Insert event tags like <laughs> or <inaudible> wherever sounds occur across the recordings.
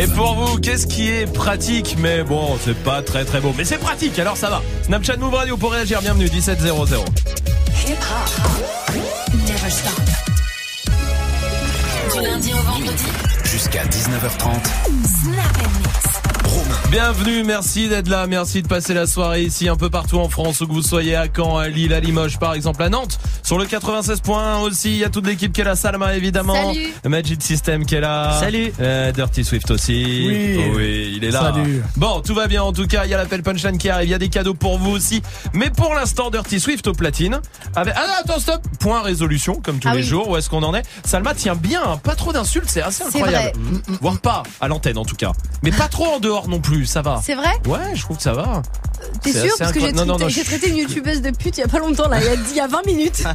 Et pour vous, qu'est-ce qui est pratique Mais bon, c'est pas très très beau. Mais c'est pratique, alors ça va. Snapchat Move Radio pour réagir, bienvenue 1700. Hip hop. Never stop. Du lundi au vendredi. Jusqu'à 19h30. Snap Bienvenue, merci d'être là, merci de passer la soirée ici un peu partout en France, où que vous soyez à Caen, à Lille, à Limoges par exemple, à Nantes, sur le 96.1 aussi, il y a toute l'équipe qui est là, Salma évidemment, Salut. Magic System qui est là, Salut. Euh, Dirty Swift aussi, Oui. Oh oui, il est là. Salut. Bon, tout va bien en tout cas, il y a l'appel punchline qui arrive, il y a des cadeaux pour vous aussi, mais pour l'instant Dirty Swift au platine, avec... ah non, attends stop, point résolution comme tous Ah les oui. jours, où est-ce qu'on en est? Salma tient bien, hein, pas trop d'insultes, c'est assez incroyable, vrai. voire pas à l'antenne en tout cas, mais pas trop en dehors non plus, ça va. C'est vrai? Ouais, je trouve que ça va. T'es C'est sûr Parce que j'ai incroyable. Non, non, traité, non, j'ai je- traité une youtubeuse de pute il y a pas longtemps là, il y a, il y a 20 minutes. <laughs>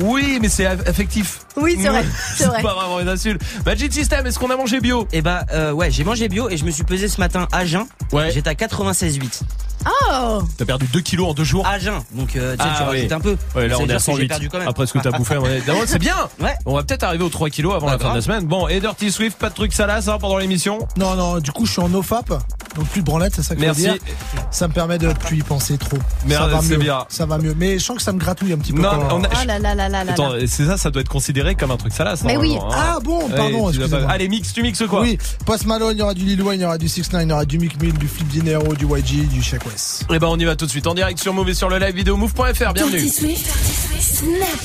Oui, mais c'est aff- affectif. Oui, c'est vrai, <laughs> c'est vrai. pas vraiment une insulte. Magic System, est-ce qu'on a mangé bio? Et bah euh, ouais, j'ai mangé bio et je me suis pesé ce matin à jeun. Ouais. J'étais à 96,8. Oh T'as perdu 2 kilos en 2 jours À jeun. Donc euh, Ah, tu oui. rajoutes un peu. Ouais, là on est à dire que j'ai 108. perdu quand même. Après ce que t'as <laughs> bouffé, c'est bien. Ouais. On va peut-être arriver aux 3 kilos avant Bah, la fin de la semaine. Bon, et Dirty Swift, pas de trucs salaces hein, pendant l'émission. Non, non, du coup, je suis en OFAP, donc plus de branlette, c'est ça que je veux Merci. dire. Ça me permet de plus y penser trop. Merde, ça va c'est mieux. bien. Ça va mieux. Mais je sens que ça me gratouille un petit peu. Non, quand- on a- Ah là là là là là Attends, c'est ça, ça doit être considéré comme un truc salace. Mais oui. hein. Ah bon, pardon. Allez, mix, tu mixes quoi Oui, Post Malone, il y aura du Lil Wayne, il y aura du 6 9 il y aura du Mick Mill, du Flip Dinero, du YG, du Shaq West. Eh ben on y va tout de suite en direct sur Move et sur le live vidéo move.fr. Bienvenue. Dirty Swift. Snap.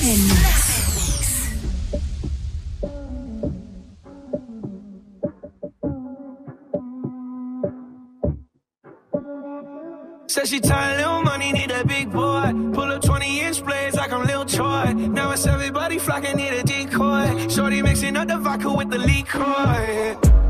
Said she tired, little money, need a big boy. Pull up 20 inch blades like I'm Lil Troy. Now it's everybody flocking, need a decoy. Shorty mixing up the vodka with the liquor.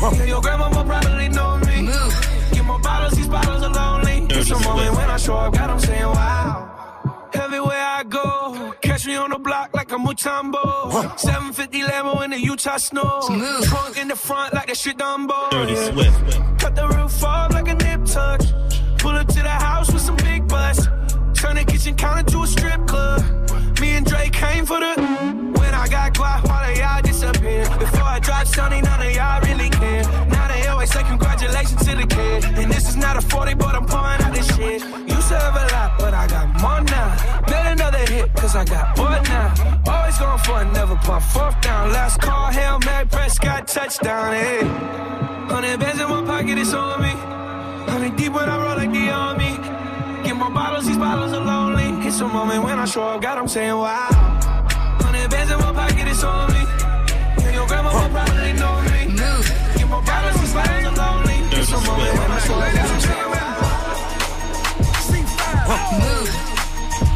Yeah, your grandma will probably know me. Move. Get more bottles, these bottles are lonely. It's a moment when I show up, God, I'm saying wow. Everywhere I go, catch me on the block like a Mutombo. 750 Lambo in the Utah snow. Trunk in the front like that shit Dumbo. Dirty yeah. Swift. Cut the roof off like a nip tuck. Pull up to the house with some big butts. Turn the kitchen counter to a strip club. And Drake came for the. When I got guap, all of y'all disappear. Before I drop Sonny, none of y'all really care. Now they always say congratulations to the kid. And this is not a 40, but I'm pouring out this shit. To have a lot, but I got more now. Made another hit, cause I got bored now. Always going for it, never pump fourth down. Last call, Hail Mary, Prescott, touchdown, hey. Hundred bands in my pocket, it's on me. Hundred deep when I roll like the army. Get more bottles, these bottles are lonely. It's a moment when I show up, God, I'm saying wow. Hundred bands in my pocket, it's on me. Yeah, your grandma will probably know me. Get more bottles, these bottles are lonely. It's a moment when I show up, God, I'm saying wow. Move.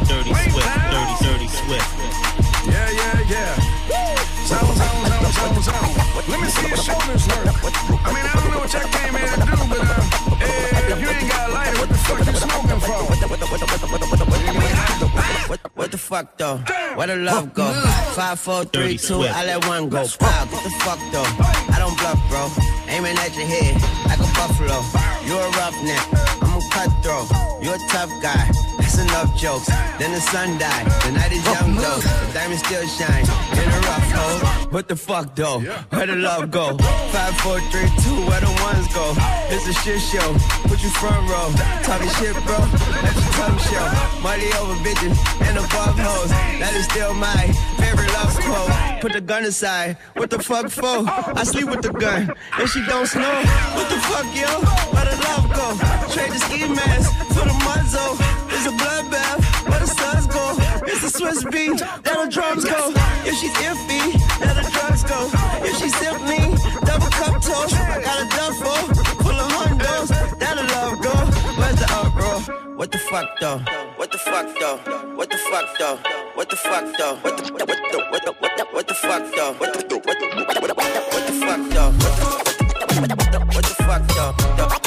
Dirty Swift. Dirty, dirty Swift. Yeah, yeah, yeah. Zone, zone, zone, zone, zone. Let me see your shoulders work. I mean, I don't know what y'all came here to do, but uh, hey, if you ain't got a lighter, what the fuck you smoking for? What, what the fuck though? Where the love go? Five, four, three, two, I let one go. Wow, what the fuck though? I don't bluff, bro. Aiming at your head like a buffalo. You're a roughneck, I'm a cutthroat. You're a tough guy. That's enough jokes. Then the sun died. The night is young though. The diamond still shine in a rough hole. What the fuck though? Where the love go? Five, four, three, two. Where the ones go? It's a shit show. Put you front row. Talking shit, bro. Let your tongue show. Money over and above hoes. That is still my favorite love quote. Put the gun aside. What the fuck for? I sleep with the gun. And she don't snow. What the fuck, yo? Where the love go? Trade the ski mask for the muzzle. It's a bloodbath. Where the suns go? It's a Swiss beat. That the drums go. If she's iffy, let the drugs go. If she's simply double cup toast, I got a the fuck though? What the fuck though? What the fuck though? What the fuck though? What the what the what the what the what the fuck though? What the what the what the what the fuck though? What the fuck though?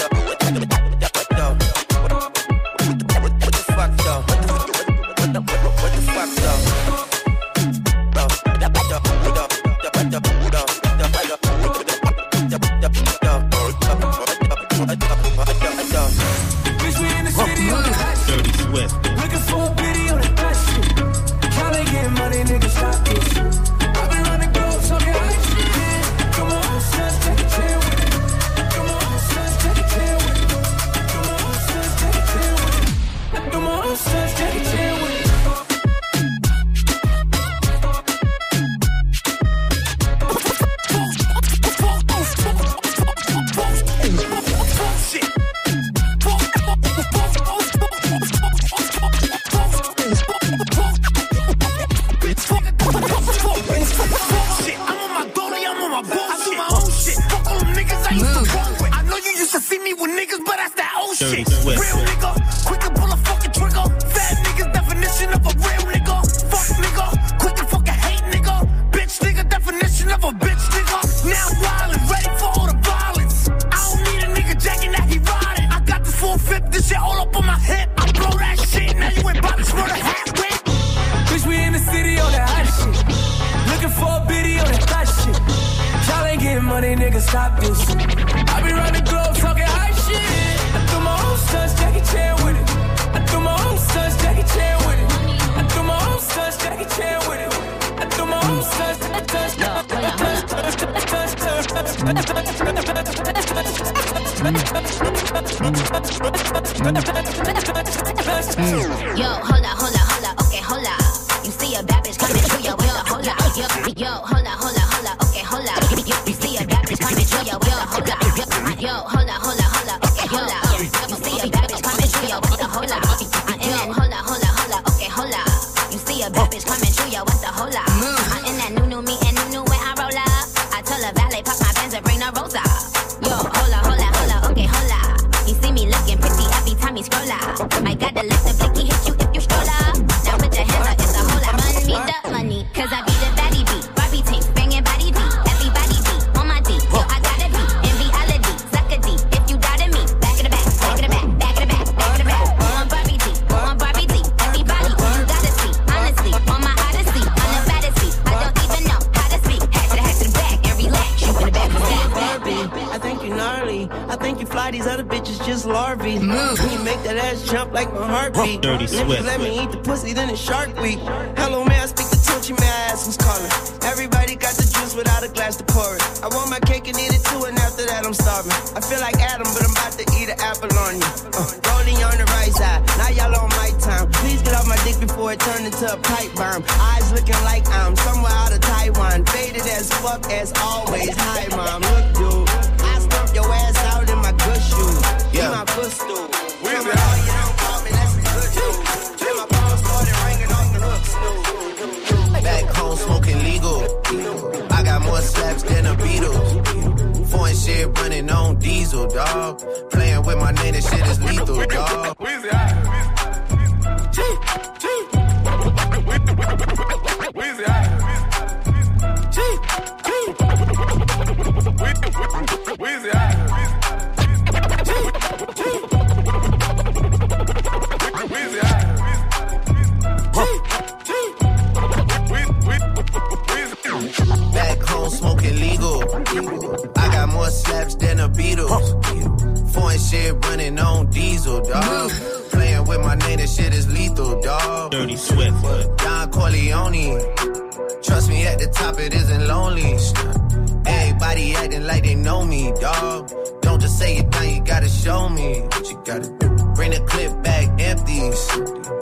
you gotta do. Bring the clip back empties.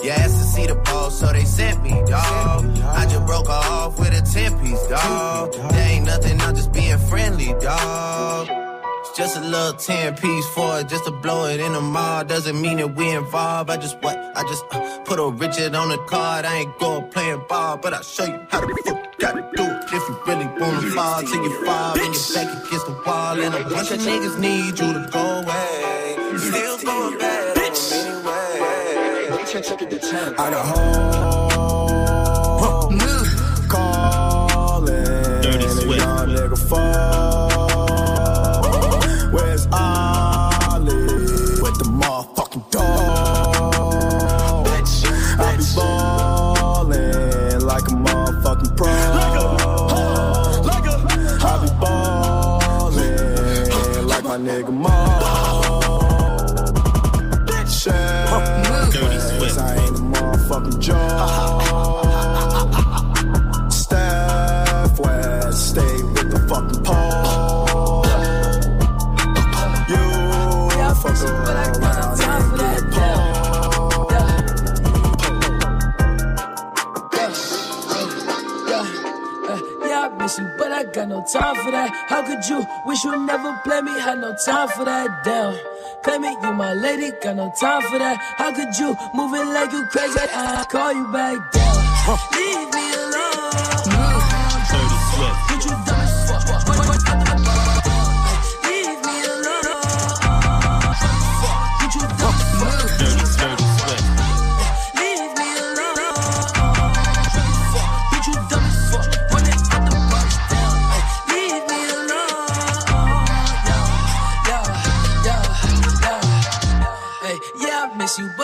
Yeah, asked to see the ball, so they sent me, dawg. I just broke off with a 10 piece, dawg. There ain't nothing, I'm just being friendly, dawg. Just a little 10 piece for it, just to blow it in the mall. Doesn't mean that we involved. I just what? I just uh, put a Richard on the card. I ain't going playing ball, but I'll show you how the fuck you gotta do it. If you really wanna fall till you fall, then you're back against the wall. And a bunch of niggas need you to go away. Still going bad. Bitch. I got home. Huh. Calling. Dirty sweat. Y'all nigga fall. time for that. How could you wish you never play me? Had no time for that. Damn. Play me, you my lady, got no time for that. How could you move it like you crazy? I call you back down. Leave me alone.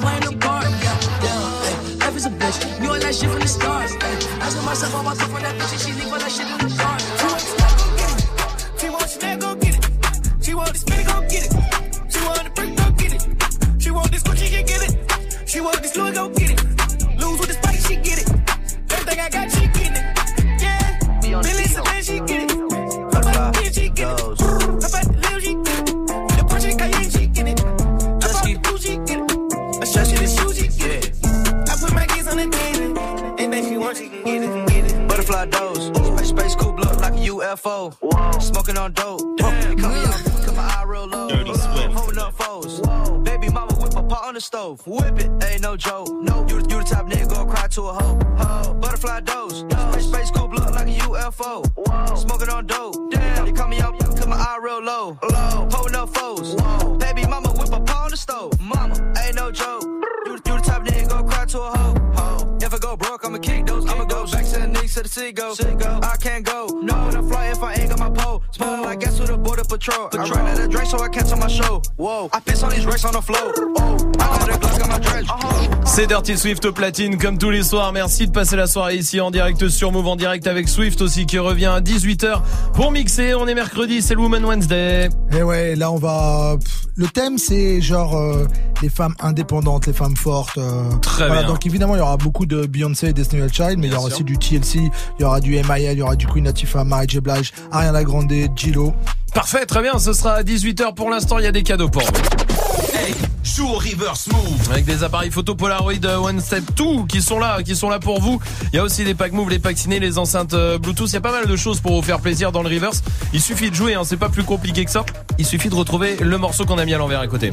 Playing a part. Yeah, yeah. Ay. Life is a bitch. Knew all that shit from the stars. Ay. Asking myself, I come for that bitch, and she leave all that shit in the car. She want Chanel, go get it. She want this money, go get it. She want the brick, go get it. She want this Gucci, she get it. She want this Louis, UFO. Smoking on dope. Damn. Cut me up, cut my eye real low. Dirty Swift. Holding up foes. Baby mama whip a pot on the stove. Whip it, ain't no joke. No, you, you the type nigga go cry to a hoe. Ho. Butterfly dose. Space, space cool blood like a UFO. Smoking on dope. Damn. You cut me up, cut my eye real low. Low. Holding up foes. Baby mama whip a pot on the stove. Mama, ain't no joke. You, you the type nigga go cry to a hoe. Ho. If I go broke, I'ma kick those. I'ma go back to the Knicks to the city go. I can't go. No, when I fly if I ain't got my pole. Smelling like gas with a border patrol. I ran out of drink, so I cancel my show. Whoa, I piss on these racks on the floor. Oh, I got a Glock on my dredge. C'est Dirty Swift au platine comme tous les soirs. Merci de passer la soirée ici en direct sur Move en direct avec Swift aussi qui revient à 18h pour mixer. On est mercredi, c'est le Woman Wednesday. Et ouais, là on va. Le thème c'est genre euh, les femmes indépendantes, les femmes fortes. euh, Très voilà, bien. Donc évidemment il y aura beaucoup de Beyoncé et Destiny's Child, mais il y aura sûr. aussi du TLC, il y aura du MIA, il y aura du Queen Latifah, Mary J Blige, Ariana Grande, Gillo. Parfait, très bien. Ce sera à 18h pour l'instant. Il y a des cadeaux pour vous. Hey, joue au reverse move. Avec des appareils photo Polaroid euh, One Step 2 qui sont là, qui sont là pour vous. Il y a aussi des packs Move, les packs ciné, les enceintes euh, Bluetooth. Il y a pas mal de choses pour vous faire plaisir dans le reverse. Il suffit de jouer, hein, c'est pas plus compliqué que ça. Il suffit de retrouver le morceau qu'on a mis à l'envers à côté.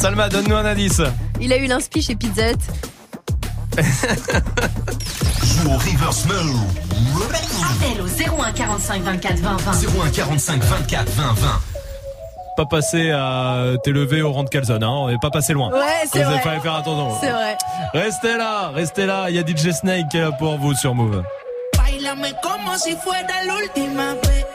Salma, donne-nous un indice. Il a eu l'inspi chez Pizza Hut. Joue au reverse move. Appel au 01 45 24 20 20. 01 45 24 20 20. Pas passer à t'élever au rang de calzone, hein. On n'est pas passé loin. Ouais, c'est Vous vrai. fallait faire attention. C'est vrai. Restez là, restez là. Il y a DJ Snake qui est là pour vous sur Move. Bailame como si fuera la última vez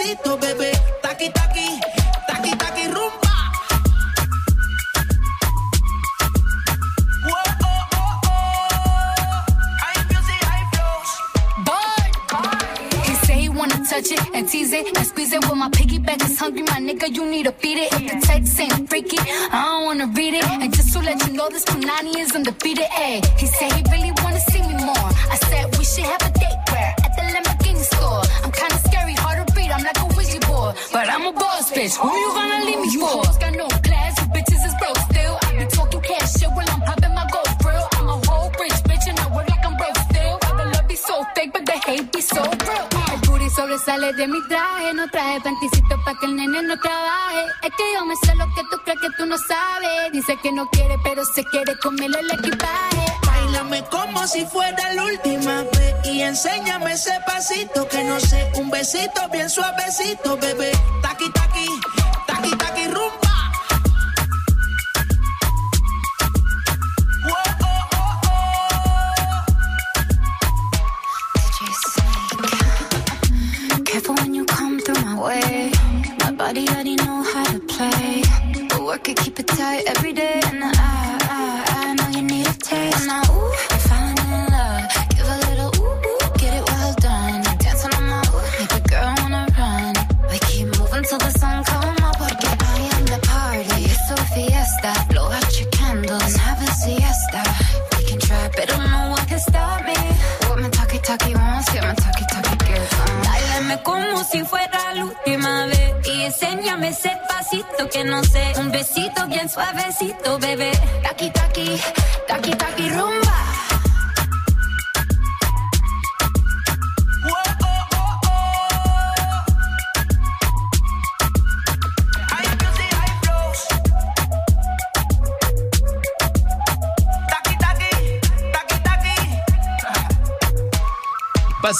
Suavecito, bebé. Taki, taqui, que no quiere, pero se quiere comer el equipaje. Bailame como si fuera la última vez y enséñame ese pasito que no sé, un besito bien suavecito, bebé.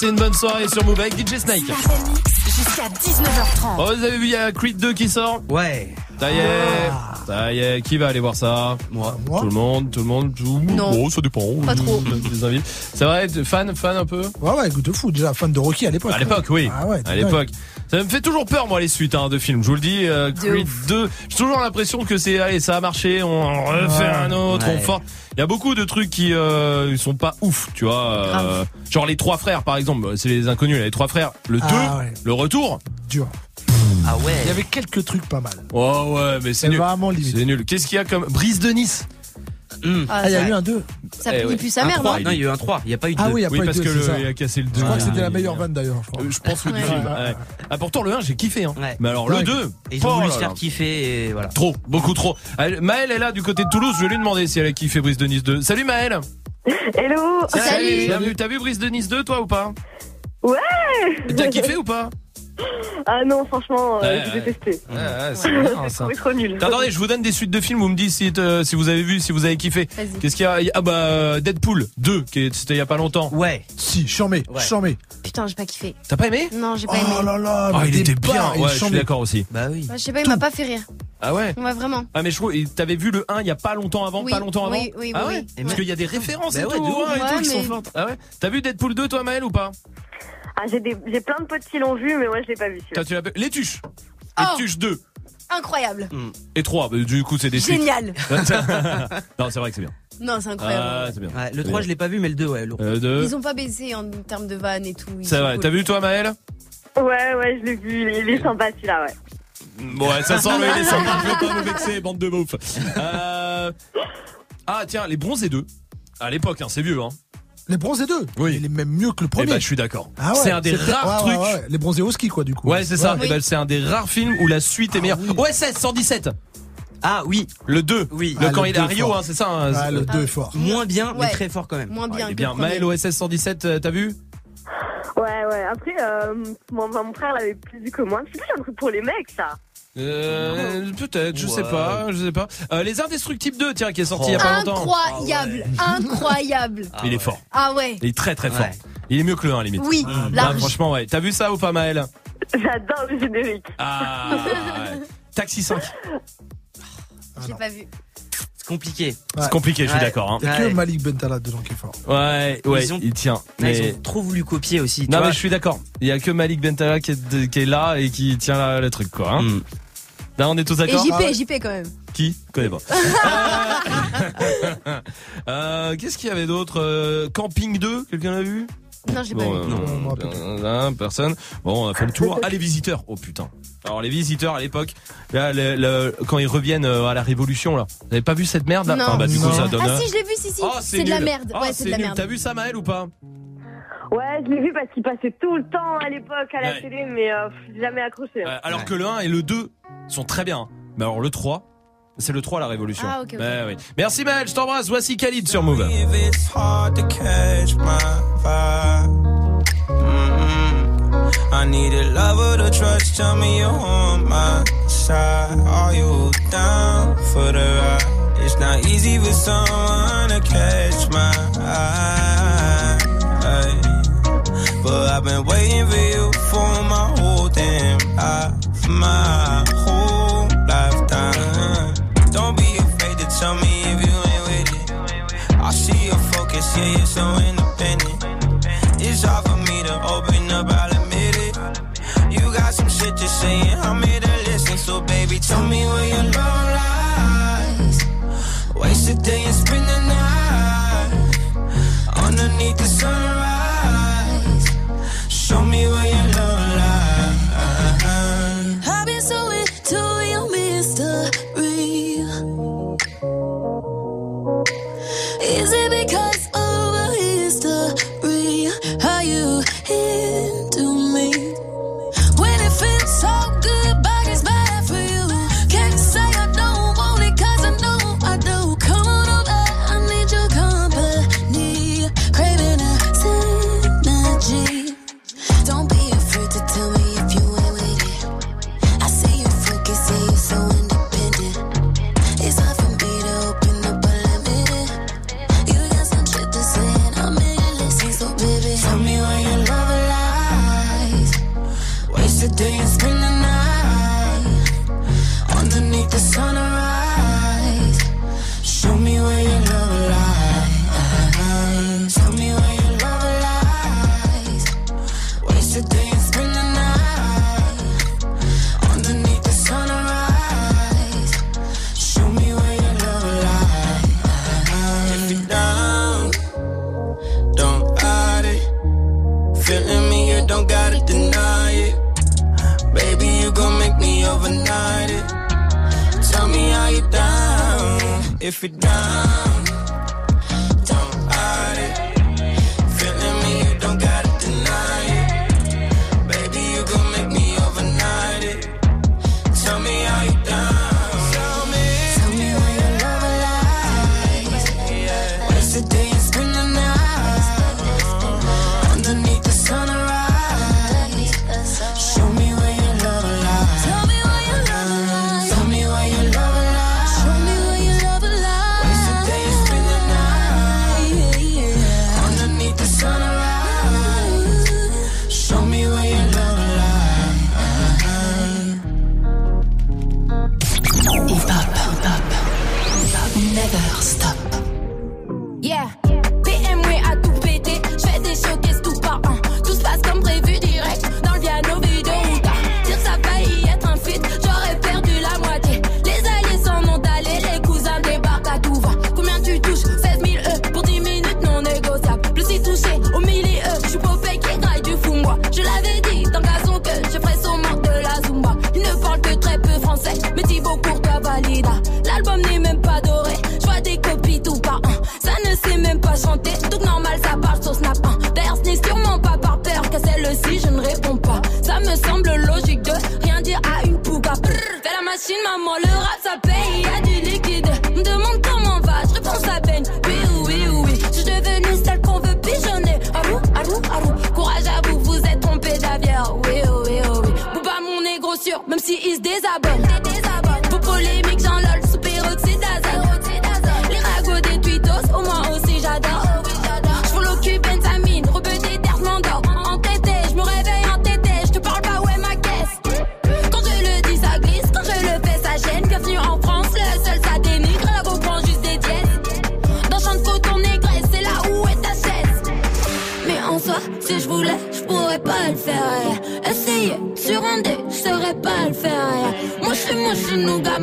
Passez une bonne soirée sur Move avec DJ Snake. Jusqu'à 19h30. Oh, vous avez vu, il y a Creed 2 qui sort Ouais. Ça y est, ça y est, qui va aller voir ça Moi. Tout le monde, tout le monde, tout Non. Bon, ça dépend. Pas trop. C'est vrai, fan, fan un peu Ouais, ouais, écoute de fou, déjà fan de Rocky à l'époque. À l'époque, oui. Ah ouais, à l'époque. Ça me fait toujours peur, moi, les suites hein, de films. Je vous le dis, euh, Creed 2. J'ai toujours l'impression que c'est, allez, ça a marché, on en refait Ouais. un autre, Ouais. on force. Il y a beaucoup de trucs qui euh, ils sont pas ouf, tu vois. euh, genre les trois frères, par exemple. C'est les inconnus, là, les trois frères. Le 2, Ah ouais. le retour. Dur. Ah ouais. Il y avait quelques trucs pas mal. Oh ouais, mais c'est C'est nul. vraiment limite. C'est nul. Qu'est-ce qu'il y a comme Brise de Nice Hum. Ah, Ah, il y a eu un 2. ça Eh ouais. plus sa mère, 3. non Non, il y a eu un 3. Il n'y a pas eu de Ah 2. oui, il y a Oui, pas eu parce de que 2, c'est le, ça. il a cassé le 2. Je crois que c'était la Ah, meilleure il- vanne d'ailleurs, je. Euh, pense le Ouais. film. Ah, pourtant le 1 j'ai kiffé hein. Mais alors le Ouais. 2 Et ils ont oh voulu se faire kiffer et voilà. Trop, beaucoup trop. Elle- Maëlle est là du côté de Toulouse, je vais lui demander si elle a kiffé Brise de Nice 2. Salut Maëlle Hello Salut. T'as vu Brise de Nice 2 toi ou pas? Ouais T'as kiffé ou pas? Ah non, franchement, euh, Ouais, j'ai ouais. détesté. Ouais, ouais, c'est <laughs> bien ça. C'est trop nul. Attendez, je vous donne des suites de films, vous me dites si, euh, si vous avez vu, si vous avez kiffé. Vas-y. Qu'est-ce qu'il y a? Ah bah Deadpool 2, qui est- c'était il y a pas longtemps. Ouais. Si, charmé, Ouais. charmé. Putain, j'ai pas kiffé. T'as pas aimé? Non, j'ai pas Oh aimé. là là, Ah mais il était bien, barres, il ouais, je suis d'accord aussi. Bah oui. Bah, je sais pas, il m'a pas fait rire. Ah ouais? Ouais, vraiment. Ah mais je trouve, et t'avais vu le 1 il y a pas longtemps avant, Oui, pas longtemps avant? oui, oui, Ah oui, ouais? oui. Et Parce qu'il y a des références Bah et ouais, tout, de ouf. hein, et Ouais, tout qui sont mais- fortes. Ah ouais? T'as vu Deadpool 2 toi Maël ou pas? Ah, j'ai des- j'ai plein de potes qui l'ont vu, mais moi, je l'ai pas vu. celui-là. Toi, tu l'as- Les tuches Oh. Les tuches 2 Incroyable. et 3, bah, du coup c'est des suites. Génial. <laughs> non, c'est vrai que c'est bien. Non, c'est incroyable. Ah, c'est bien. Ouais, le 3, je l'ai pas vu, mais le 2, ouais. lourd. Euh, deux. Ils ont pas baissé en termes de vannes et tout. ils C'est sont vrai. cool. T'as vu toi Maël Ouais, ouais, je l'ai vu. Il est, il est sympa, celui-là, ouais. Ouais, ça sent le il est sympa, <laughs> je vais pas nous vexer, bande de beaufs. Euh... Ah tiens, les bronzés 2. À l'époque, hein, c'est vieux. Hein. Les bronzés 2 Oui. Il est même mieux que le Eh premier. ben, je suis d'accord. Ah ouais, c'est un des rares ouais, trucs. ouais, ouais. Les bronzés au ski, quoi, du coup. Ouais, c'est ça. Ouais. Eh ben, c'est un des rares films où la suite est meilleure. OSS 117. Ah oui, Le 2. oui. Le Ah, quand le il est à 2 Rio, hein, c'est ça. hein, Ah, le 2 est fort. Moins bien, mais très fort quand même. Moins Ah, bien bien. Maël OSS 117, euh, t'as vu Ouais, ouais. Après, euh, mon, mon frère l'avait plus vu que moi. C'est plus un truc pour les mecs, ça. Euh, Peut-être, je sais pas, je sais pas. Euh, les Indestructibles 2, tiens, qui est sorti il y a pas longtemps. Incroyable, incroyable. Il est fort. Ah ouais. Il est très très fort. Ouais. Il est mieux que le 1 limite. Oui, Ah, large. franchement, ouais. T'as vu ça ou pas, Maël J'adore le générique. Ah, ouais. Taxi 5. J'ai pas vu. C'est compliqué. Ouais. C'est compliqué, je suis d'accord. Hein. Il y a que Ouais. Malik Bentala dedans qui est fort. Ouais, ouais, Ils ont- il tient. Mais... Ils ont trop voulu copier aussi. tu Non vois. mais je suis d'accord. Il y a que Malik Bentala qui est, de- qui est là et qui tient le truc quoi. Hein. Mm. Là on est tous Et d'accord. JP, Ah ouais. JP quand même. Qui? Connais pas. Euh, <laughs> euh, Qu'est-ce qu'il y avait d'autre? Euh, Camping 2, quelqu'un l'a vu? Non, j'ai pas vu. euh, Non, euh, personne. Bon, on a fait le tour. Ah, les visiteurs. Oh putain. Alors les visiteurs à l'époque, là, le- le- quand ils reviennent euh, à la Révolution là, vous avez pas vu cette merde là Non. Enfin, bah du coup Non. ça donne. Ah si, je l'ai vu, si, si. Oh, c'est de la merde. Oh, ouais, c'est de la nul. merde. T'as vu ça Maël ou pas Ouais, je l'ai vu parce qu'il passait tout le temps à l'époque à la Ouais. télé, mais euh, jamais accroché. hein. Euh, Alors Ouais. que le 1 et le 2 sont très bien. Mais alors le 3, c'est le 3 la révolution. Ah, ben oui. Merci Maël, je t'embrasse. Voici Khalid sur Move. The? It's not easy catch my eye. But I've been waiting for you for my. My yeah, you're so independent. It's hard for me to open up, I'll admit it. You got some shit you're saying, I'm here to listen. So, baby, tell me where your love lies. Waste a day and spend the night underneath the sun. if it down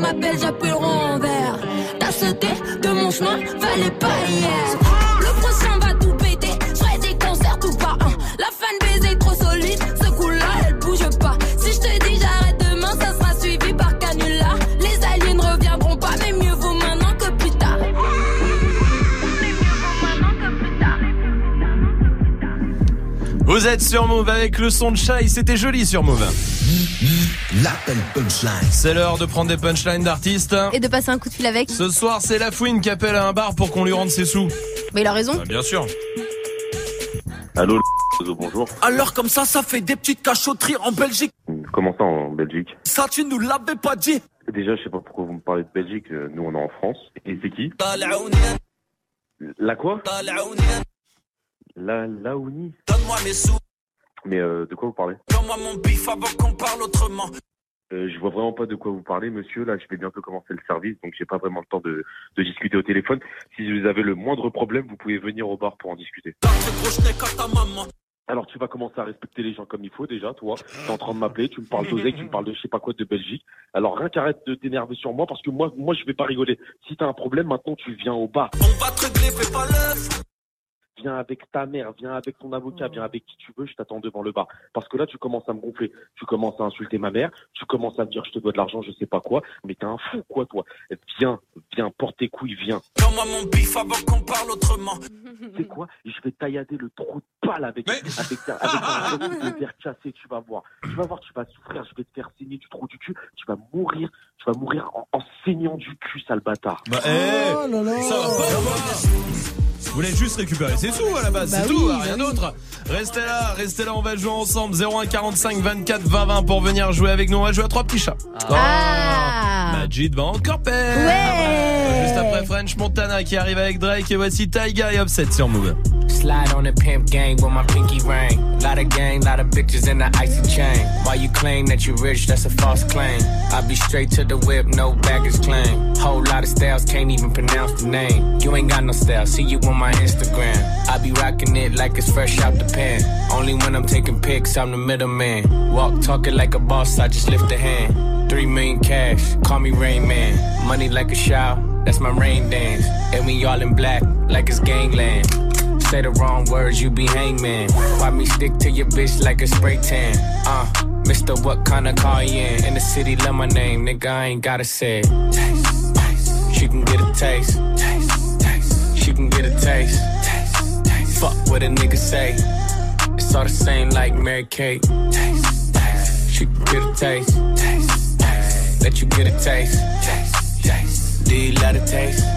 m'appelle, j'appellerai en verre. T'as sauté de mon chemin, fallait pas hier. Le prochain va tout péter, je des concerts tout pas un. La fanbase est trop solide, ce coup-là elle bouge pas. Si je te dis j'arrête demain, ça sera suivi par canula. Les alliés ne reviendront pas, mais mieux vaut maintenant que plus tard. Vous êtes sur Move avec le son de Chai, c'était joli sur Move l'appel punchline. C'est l'heure de prendre des punchlines d'artistes. Et de passer un coup de fil avec. Ce soir, c'est la fouine qui appelle à un bar pour qu'on lui rende ses sous. Mais il a raison. Bah, bien sûr. Allô, bonjour. Alors comme ça, ça fait des petites cachotteries en Belgique. Hmm, comment ça en Belgique Ça, tu nous l'avais pas dit. Déjà, je sais pas pourquoi vous me parlez de Belgique. Euh, nous, on est en France. Et c'est qui La quoi La Laouni. Donne-moi mes sous. Mais euh, de quoi vous parlez donne-moi mon bif avant qu'on parle autrement. euh, Je vois vraiment pas de quoi vous parlez, monsieur. Là, je vais bientôt commencer le service, donc j'ai pas vraiment le temps de, de discuter au téléphone. Si vous avez le moindre problème, vous pouvez venir au bar pour en discuter. Alors tu vas commencer à respecter les gens comme il faut déjà, toi. T'es en train de m'appeler, tu me parles d'Ozek, tu me parles de je sais pas quoi de Belgique. Alors rien qu'arrête de t'énerver sur moi parce que moi, moi je vais pas rigoler. Si t'as un problème, maintenant tu viens au bar. On va te régler, fais pas l'œuf. Viens avec ta mère, viens avec ton avocat, viens avec qui tu veux, je t'attends devant le bar. Parce que là tu commences à me gonfler, tu commences à insulter ma mère, tu commences à me dire je te dois de l'argent, je sais pas quoi. Mais t'es un fou quoi toi. Viens, viens, porte tes couilles, viens. Donne-moi mon bif avant qu'on parle autrement. <laughs> C'est quoi? Je vais taillader le trou de balle avec, avec, un- avec un <laughs> truc de verre cassé, tu vas voir. Tu vas voir, tu vas souffrir, je vais te faire saigner du trou du cul, tu vas mourir, tu vas mourir en, en saignant du cul, sale bâtard. Bah, eh, ça va pas voulez juste récupérer ses sous à la base, Bah c'est oui, tout, bah rien oui. d'autre. Restez là, restez là, on va jouer ensemble. 01 45 24 20 20 pour venir jouer avec nous. On va jouer à trois petits chats. Ah. Majid va encore perdre. Juste après French Montana qui arrive avec Drake et voici Taiga et Offset sur Move. Slide on the pimp gang with my pinky ring. Lot of gang, lot of bitches in the icy chain. Why you claim that you rich, that's a false claim. I be straight to the whip, no baggage claim. Whole lot of styles, can't even pronounce the name. You ain't got no style, see you on my Instagram. I be rocking it like it's fresh out the pen. Only when I'm taking pics, I'm the middleman. Walk talking like a boss, I just lift a hand. Three million cash, call me Rain Man. Money like a shower, that's my rain dance. And we all in black, like it's gangland. Say the wrong words, you be hangman. Why me stick to your bitch like a spray tan? Uh, Mister, what kind of car you in? In the city, love my name, nigga, I ain't gotta say. Taste, taste. She can get a taste. Taste, can get a taste. Taste, taste. Fuck what a nigga say. It's all the same like Mary Kate. Taste, taste. She can get a taste. Taste, taste. Let you get a taste. Taste, taste. Do you love the taste?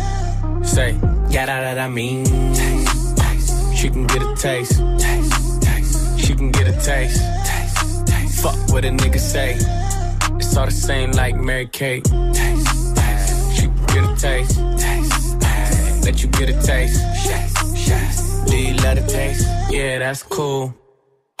Say, yeah, that, that I mean. Taste, taste. She can get a taste. Taste, taste. She can get a taste. Taste, taste. Fuck what a nigga say. It's all the same like Mary Kate. Taste, taste. She can get a taste. Taste, taste. Let you get a taste. Yes. Do you let it taste? Yeah, that's cool.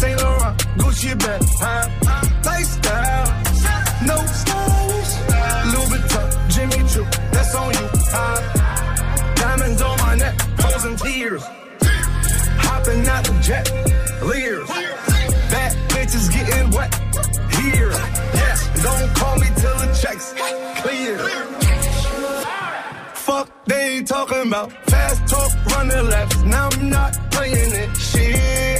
Saint Laurent, Gucci bag, huh? Lifestyle, no stylish, Louis Vuitton, Jimmy Choo, that's on you, huh? Diamonds on my neck, frozen tears, hopping out the jet, leers, bad bitches getting wet here, yeah. Don't call me till the checks clear. Fuck, they talking about fast talk, running laps. Now I'm not playing it. Shit.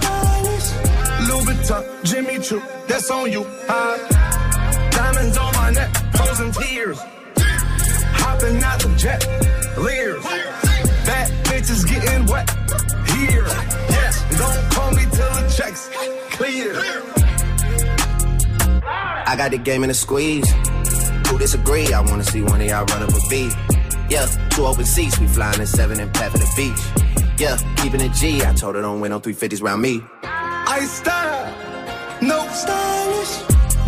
Louis Vuitton, Jimmy Choo, that's on you? Diamonds on my neck, frozen tears, hopping out the jet, leers, bad bitches getting wet here, yeah. Don't call me till the checks clear. I got the game in a squeeze. Who disagree? I wanna see one of y'all run up a beat. Yeah, two open seats, we flying in seven and pat for the beach. Yeah, keeping it G. I told her don't win no 350s round me. I style, no stylish.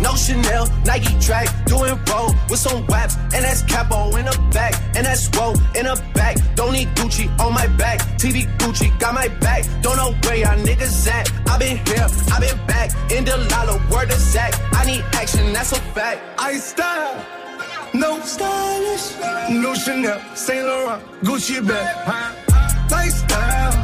No Chanel, Nike track, doing roll with some waps, and that's capo in the back, and that's roll in the back. Don't need Gucci on my back, TV Gucci got my back. Don't know where y'all niggas at. I been here, I been back, in the lala, word of Zach. I need action, that's a fact. I style, no stylish, no Chanel, Saint Laurent, Gucci bag? Lifestyle,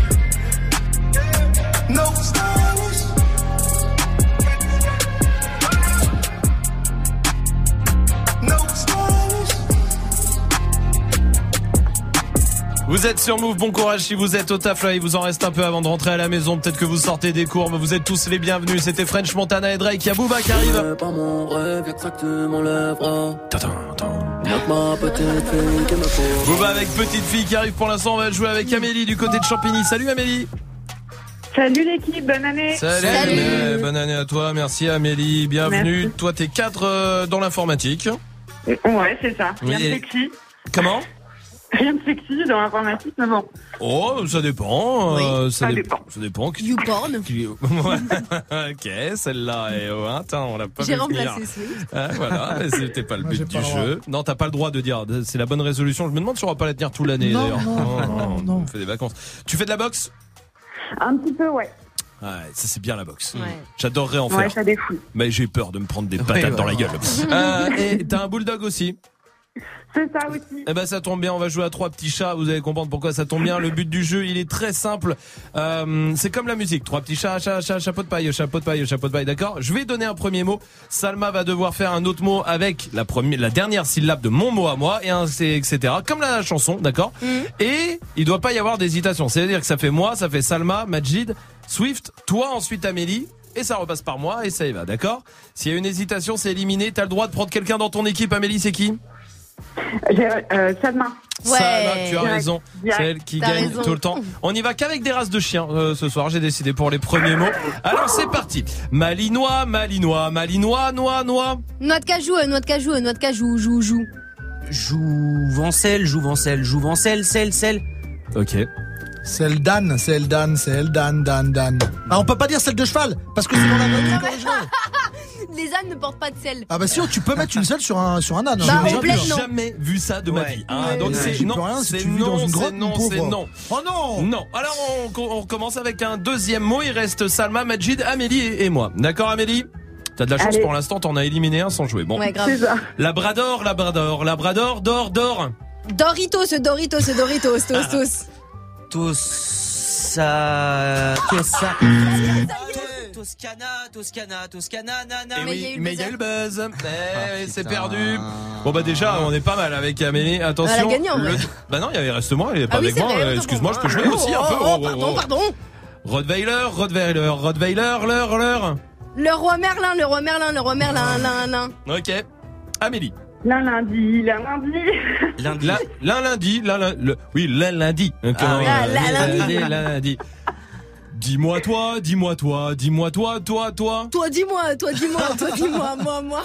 No stylish. No stylish. Vous êtes sur Move, bon courage si vous êtes au taf là, il vous en reste un peu avant de rentrer à la maison, peut-être que vous sortez des cours, mais vous êtes tous les bienvenus. C'était French Montana et Drake, il y a Booba qui arrive. Pas mon rêve, exactement. Booba avec petite fille qui arrive pour l'instant, on va jouer avec Amélie du côté de Champigny. Salut Amélie Salut l'équipe, bonne année. Salut, Amélie. bonne année à toi, merci Amélie, bienvenue. Merci. Toi t'es cadre euh, dans l'informatique. Ouais, c'est ça. Rien Oui, de sexy. Comment? Rien de sexy dans l'informatique, mais bon. Oh, ça dépend. euh, ça, ça dé- dépend. Ça dépend. YouPorn. <laughs> Ok, celle-là est oh, attends, on l'a pas J'ai vu venir. remplacé Swift. Ah, voilà, c'était pas le Moi, but du pas le droit. jeu. Non, t'as pas le droit de dire. C'est la bonne résolution. Je me demande si on va pas la tenir tout l'année Non, d'ailleurs. non, non, <laughs> On fait des vacances. Tu fais de la boxe? Un petit peu, ouais. Ouais, ça c'est bien la boxe. Ouais. J'adorerais en Ouais, faire. ça défoule. Mais j'ai peur de me prendre des Ouais, patates ouais. dans la gueule. <laughs> Euh, et t'as un bulldog aussi C'est ça aussi. Eh ben ça tombe bien, on va jouer à trois petits chats. Vous allez comprendre pourquoi ça tombe bien. Le but du jeu, il est très simple. Euh, c'est comme la musique. Trois petits chats, chat, chat, chapeau de paille, chapeau de paille, chapeau de paille. D'accord? Je vais donner un premier mot. Salma va devoir faire un autre mot avec la première, la dernière syllabe de mon mot à moi et un, c'est- etc. Comme la chanson, d'accord? Et il doit pas y avoir d'hésitation. C'est-à-dire que ça fait moi, ça fait Salma, Majid, Swift, toi ensuite Amélie. Et ça repasse par moi et ça y va, d'accord? S'il y a une hésitation, c'est éliminé. T'as le droit de prendre quelqu'un dans ton équipe. Amélie, c'est qui? Euh, Salma. Salma, tu as raison. C'est elle qui gagne raison. tout le temps. On y va qu'avec des races de chiens euh, ce soir. J'ai décidé pour les premiers mots. Alors c'est parti. Malinois, malinois, malinois, noix, noix. Noix de cajou, euh, noix de cajou, noix de cajou, joue, joue. Jouvencel, jouvencel, jouvencel, sel, sel. Ok. C'est le Dan, c'est le Dan, c'est le Dan, Dan, Dan. Ah, on peut pas dire celle de cheval, parce que c'est dans la voiture originale. Les ânes ne portent pas de sel. Ah bah si, tu peux mettre une selle sur un, sur un âne. Bah, hein. vu. Jamais vu ça de ma vie. hein. Ouais. Donc Ouais. c'est non, c'est non, c'est non, c'est non. Oh non Non. Alors on, on commence avec un deuxième mot. Il reste Salma, Majid, Amélie et, et moi. D'accord, Amélie? T'as de la chance Allez. pour l'instant. T'en as éliminé un sans jouer. Bon. Ouais, grave. C'est ça. Labrador, Labrador, Labrador, d'or, d'or. Doritos, Doritos, Doritos, tos, tos. Tos. Tossa, Tossa, Toscana, Toscana, Toscana, nana. Eh oui, mais il y a eu le buzz. Eh, c'est perdu. Bon bah déjà, on est pas mal avec Amélie. Attention. Elle a gagné, en le- vrai. Bah non, il y avait reste moi, elle est pas Ah oui, avec c'est moi. Euh, Excuse-moi, je peux moi. jouer aussi un peu. Oh, Oh, oh, oh, pardon, oh. pardon. Rottweiler, Rottweiler, Rottweiler, l'heure, l'heure. Le roi Merlin, le roi Merlin, le roi Merlin, lin, lin. Ok. Amélie. L'un lundi, l'un lundi. Lundi. La- L'un lundi, l'un lun- le, oui, l'un lundi. Ah, lundi. Dis-moi toi, dis-moi toi, dis-moi toi, toi, toi. Toi, dis-moi, toi, dis-moi, toi, dis-moi, moi, moi.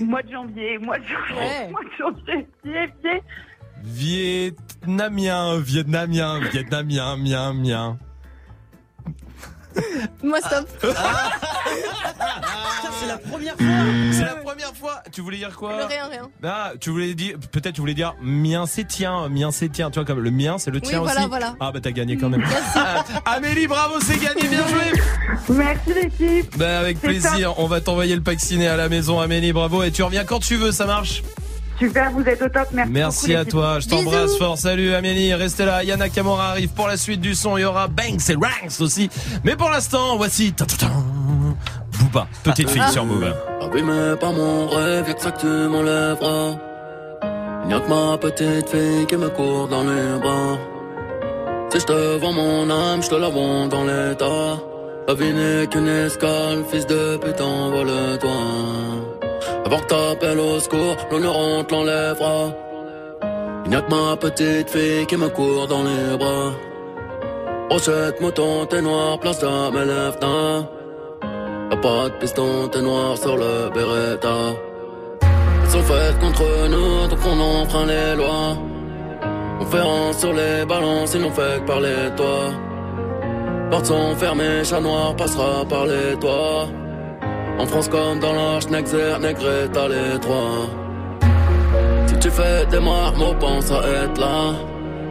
Mois de janvier, mois de janvier, Ouais. mois de janvier, pied, pied. Vietnamien, vietnamien, vietnamien, mien, mien. Moi, stop. <laughs> Putain, c'est la première fois. C'est la première fois. Tu voulais dire quoi? Le rien, rien. Ah, tu voulais dire, peut-être tu voulais dire mien c'est tien, mien c'est tien. Tu vois comme le mien c'est le Oui, tien voilà, aussi. voilà. Ah bah t'as gagné quand même. Ah, Amélie, bravo, c'est gagné, bien joué. Merci l'équipe. Bah avec plaisir, on va t'envoyer le pack ciné à la maison, Amélie, bravo. Et tu reviens quand tu veux, ça marche. Super, vous êtes au top. Merci, Merci beaucoup, à toi, je t'embrasse fort. Salut Amélie, restez là. Yana Kamora arrive pour la suite du son. Il y aura Banks et Ranks aussi. Mais pour l'instant, voici ta- ta- ta- Booba, petite fille sur Move. Abîmé par mon rêve, y'a que ça que tu m'enlèveras. Y'a que ma petite fille qui me court dans les bras. Si je te vends mon âme, je te la vends dans l'état. La vie n'est qu'une escale, fils de putain, vole-toi. Avant que t'appelles au secours, l'honneur on te l'enlèvera. Y'a que ma petite fille qui me court dans les bras. Rochette, mouton, t'es noir, place de mes lèvres, Y'a pas de piston, t'es noir sur le Beretta. Elles sont faites contre nous, donc on enfreint les lois. On fait sur les balances, ils n'ont fait que parler de toi. Portes sont fermées, chat noir passera par les toits. En France comme dans l'Arche, Nexer, Negré, t'as les trois. Si tu fais des marmots, pense à être là.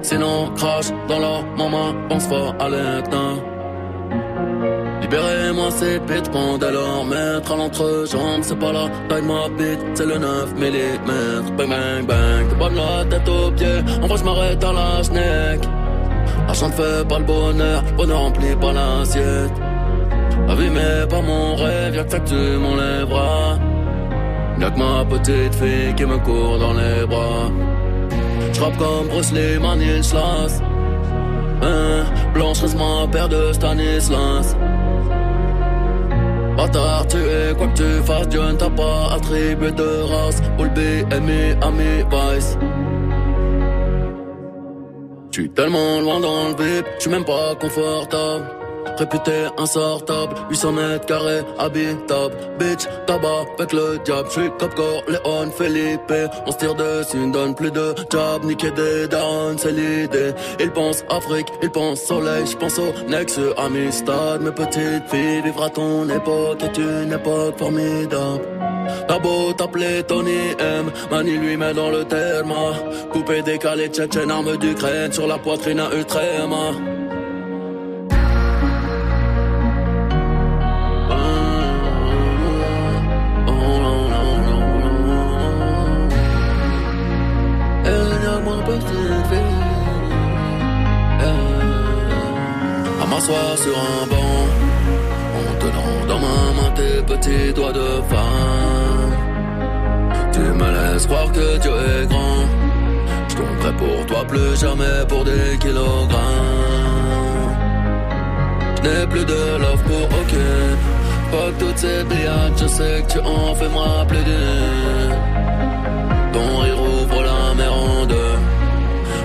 Sinon, crache dans leur maman, pense fort à l'Etna. Libérez-moi ces bêtes, pendant leur maître à l'entrejambe, c'est pas la taille ma bite, c'est le 9 mm. Bang bang bang, t'es pas la tête aux pieds, en vrai je m'arrête à la schneck. L'argent ne fait pas le bonheur, bonheur remplit pas l'assiette. Abîmé par mon rêve, y'a que ça que tu m'enlèveras. Y'a que ma petite fille qui me court dans les bras. J'rappe comme Bruce Lee, Schloss. Hein, Blanche reste ma paire de Stanislas. Bâtard, tu es quoi que tu fasses, Dieu ne t'a pas attribué de race. All BMI, ami, Vice. J'suis tellement loin dans le vip, j'suis même pas confortable. Réputé insortable, 800 mètres carrés, habitable. Bitch, tabac avec le diable. J'suis Cop Léon, Felipe. On se tire dessus, ne donne plus de job. Niquer des downs, c'est l'idée. Ils pensent Afrique, ils pensent soleil. J'pense au Nex, Amistad. Mes petites filles, vivre ton époque est une époque formidable. T'as beau t'appeler Tony M, Mani lui met dans le terme. Coupé, décalé, tchétchène, arme d'Ukraine sur la poitrine à Ultrema. À m'asseoir sur un banc, en tenant dans ma main tes petits doigts de femme. Tu me laisses croire que Dieu est grand. Je tomberai pour toi plus jamais pour des kilogrammes. Je n'ai plus de love pour aucune. Fuck toutes ces billades, je sais que tu en fais moi d'une. Ton rire ouvre la mer en deux.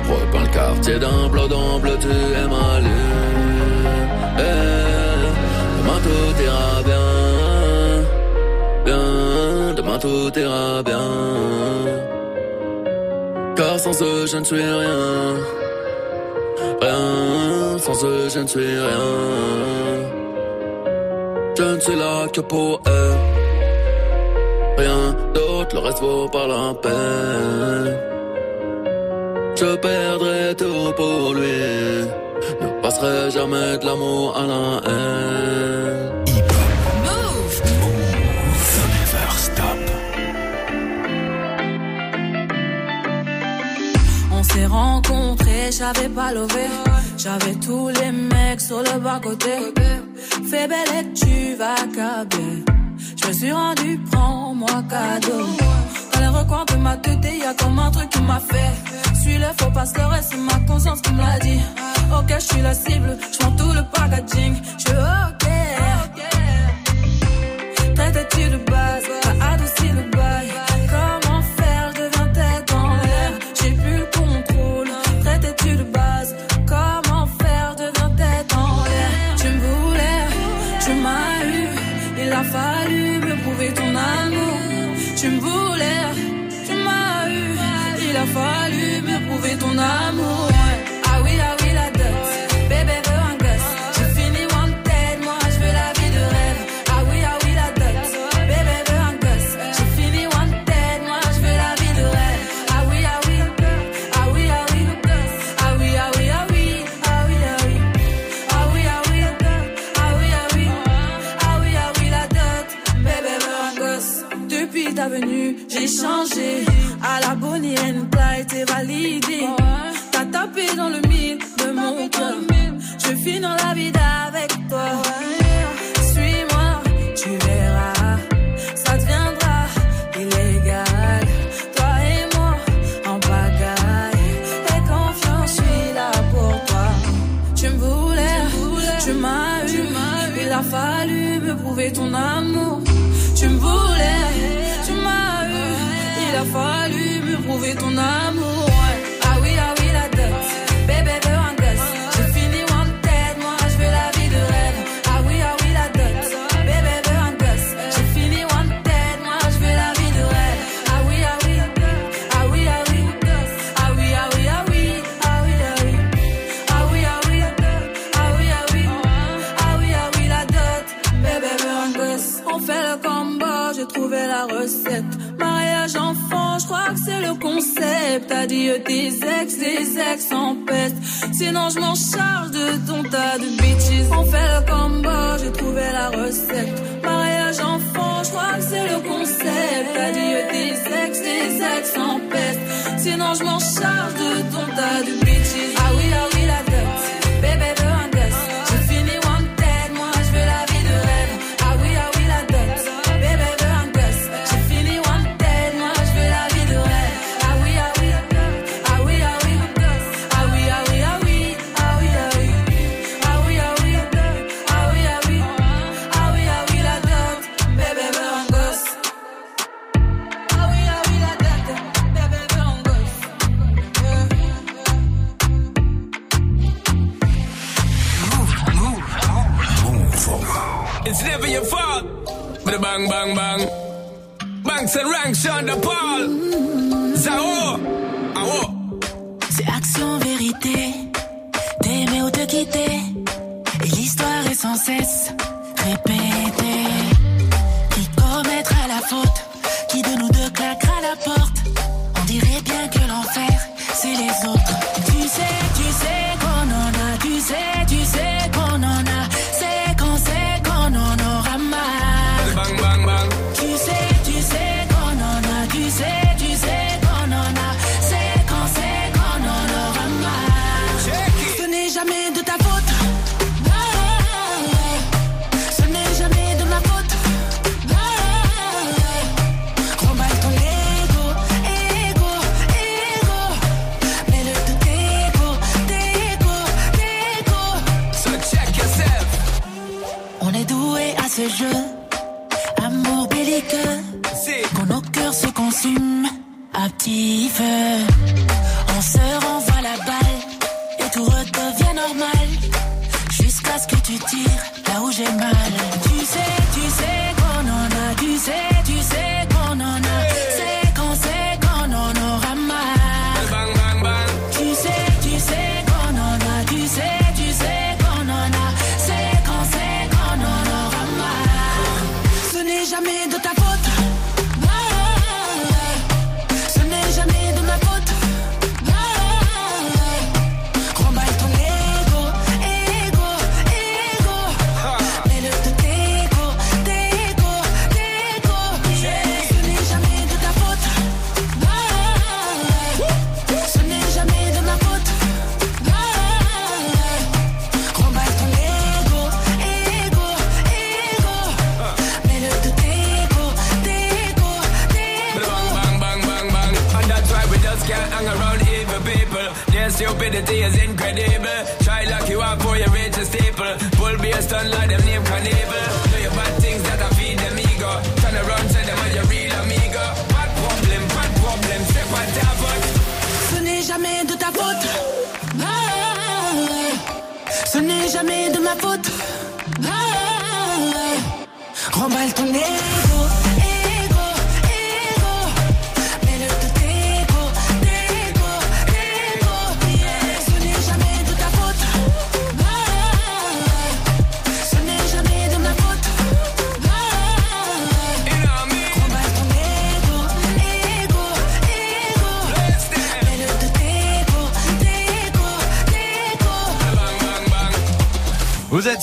Repeins le quartier d'un bleu tu es ma lune. Eh, demain tout ira bien. Bien, demain tout ira bien. Car sans eux je ne suis rien. Rien, sans eux je ne suis rien. Je ne suis là que pour eux. Rien d'autre, le reste vaut pas la peine. Je perdrai tout pour lui. Passerai jamais de l'amour à la haine. Move. Move. Never stop. On s'est rencontrés, j'avais pas levé. J'avais tous les mecs sur le bas-côté. Fais belle et tu vas câbler. Je me suis rendu, prends-moi cadeau. Recoins de ma tête, y a comme un truc qui m'a fait. Suis le faux pasteur et c'est ma conscience qui me l'a dit. Ok, je suis la cible, je tout le packaging. Je ok. Traite-tu de base, t'as adouci le bail. Comment faire, deviens tête en l'air? J'ai plus le contrôle. Traite-tu de base, comment faire, deviens tête en l'air? Tu me voulais, tu m'as eu. Il a fallu me prouver ton amour. Tu me voulais, ton amour. Ah oui, ah oui, la dot. Bébé veut un gosse. J'ai fini wanted, moi je veux la vie de rêve. Ah oui, ah oui, la dot. Bébé veut un gosse. J'ai fini wanted, moi je veux la vie de rêve. Ah oui, ah oui. Ah oui, ah oui. Ah oui, ah oui, ah oui. Ah oui, ah oui. Ah oui, ah oui. Ah oui, ah oui. Ah oui, ah oui, la dot. Bébé veut un gosse. Depuis ta venue, j'ai changé. À la Bonnie and Clyde, t'es validé. Dans le mille de mon cœur. Je finis dans la vie avec toi. Suis-moi, tu verras. Ça deviendra illégal. Toi et moi, en pagaille. Et confiance, je suis là pour toi. Tu me voulais, tu m'as eu. Il a fallu me prouver ton amour. Tu me voulais, tu m'as eu. Il a fallu me prouver ton amour. Ex, tes ex en peste. Sinon, je m'en charge de ton tas de bitches. On fait le combo, j'ai trouvé la recette. Mariage enfant, je crois que c'est le concept. Adieu tes ex, tes ex en peste. Sinon, je m'en charge de ton tas de bitches. Ah oui, ah oui, la dot. Bébé bang, bang, bang. Banks and ranks, Sean the Paul. Zao. Awo. C'est action, vérité. T'aimer ou te quitter. Et l'histoire est sans cesse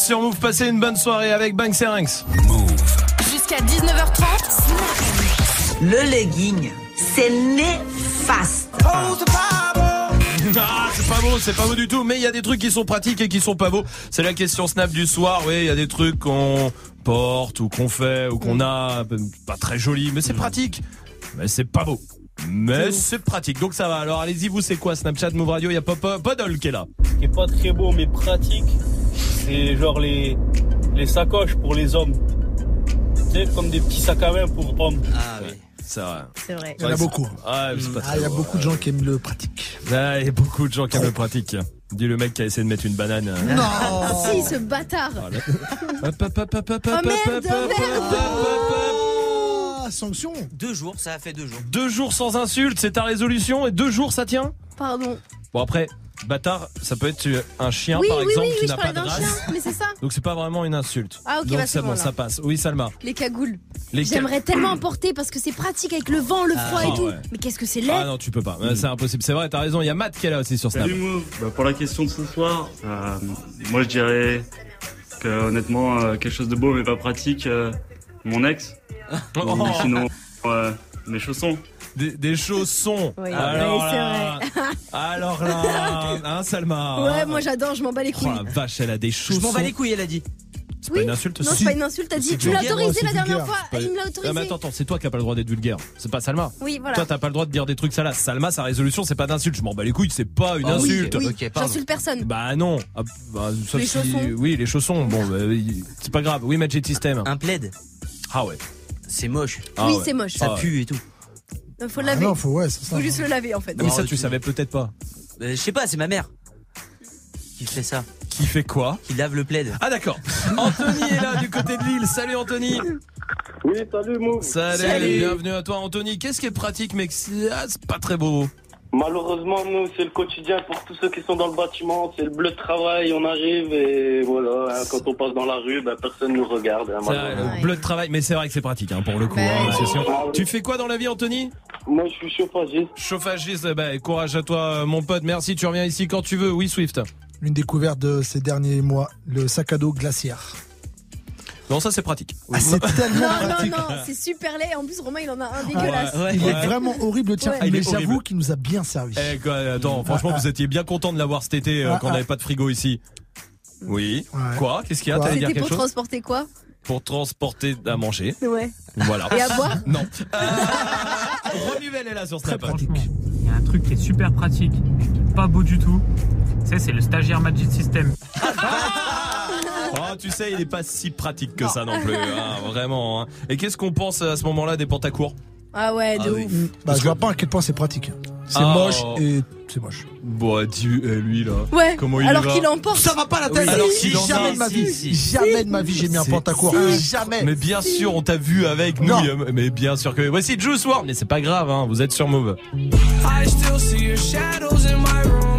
sur Move, passez une bonne soirée avec Bang Serinx. Jusqu'à 19h30. Le legging, c'est néfaste. Ah, c'est pas beau, c'est pas beau du tout, mais il y a des trucs qui sont pratiques et qui sont pas beaux. C'est la question Snap du soir, oui, il y a des trucs qu'on porte ou qu'on fait ou qu'on a, euh, pas très joli, mais c'est pratique. Mais c'est pas beau. Mais c'est pratique, donc ça va. Alors allez-y, vous c'est quoi Snapchat, Move Radio, il y a Pop Podol qui est là. qui est pas très beau mais pratique, c'est genre les, les sacoches pour les hommes. Tu sais, comme des petits sacs à main pour hommes. Ah oui. C'est vrai. C'est vrai. Il y en a beaucoup. Ah, pas Ah, très il y a beau, beaucoup de gens qui aiment le pratique. Ah, il y a beaucoup de gens qui aiment le pratique. Dis le mec qui a essayé de mettre une banane. euh, Non Ah, si, ce bâtard. <laughs> Hop, hop, hop, hop, hop, Oh hop, merde, hop, hop, merde. Ah, sanction Deux jours, ça a fait deux jours. Deux jours sans insulte, c'est ta résolution et deux jours ça tient? Pardon. Bon après, bâtard, ça peut être un chien oui, par oui, exemple oui, qui oui, je n'a pas parlais de d'un race. chien, mais c'est ça. Donc c'est pas vraiment une insulte. Ah, ok, Donc bah, c'est bon, là. ça passe. Oui Salma. Les cagoules. Les J'aimerais tellement en porter parce que c'est pratique avec le vent, le froid Ah, et tout. ouais. Mais qu'est-ce que c'est laid Ah non, tu peux pas. C'est impossible. C'est vrai, t'as raison. Il y a Matt qui est là aussi sur Snap. Bah, pour la question de ce soir, euh, moi je dirais que honnêtement euh, quelque chose de beau mais pas pratique, euh, mon ex. <laughs> Oh. Sinon euh, mes chaussons. Des, des chaussons. Oui, alors oui, c'est là, alors là, <laughs> hein Salma. Ouais, moi j'adore, je m'en bats les Oh couilles. la vache, elle a des chaussons. Je m'en bats les couilles, elle a dit. C'est pas une insulte. Non, c'est pas une insulte, t'as dit. Tu l'as autorisé la dernière vulgaire. fois. Pas- Il me l'a Ah, mais autorisé. attends, attends, c'est toi qui as pas le droit d'être vulgaire. C'est pas Salma. Oui, voilà. Toi, t'as pas le droit de dire des trucs salaces. Salma, sa résolution, c'est pas d'insulte. Je m'en bats les couilles, c'est pas une Ah oui, insulte. J'insulte personne. Bah non. Ah, bah, sauf Les si- chaussons. Oui, les chaussons. Bon, bah, c'est pas grave. Oui, Magic System. Un plaid. Ah ouais. C'est moche. Ah Oui, ouais. c'est moche. Ça Ah ouais. pue et tout. Euh, Faut le Ah laver. non, faut, ouais, c'est ça. Faut juste le laver en fait. Oui, ça, tu savais peut-être pas. Euh, je sais pas, c'est ma mère qui fait ça. Qui fait quoi Qui lave le plaid. Ah d'accord. Anthony est là du côté de Lille. Salut Anthony. Oui, salut Move. Salut, bienvenue à toi Anthony. Qu'est-ce qui est pratique mais que c'est ah, c'est pas très beau Malheureusement, nous, c'est le quotidien pour tous ceux qui sont dans le bâtiment. C'est le bleu de travail, on arrive et voilà. hein, quand on passe dans la rue, ben, personne nous regarde. hein, le bleu de travail, mais c'est vrai que c'est pratique hein, pour le coup. Sûr. Ah oui. Tu fais quoi dans la vie Anthony? Moi, je suis chauffagiste. Chauffagiste, eh ben, courage à toi euh, mon pote. Merci, tu reviens ici quand tu veux. Oui Swift. Une découverte de ces derniers mois, le sac à dos glaciaire. Non, ça c'est pratique. Ah, c'est <laughs> tellement Non, non, pratique. non, c'est super laid. En plus, Romain, il en a un dégueulasse. Il est vraiment horrible, tiens, Ouais. Il mais j'avoue qu'il nous a bien servi. Eh, quoi, attends, franchement, vous étiez bien content de l'avoir cet été euh, Ah, quand on ah. n'avait pas de frigo ici. Oui. Ouais. Quoi? Qu'est-ce qu'il y a? T'allais dire quelque pour chose? transporter quoi? Pour transporter à manger. Ouais. Voilà. Et à boire? <laughs> Non. <laughs> Renuvelle est là sur Snap. Il y a un truc qui est super pratique, pas beau du tout. Tu sais, c'est le stagiaire Magic System. Oh, tu sais, il est pas si pratique que ça non plus. hein, <laughs> vraiment. hein. Et qu'est-ce qu'on pense à ce moment-là des pantacours Ah ouais, de ouf. Bah, je vois pas à quel point c'est pratique. C'est Ah. moche et c'est moche. Bon, dis, eh, lui là. Ouais. Comment il Alors qu'il emporte. Ça va pas la tête. Oui, alors Si, jamais de ma vie, si. jamais de ma vie j'ai mis un pantacourt. si. Jamais. Mais bien sûr, on t'a vu avec nous. Non. euh, Mais bien sûr que. Voici Juice WRLD. Mais c'est pas grave, hein, vous êtes sur Move. I still see your shadows in my room.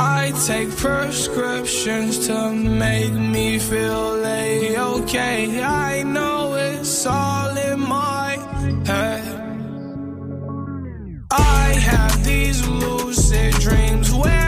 I take prescriptions to make me feel a-okay. I know it's all in my head. I have these lucid dreams where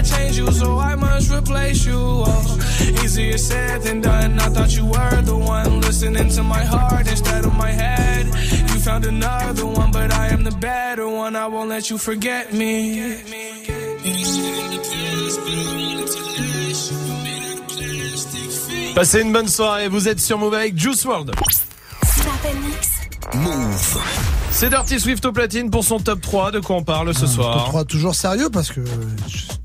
I you, so I must replace you. Oh, easier said than done. I thought you were the one listening to my heart instead of my head. You found another one, but I am the better one. I won't let you forget me. Passez une bonne soirée, vous êtes sur Move avec Juice World. Move. C'est Dirty Swift au platine pour son top 3. De quoi on parle ce Top soir 3 toujours sérieux parce que.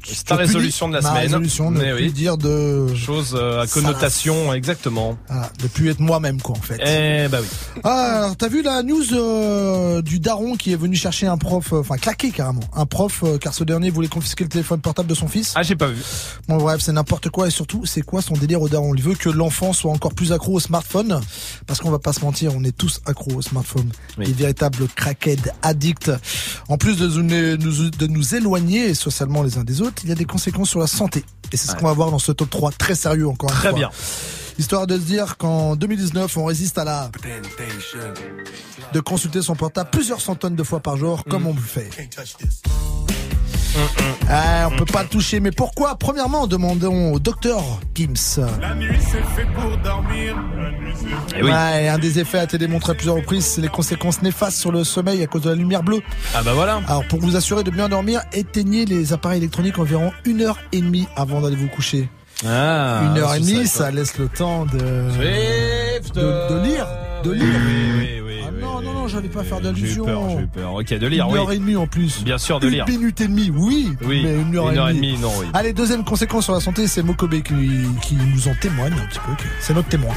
C'est ta résolution de la ma semaine. résolution de Mais plus oui. dire de. Chose euh, à connotation, exactement. Voilà, de plus être moi-même quoi en fait. Eh bah oui. Ah, alors t'as vu la news euh, du daron qui est venu chercher un prof, euh, enfin claqué carrément, un prof euh, car ce dernier voulait confisquer le téléphone portable de son fils. Ah j'ai pas vu. Bon bref, c'est n'importe quoi et surtout c'est quoi son délire au daron? Il veut que l'enfant soit encore plus accro au smartphone parce qu'on va pas se mentir, on est tous accros au smartphone, Oui. des véritables crackheads addicts. En plus de nous, de nous éloigner socialement les uns des autres, il y a des conséquences sur la santé et c'est ce Ouais. qu'on va voir dans ce top 3 très sérieux encore une Très fois. bien. Histoire de se dire qu'en 2019, on résiste à la de consulter son portable plusieurs centaines de fois par jour, Mm. comme on le fait. Ah, on peut pas toucher, mais pourquoi? Premièrement, demandons au docteur Gims. La nuit c'est fait pour dormir. La nuit c'est fait Eh oui. Ouais, un des effets a été démontré à plusieurs reprises, c'est les conséquences néfastes sur le sommeil à cause de la lumière bleue. Ah bah voilà. Alors pour vous assurer de bien dormir, éteignez les appareils électroniques environ une heure et demie avant d'aller vous coucher. Ah, une heure et demie, ça laisse le temps de Swift. de, de lire, de lire. Oui, oui, oui. Ah oui, non, oui. non, non, j'allais pas faire J'ai eu d'allusion. peur, j'ai eu peur. Ok, de lire, Une oui. heure et demie en plus. Bien sûr, de lire. Une minute et demie, oui. Oui, mais une heure, et, demie. non, oui. Allez, deuxième conséquence sur la santé, c'est Mokobe qui, qui nous en témoigne un petit peu. C'est notre témoin.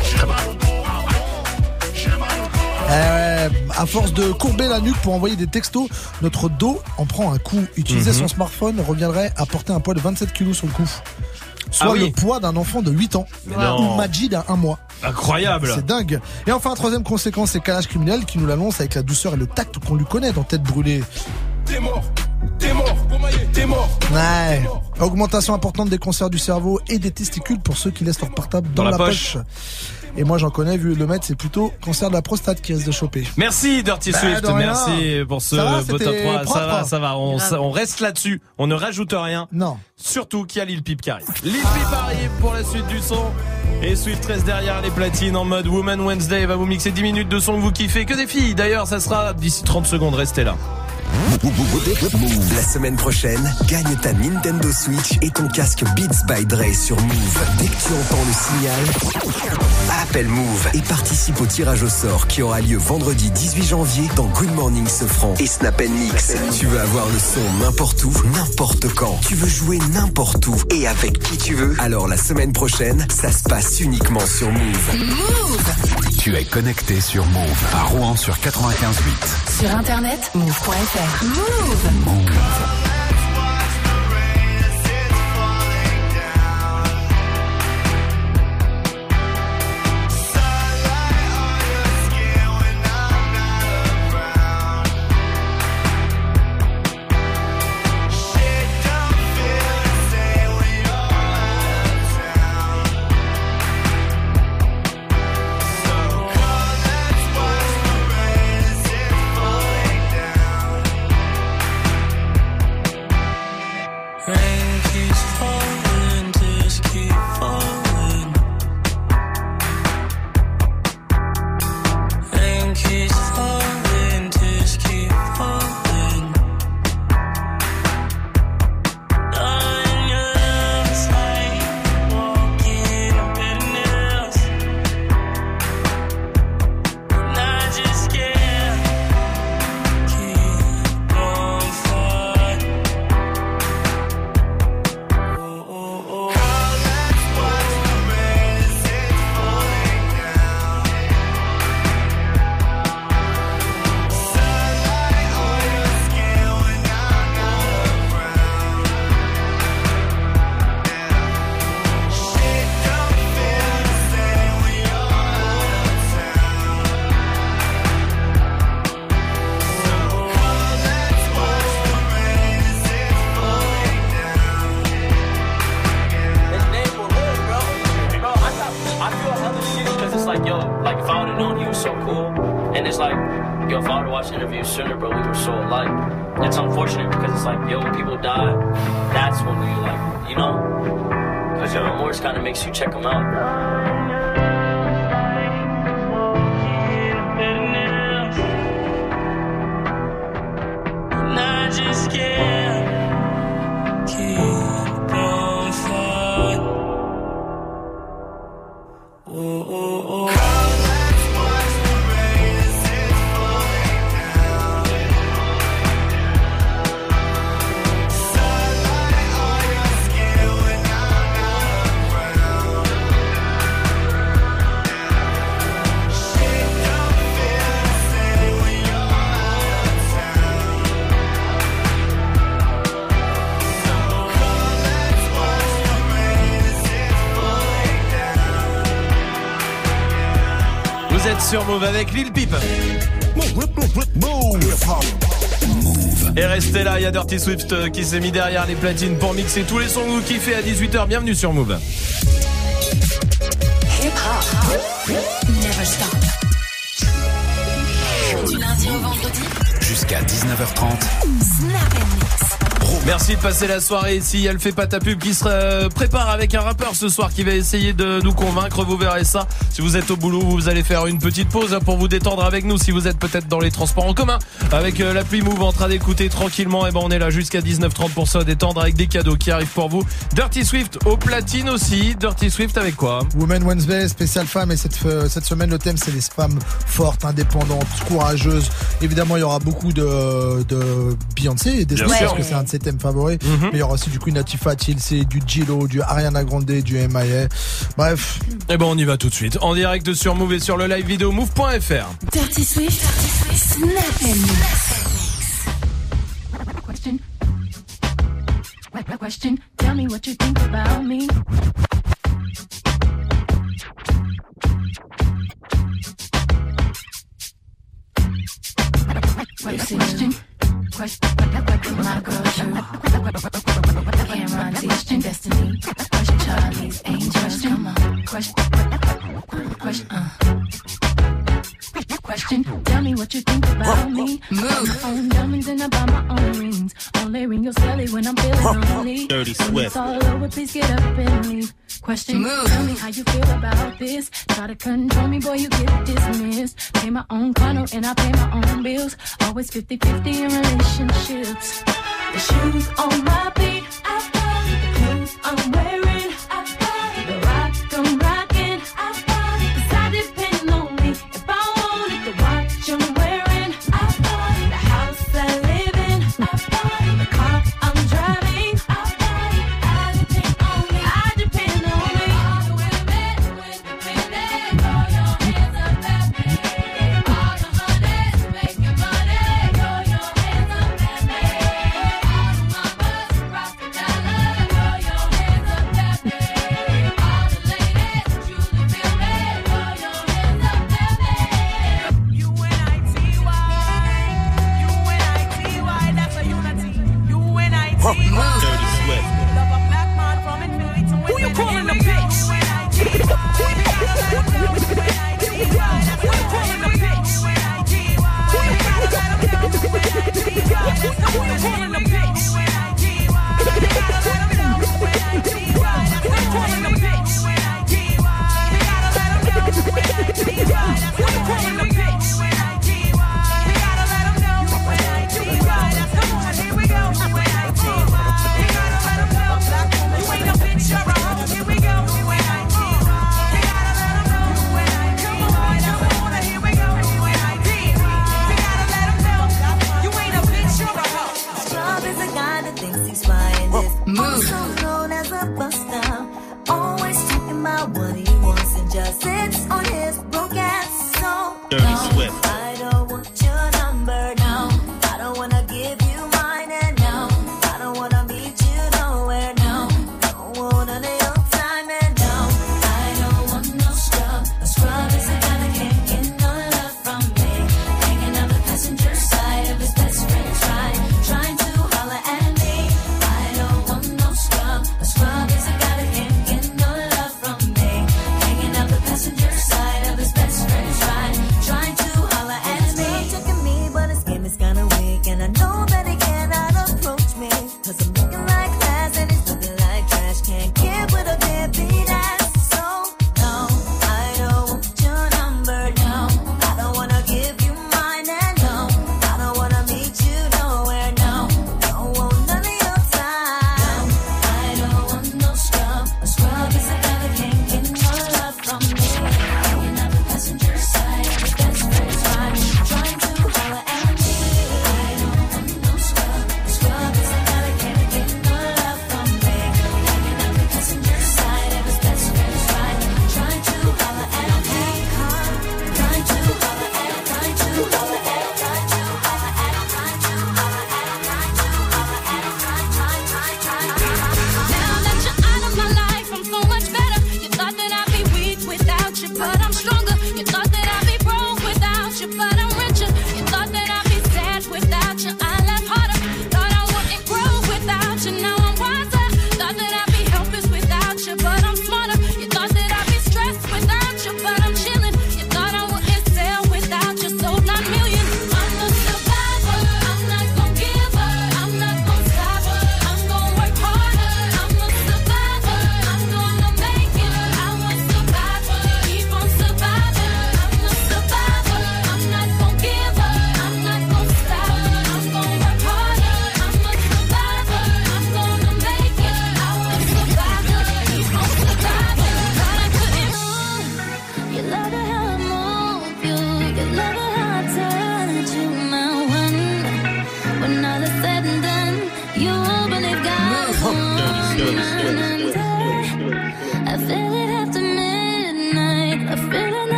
Ouais, à force de courber la nuque pour envoyer des textos, notre dos en prend un coup. Utiliser Mhm. son smartphone reviendrait à porter un poids de 27 kilos sur le cou. Soit Ah oui. le poids d'un enfant de 8 ans. Ou Majid à un mois. Incroyable. C'est dingue. Et enfin, troisième conséquence, c'est Calage criminel qui nous l'annonce avec la douceur et le tact qu'on lui connaît dans Tête brûlée. T'es mort, t'es mort, t'es mort. Ouais. Augmentation importante des cancers du cerveau et des testicules pour ceux qui laissent leur portable dans, Dans la la, poche. poche. Et moi, j'en connais, vu le mètre, c'est plutôt cancer de la prostate qui risque de choper. Merci Dirty Bah, Swift, merci pour ce Ça va, beau top c'était 3. Ça va, ça va, on, reste là-dessus, on ne rajoute rien. Non. Surtout qu'il y a Lil Peep qui arrive. Lil Peep arrive pour la suite du son. Et Swift reste derrière les platines en mode Woman Wednesday va vous mixer 10 minutes de son que vous kiffez. Que des filles d'ailleurs, ça sera d'ici 30 secondes, restez là. Move. La semaine prochaine, gagne ta Nintendo Switch et ton casque Beats by Dre sur Move. Dès que tu entends le signal, appelle Move et participe au tirage au sort qui aura lieu vendredi 18 janvier dans Good Morning Sofran et Snap Mix. Tu veux avoir le son n'importe où, n'importe quand. Tu veux jouer n'importe où et avec qui tu veux. Alors la semaine prochaine, ça se passe uniquement sur Move. Tu es connecté sur Move à Rouen sur 95.8. Sur internet, move.fr. Move. Move avec Lil Peep. Et restez là, il y a Dirty Swift euh, qui s'est mis derrière les platines pour mixer tous les sons que vous kiffez à 18h. Bienvenue sur Move. Hip hop. Never stop. Du lundi au vendredi. Jusqu'à 19h30. Snap and mix. Merci de passer la soirée ici. Elle fait pas ta pub qui se euh, prépare avec un rappeur ce soir qui va essayer de nous convaincre. Vous verrez ça. Si vous êtes au boulot, vous allez faire une petite pause pour vous détendre avec nous. Si vous êtes peut-être dans les transports en commun avec euh, l'appli Move en train d'écouter tranquillement, et ben on est là jusqu'à 19h30 pour se détendre avec des cadeaux qui arrivent pour vous. Dirty Swift au platine aussi. Dirty Swift avec quoi? Women Wednesday, spécial femme et cette, euh, cette semaine le thème c'est les femmes fortes, indépendantes, courageuses. Évidemment il y aura beaucoup de, de Beyoncé et des Bien parce que c'est un de ses thèmes favoris. Mhm. Mais il y aura aussi du Queen Latifah, TLC, du Gilo, du Ariana Grande, du MIA. Bref. Et ben on y va tout de suite. En direct sur Move et sur le live vidéo move.fr. Dirty Swift. Question. Tell me what you think about me. Question. Question. Destiny. Question. question, question, uh. question. Tell me what you think about me. Move. On diamonds and I buy my own rings. Only ring your silly when I'm feeling lonely. Dirty Swift. all over, please get up and leave. Question. Move. Tell me how you feel about this. Try to control me, boy, you get dismissed. Pay my own condo and I pay my own bills. Always 50-50 in relationships. The shoes on my feet, I got the clothes I'm wearing.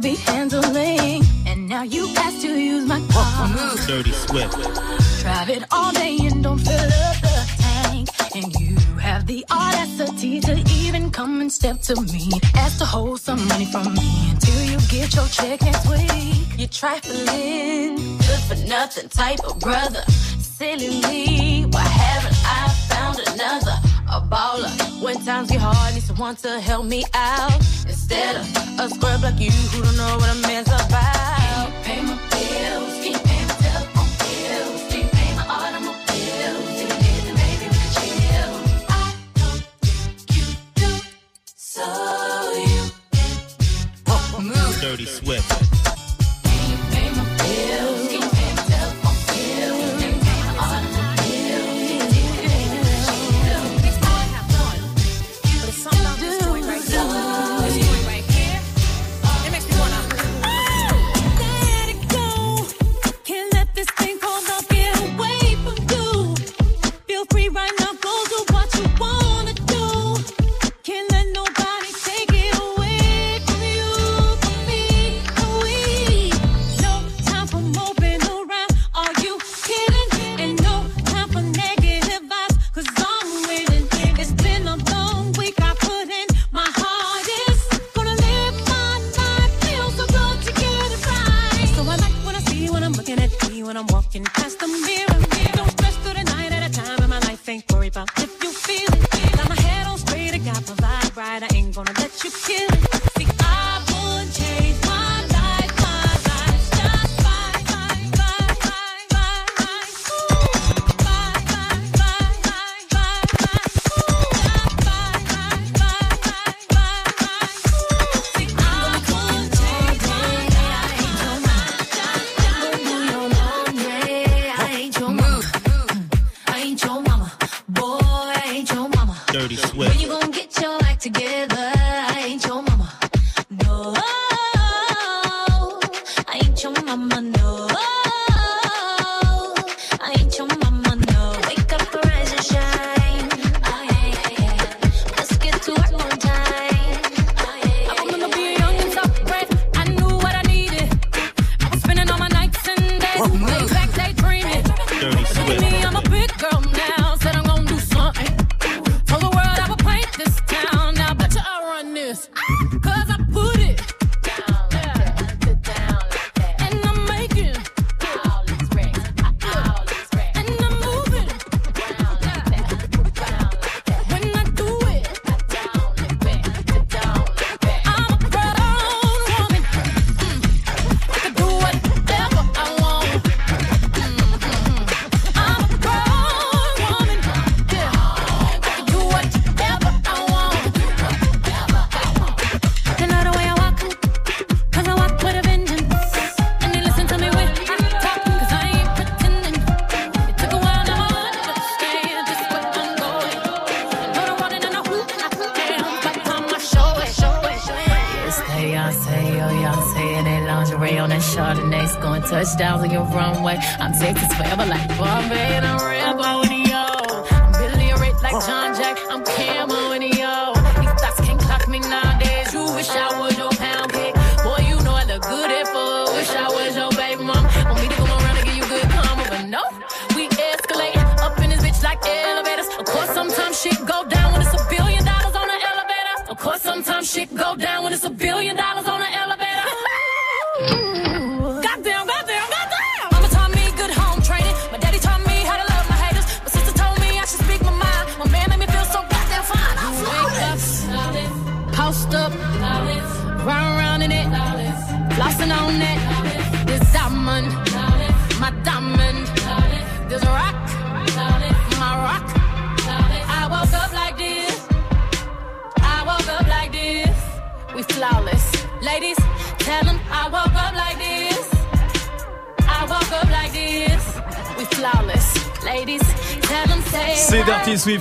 be handling. And now you ask to use my car. Dirty Swift. Drive it all day and don't fill up the tank. And you have the audacity to even come and step to me. Ask to hold some money from me until you get your check next week. You're trifling, good for nothing type of brother. Silly me, why haven't I found another? A baller. When times get hard, need someone to help me out like you who don't know what i mean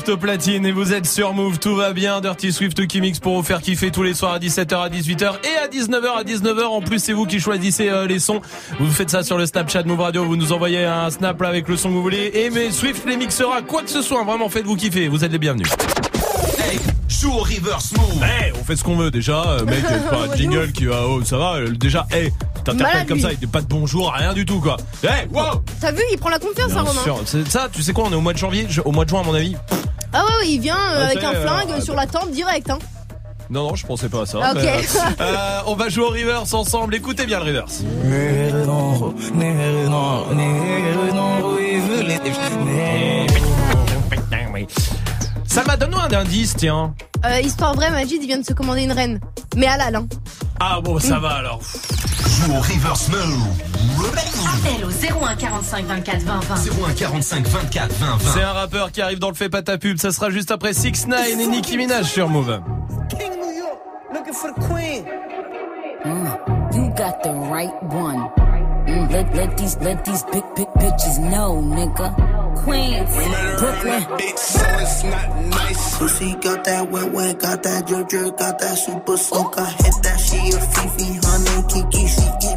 Swift au platine et vous êtes sur Move, tout va bien. Dirty Swift qui mix pour vous faire kiffer tous les soirs à 17h à 18h et à 19h à 19h. En plus, c'est vous qui choisissez euh, les sons. Vous faites ça sur le Snapchat Move Radio, vous nous envoyez un snap là avec le son que vous voulez. Et mais Swift les mixera quoi que ce soit. Vraiment, faites-vous kiffer. Vous êtes les bienvenus. Hey, joue au reverse move. Eh, on fait ce qu'on veut déjà, euh, mec. c'est <laughs> pas un jingle qui va, oh, ça va. euh, déjà, hey, t'interpelles Malade, comme ça, il n'y a pas de bonjour, rien du tout quoi. Hey, wow. T'as vu, il prend la confiance, hein, Romain. ça. Tu sais quoi, on est au mois de janvier, je- au mois de juin à mon avis. Il vient euh, Ah, avec ça un est, flingue sur la tempe direct. Hein. Non, non, je pensais pas à ça. Ok. mais, euh, euh, on va jouer au reverse ensemble. Écoutez bien le reverse. Salma, donne-nous un indice, tiens. Euh, histoire vraie, Majid, il vient de se commander une reine. Mais halal, hein. Ah bon, ça va alors. Joue au reverse move. Appel au 01 45 24 20 20. 01 45 24 20 20. C'est un rappeur qui arrive dans le fait pas ta pub. Ça sera juste après 6 9 et Nicki Minaj sur Move. King New York, looking for the queen. You got the right one. Mm, let, let these let these big big bitches know, nigga. Queens, Brooklyn. so it's not nice. Pussy got that wet wet, got that drip drip, got that super soak. I hit that she a Fifi, honey Kiki. She eat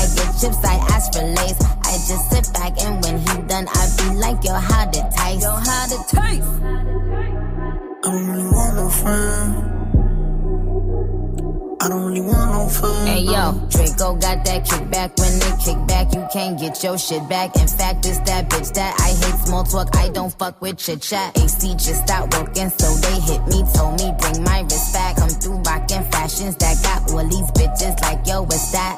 get chips, I ask for lace. I just sit back and when he done, I be like, yo, how it taste? Yo, how it taste? I don't really want no friends. I don't really want no friends. Hey yo, Draco got that kickback. When they kick back, you can't get your shit back. In fact, it's that bitch that I hate small talk. I don't fuck with chit chat. AC just stopped working, so they hit me. Told me bring my wrist back. Come through rockin' fashions that got all these bitches like yo, what's that?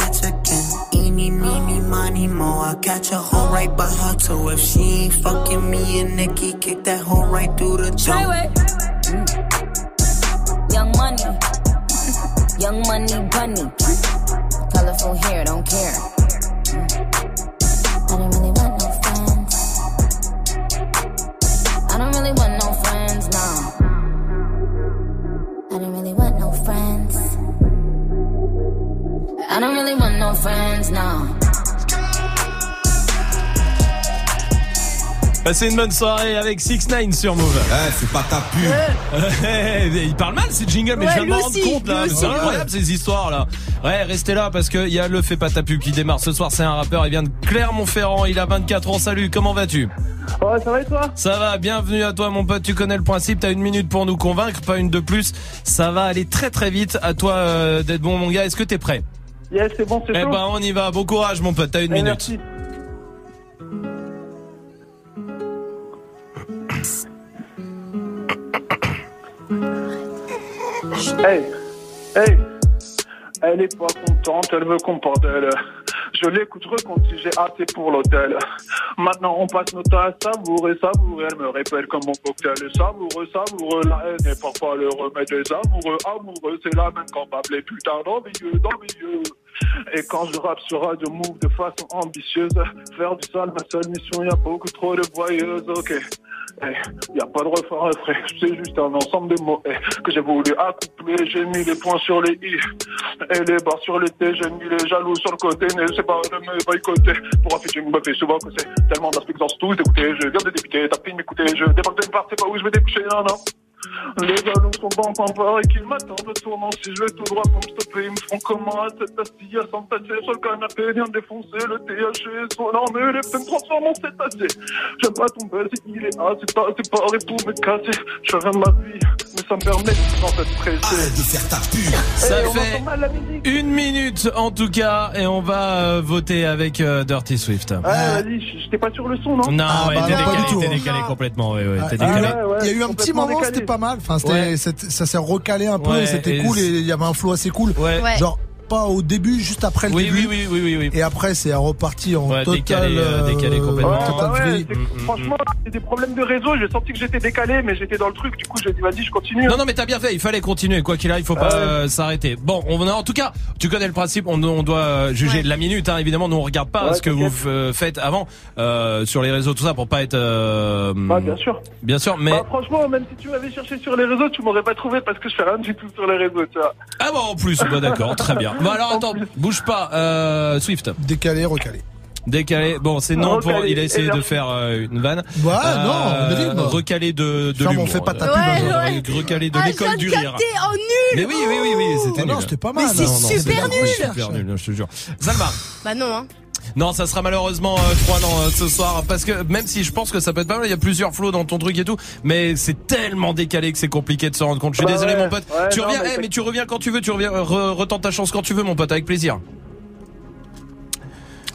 again. Eeny, meeny. I catch a hoe right by her toe. If she ain't fucking me and Nikki, kick that hoe right through the door. Mm. Young money, <laughs> young money bunny. Colorful hair, don't care. Mm. I don't really want no friends. I don't really want no friends, no. I don't really want no friends. I don't really want no friends, no. Passez une bonne soirée avec 6 9 sur Move. Eh, c'est pas ta pub. Il parle mal ces jingles, mais Ouais, je viens de me rendre compte là. C'est incroyable ces histoires là. Ouais, restez là parce qu'il y a le fait pas ta pub qui démarre ce soir. C'est un rappeur, il vient de Clermont-Ferrand, il a 24 ans. Salut, comment vas-tu? Ouais, ça va et toi? Ça va, bienvenue à toi mon pote, tu connais le principe, t'as une minute pour nous convaincre, pas une de plus. Ça va aller très très vite, à toi euh, d'être bon mon gars, est-ce que t'es prêt? Yes, c'est bon, c'est Eh chaud. ben on y va, bon courage mon pote, t'as une Eh, minute. merci. Hey, hey, elle est pas contente, elle veut qu'on parle d'elle. je l'écouterai quand si j'ai assez pour l'hôtel. Maintenant, on passe notre temps à savourer, savourer. Elle me répète comme mon cocktail savoureux, savoureux. La haine est parfois le remède des amoureux, amoureux. C'est la même quand m'appelait putain d'envieux, d'envieux. Et quand je rappe sur Radio Move de façon ambitieuse, faire du sale, ma seule mission, y a beaucoup trop de voyeuses, ok. Il y a pas de refrain, refrain, c'est juste un ensemble de mots eh, que j'ai voulu accoupler. J'ai mis les points sur les i et les barres sur les t. J'ai mis les jaloux sur le côté, n'essaie pas de me boycotter. Pour un featuring, me souvent que c'est tellement d'aspects dans tout écouter. Je viens de débuter, t'as pris de m'écouter. Je débarque d'une part, c'est pas où je vais déboucher, non, non. Les jaloux sont bons en part et qu'ils m'attendent au tournant. Si je vais tout droit pour me stopper, ils me font comment à cette astille à s'entasser sur le canapé, bien défoncer le THC. Son arme et les peines transforment en cétacé. J'aime pas tomber, c'est il est A, c'est pas, c'est pas pour me casser. Je ferai ma vie, mais ça me permet sans être pressé. Arrête de faire ta pub. Ça Eh, on fait une minute en tout cas et on va euh, voter avec euh, Dirty Swift. Ah, vas-y, j'étais pas sur le son, non? Non, Ah, ouais, bah t'es décalé, t'es complètement, ouais, ouais, t'es Ah, décalé. Il y a eu un petit moment, décalé. C'était pas mal. Enfin, c'était, Ouais. c'était- ça s'est recalé un peu, Ouais, et c'était cool et il y avait un flow assez cool. Ouais. Ouais. Genre pas au début, juste après le Oui, début. oui, oui, oui, oui, oui. Et après, c'est reparti en Ouais, total, décalé, euh, décalé complètement. Ouais, total bah ouais, free. c'est- franchement, j'ai des problèmes de réseau. J'ai senti que j'étais décalé, mais j'étais dans le truc. Du coup, j'ai dit, vas-y, je continue. Non, non, mais t'as bien fait. Il fallait continuer. Quoi qu'il arrive, il faut pas Ouais. euh, s'arrêter. Bon, on en tout cas, tu connais le principe. On, on doit euh, juger Ouais. la minute. Hein, évidemment, nous on regarde pas Ouais, ce que vous euh, faites avant euh, sur les réseaux, tout ça, pour pas être. euh, Bah, bien sûr. Bien sûr, mais Bah, franchement, même si tu m'avais cherché sur les réseaux, tu m'aurais pas trouvé parce que je fais rien du tout sur les réseaux, tu vois. ah bon, en plus, bah d'accord, très bien. Bon alors attends, bouge pas, euh, Swift. Décalé, recalé. Décalé. Bon, c'est non pour. Il a essayé de faire euh, une vanne. Ouais, non, on a dit, bah. recalé de de on l'humour. fait pas ta Euh, pub, Ouais, hein. ouais. Recalé de Ah, je l'école viens du rire. capter en nul Mais oui, oui, oui, oui, c'était Oh, nul. non, c'était pas Mais mal. c'est. Non, non, super c'était nul. Super nul, je te jure. Salma. Bah non, hein. Non, ça sera malheureusement euh, 3 non euh, ce soir parce que même si je pense que ça peut être pas mal, il y a plusieurs flots dans ton truc et tout, mais c'est tellement décalé que c'est compliqué de se rendre compte. Je suis Bah désolé ouais, mon pote. ouais, tu non, reviens, mais eh, mais tu reviens quand tu veux, tu reviens, euh, re- retente ta chance quand tu veux mon pote avec plaisir.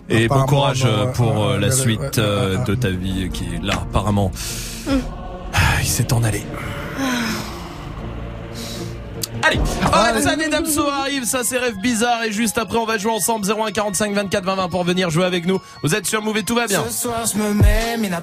Et bon courage euh, pour euh, la suite euh, de ta vie qui est là apparemment. Ah, il s'est en allé. Allez, Alexandre et Damso arrive, ça c'est rêve bizarre et juste après on va jouer ensemble 01 45 24 20 20 pour venir jouer avec nous. Vous êtes sur Move et tout va bien. Ce soir je me mets, Mina,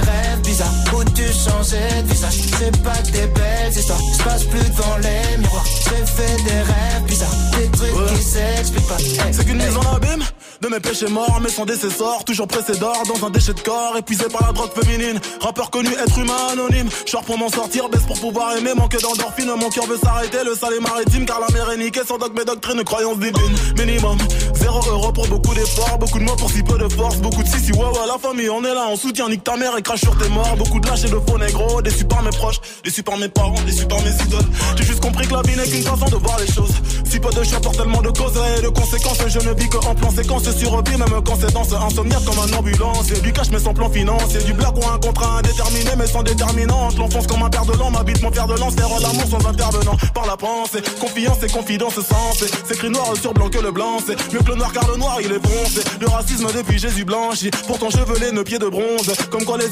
rêves bizarres où tu changeais de visage? C'est pas que des belles histoires, je passe plus devant les miroirs. J'ai fait des rêves bizarres, des trucs qui s'expliquent pas. Hey, C'est qu'une hey. mise en abîme de mes péchés morts, mais sans décessor, toujours pressé d'or dans un déchet de corps, épuisé par la drogue féminine. Rappeur connu, être humain anonyme. Short pour m'en sortir, baisse pour pouvoir aimer, manque d'endorphine. Mon cœur veut s'arrêter, le sale est maritime, car la mer est niquée. Sans dogme et doctrine, croyance divine. Minimum, zéro euro pour beaucoup d'efforts, beaucoup de mots pour si peu de force, beaucoup de si si ouais ouais la famille, on est là, on soutient, nique ta mère et crache sur tes morts. Beaucoup de lâches et de faux négros, déçus par mes proches, déçus par mes parents, déçus par mes idoles. J'ai juste compris que la vie n'est qu'une façon de voir les choses. Si peu de choix pour tellement de causes et de conséquences, je ne vis que en plan séquence, suis repied même quand c'est danse insomniaque comme un ambulancier Du cash mais sans plan financier. Du black ou un contrat indéterminé mais sans déterminante. L'enfance comme un père de l'an m'habite mon fer de lance. Faire l'amour sans intervenant par la pensée. Confiance et confidence sensée. C'est écrit noir sur blanc que le blanc C'est mieux que le noir car le noir il est foncé Le racisme depuis Jésus blanchi. Pourtant chevelé nos pieds de bronze. Comme quoi les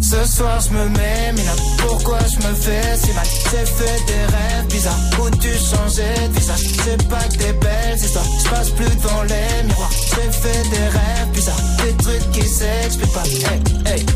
Ce soir je me mets, là pourquoi je me fais si mal? J'ai fait des rêves bizarres. Où tu changeais de visage? C'est pas que des belles histoires, je passe plus devant les miroirs. J'ai fait des rêves bizarres, des trucs qui s'expliquent pas. Hey, hey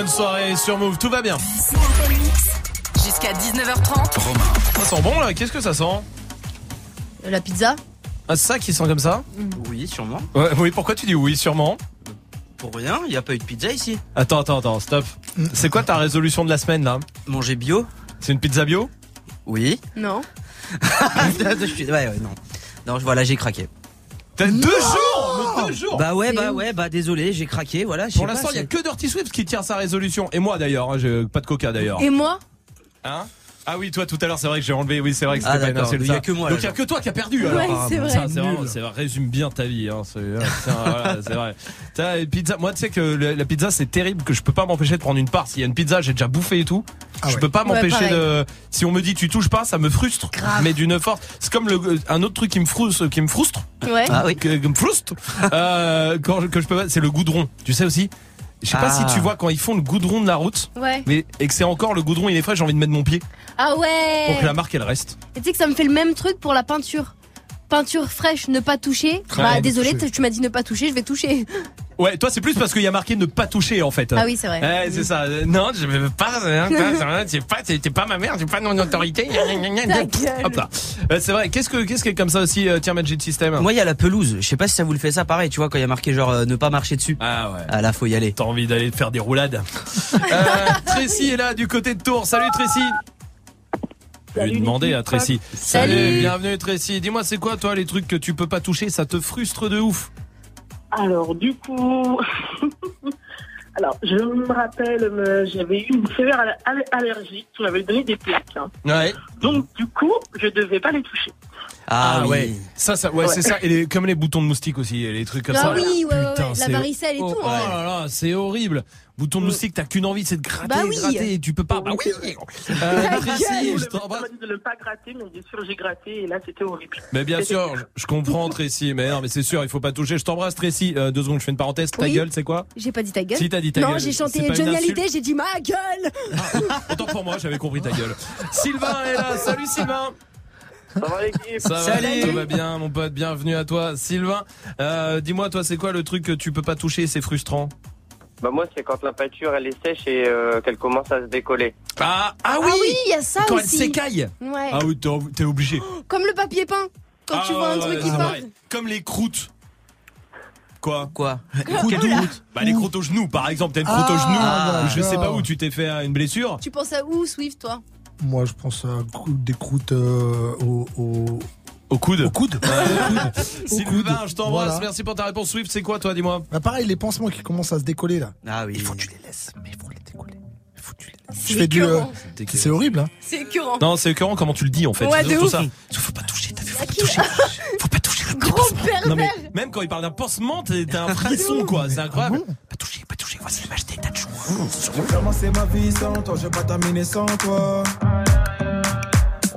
bonne soirée sur Move, tout va bien. Jusqu'à 19h30. Ça sent bon là, qu'est-ce que ça sent? La pizza Ah, c'est ça qui sent comme ça? Oui, sûrement. Ouais, Oui, pourquoi tu dis oui, sûrement? Pour rien, il n'y a pas eu de pizza ici. Attends, attends, attends, stop. C'est quoi ta résolution de la semaine là? Manger bio C'est une pizza bio? Oui. Non. <laughs> Ouais, ouais, non. Non, voilà, j'ai craqué. T'as deux jours Bah ouais, bah ouais, bah désolé, j'ai craqué, voilà. je Pour l'instant, il y a que Dirty Swift qui tient sa résolution. Et moi d'ailleurs, hein, j'ai pas de coca d'ailleurs. Et moi? Hein? Ah oui, toi tout à l'heure, c'est vrai que j'ai enlevé. Oui, c'est vrai que c'était Ah, pas une d'accord, insulte, il y a que moi, Donc il y a que toi qui a perdu. Ouais, alors, c'est vrai. Ça, c'est vraiment, c'est vrai, résume bien ta vie. Hein, c'est, ouais, voilà, c'est vrai. Pizza. Moi, tu sais que le- la pizza, c'est terrible que je peux pas m'empêcher de prendre une part. S'il y a une pizza, j'ai déjà bouffé et tout. je peux pas Ouais, m'empêcher de. Si on me dit tu touches pas, ça me frustre. Mais d'une force. C'est comme le, un autre truc qui me frustre, qui me frustre. Ouais. Ah <laughs> oui. Que, que me frustre. euh, quand je- que je peux pas, c'est le goudron. Tu sais aussi? Je sais pas Ah. si tu vois quand ils font le goudron de la route. Ouais. Mais, et que c'est encore le goudron, il est frais, j'ai envie de mettre mon pied Ah pour que la ouais. marque elle reste. Et tu sais que ça me fait le même truc pour la peinture. Peinture fraîche, ne pas toucher. Ouais. bah désolé, tu m'as dit ne pas toucher, je vais toucher. <laughs> Ouais, toi c'est plus parce qu'il y a marqué ne pas toucher en fait. Ah oui, c'est vrai. Ouais, c'est ça. Euh, Non, je veux pas. hein, toi, C'est pas, t'es t'es pas ma mère, t'es pas mon autorité. Hop là. Euh, C'est vrai. Qu'est-ce que qu'est-ce qui est comme ça aussi euh, Tiens, Magic System. Moi, il y a la pelouse. Je sais pas si ça vous le fait ça pareil, tu vois, quand il y a marqué genre euh, ne pas marcher dessus. Ah ouais. Ah là, faut y aller. T'as envie d'aller te faire des roulades. <laughs> euh, Tracy est là du côté de Tours. Salut Tracy. Je vais lui demander à Tracy. Salut. Bienvenue Tracy. Dis-moi, c'est quoi toi les trucs que tu peux pas toucher? Ça te frustre de ouf. Alors, du coup, <laughs> alors, je me rappelle, me- j'avais eu une sévère aller- aller- allergie. Tu m'avais donné des plaques. hein. Ouais. Donc, du coup, je devais pas les toucher. Ah, oui. ouais. Ça, ça, ouais, Ouais. c'est ça. Et les, comme les boutons de moustique aussi, les trucs comme Ah ça. oui, ouais, ouais, Putain, ouais, la c'est- varicelle et oh, tout, Oh ouais. là là, c'est horrible. Bouton de moustique, t'as qu'une envie, c'est de gratter, Bah oui. gratter, et tu peux pas. Bah oui. Euh, Ta Tracy, je t'embrasse. de ne pas gratter, mais bien sûr, j'ai gratté et là, c'était horrible. Mais bien sûr, je- je comprends Tracy, mais non, mais c'est sûr, il faut pas toucher. Je t'embrasse Tracy. Euh, deux secondes, je fais une parenthèse. Ta Oui. gueule, c'est quoi J'ai pas dit ta gueule. Si, t'as dit ta non, gueule. j'ai C'est chanté Johnny Hallyday, j'ai dit ma gueule. Autant pour moi, j'avais compris ta gueule. Sylvain est là. Salut Sylvain. Ça va l'équipe Ça va, tout va bien, mon pote. Bienvenue à toi, Sylvain. Euh, dis-moi, toi, c'est quoi le truc que tu peux pas toucher? C'est frustrant. Bah moi c'est quand la peinture elle est sèche et euh, qu'elle commence à se décoller. Ah, ah oui, il y a ça Quand aussi. elle s'écaille. Ouais. Ah oui, t'es t'es obligé. Comme le papier peint. Quand tu Ah vois un ouais, truc qui part. Comme les croûtes. Quoi Quoi Quelle croûte Bah les croûtes au genou, par exemple. T'as une croûte au Ah, genou. ah, ou je sais pas d'accord. où tu t'es fait euh, une blessure. Tu penses à où, Swift, toi? Moi, je pense à crou- des croûtes euh, au, au, Au coude. au coude. <laughs> Sylvain, je t'embrasse. Voilà. Merci pour ta réponse. Swift, c'est quoi, toi, dis-moi Bah, pareil, les pansements qui commencent à se décoller là. Ah oui. Il faut que tu les laisses, mais il faut les décoller. Il faut que tu les laisses. C'est Je fais du. euh, c'est horrible, hein. C'est écœurant. Non, c'est écœurant comment tu le dis, en fait. Ouais, de ouf. ça. Faut pas toucher, t'as vu À qui Faut pas toucher le Gros. Non, mais même quand il parle d'un pansement, t'es t'as un frisson, quoi. C'est incroyable. Pas toucher, pas toucher. Voici, va acheter tas de choses. J'ai commencé ma vie sans toi, je vais pas terminer sans toi.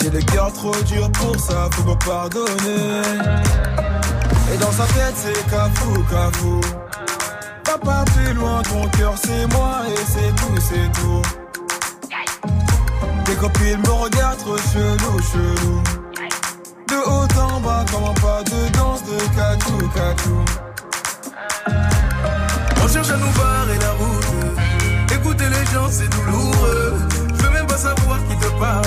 J'ai le cœur trop dur pour ça, faut me pardonner. Et dans sa tête, c'est cafou, cafou. Papa, plus loin, ton cœur, c'est moi et c'est tout, c'est tout. Tes copines me regardent trop chelou, chelou. De haut en bas, comme un pas de danse de catou, catou. On cherche à nous barrer la route. Écouter les gens, c'est douloureux. Je veux même pas savoir qui te parle.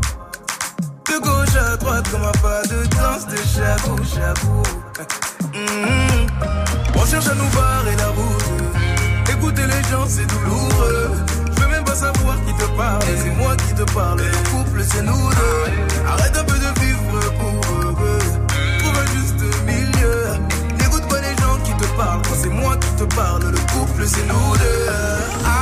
De gauche à droite comme un pas de danse de chabou, chabou. Mhm. On cherche à nous barrer la route. Écouter les gens, c'est douloureux. Je veux même pas savoir qui te parle. C'est moi qui te parle. Le couple, c'est nous deux. Arrête un peu de vivre pour eux. Trouve un juste milieu. N'écoute pas les gens qui te parlent. C'est moi qui te parle. Le couple, c'est nous deux. Ah.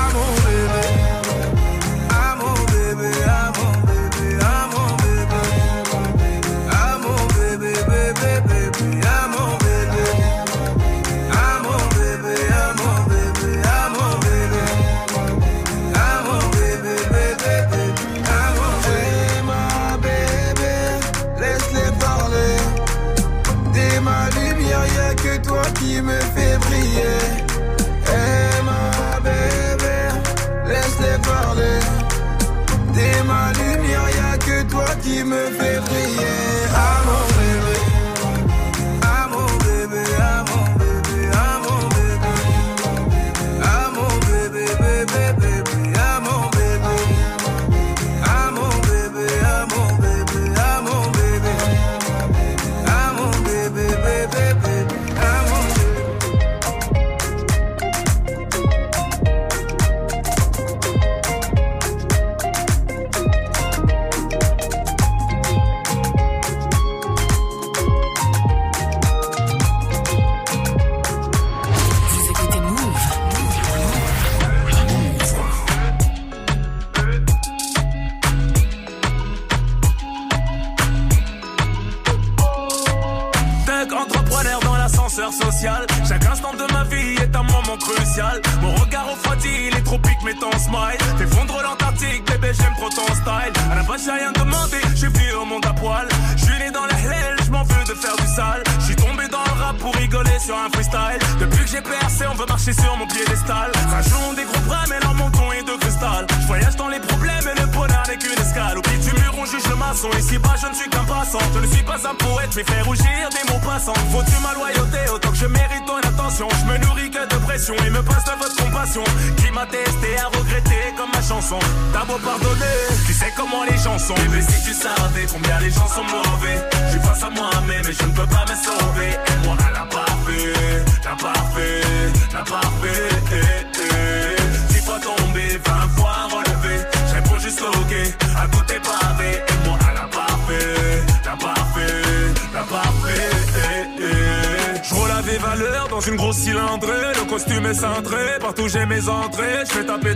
Qui me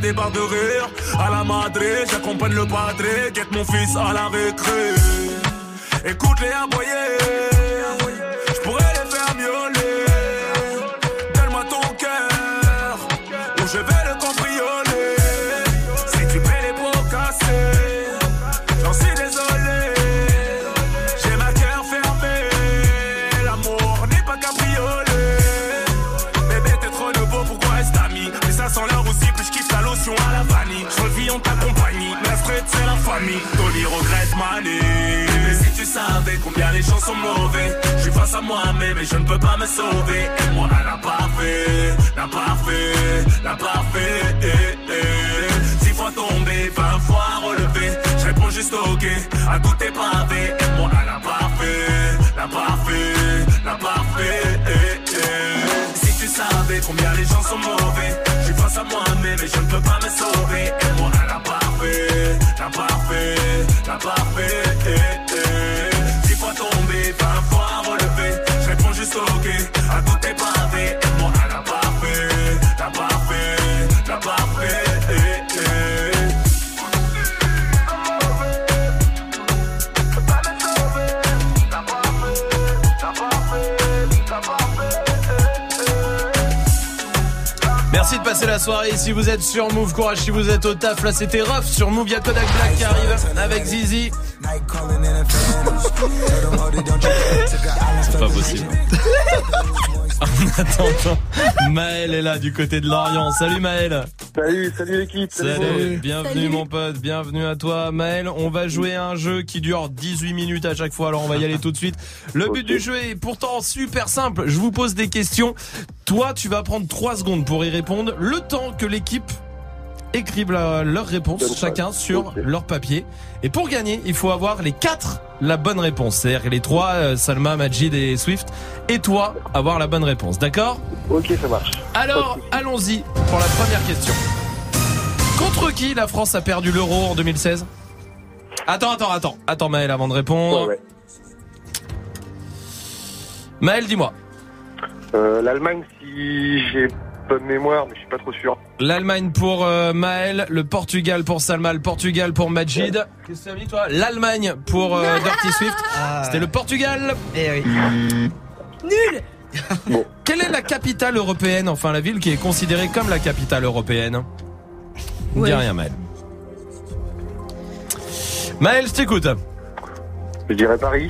des barres de rire à la madré. J'accompagne le padré, guette mon fils à la récré. Écoute-les aboyer, combien les gens sont mauvais, je suis face à moi-même et je ne peux pas me sauver. Et moi, à la parfait, la parfait, la parfait. Eh, eh. Six fois tombé, vingt fois relevé. Je réponds juste ok à tout tes pavés. Et moi, à la parfait, la parfait, la parfait. Eh, eh. Si tu savais combien les gens sont mauvais, je suis face à moi-même et je ne peux pas me sauver. Et moi, à la parfait, la parfait, la parfait. Tombé, vingt fois relevé. Je réponds juste ok à tout tes pavés. Et moi, à la parfait, la parfait, la parfait. Eh, eh. Merci de passer la soirée. Si vous êtes sur Move, courage. Si vous êtes au taf, là c'était rough. Sur Move, il y a Kodak Black qui arrive avec Zizi. C'est pas possible. <laughs> En attendant, Maël est là du côté de Lorient. Salut Maël. Salut, salut l'équipe. Salut, bienvenue mon pote, bienvenue à toi Maël. On va jouer à un jeu qui dure 18 minutes à chaque fois, alors on va y aller tout de suite. Le but du jeu est pourtant super simple. Je vous pose des questions. Toi, tu vas prendre 3 secondes pour y répondre. Le temps que l'équipe écrivent la- réponses Bonne chacun sur leur papier. Et pour gagner, il faut avoir les quatre la bonne réponse. C'est-à-dire les trois, euh, Salma, Majid et Swift. Et toi, avoir la bonne réponse. D'accord? Ok, ça marche. Alors, allons-y pour la première question. Contre qui la France a perdu l'euro en 2016 Attends, attends, attends. Attends Maël avant de répondre. Maël, dis-moi. Euh, L'Allemagne, si j'ai bonne mémoire, mais je suis pas trop sûr. L'Allemagne pour euh, Maël, le Portugal pour Salma, le Portugal pour Majid. Qu'est-ce que tu as mis toi? L'Allemagne pour euh, <laughs> Dirty Swift. C'était le Portugal. Eh oui. Nul Quelle est la capitale européenne, enfin la ville qui est considérée comme la capitale européenne Ne Dis Ouais. rien Maël. Maël, je t'écoute. Je dirais Paris.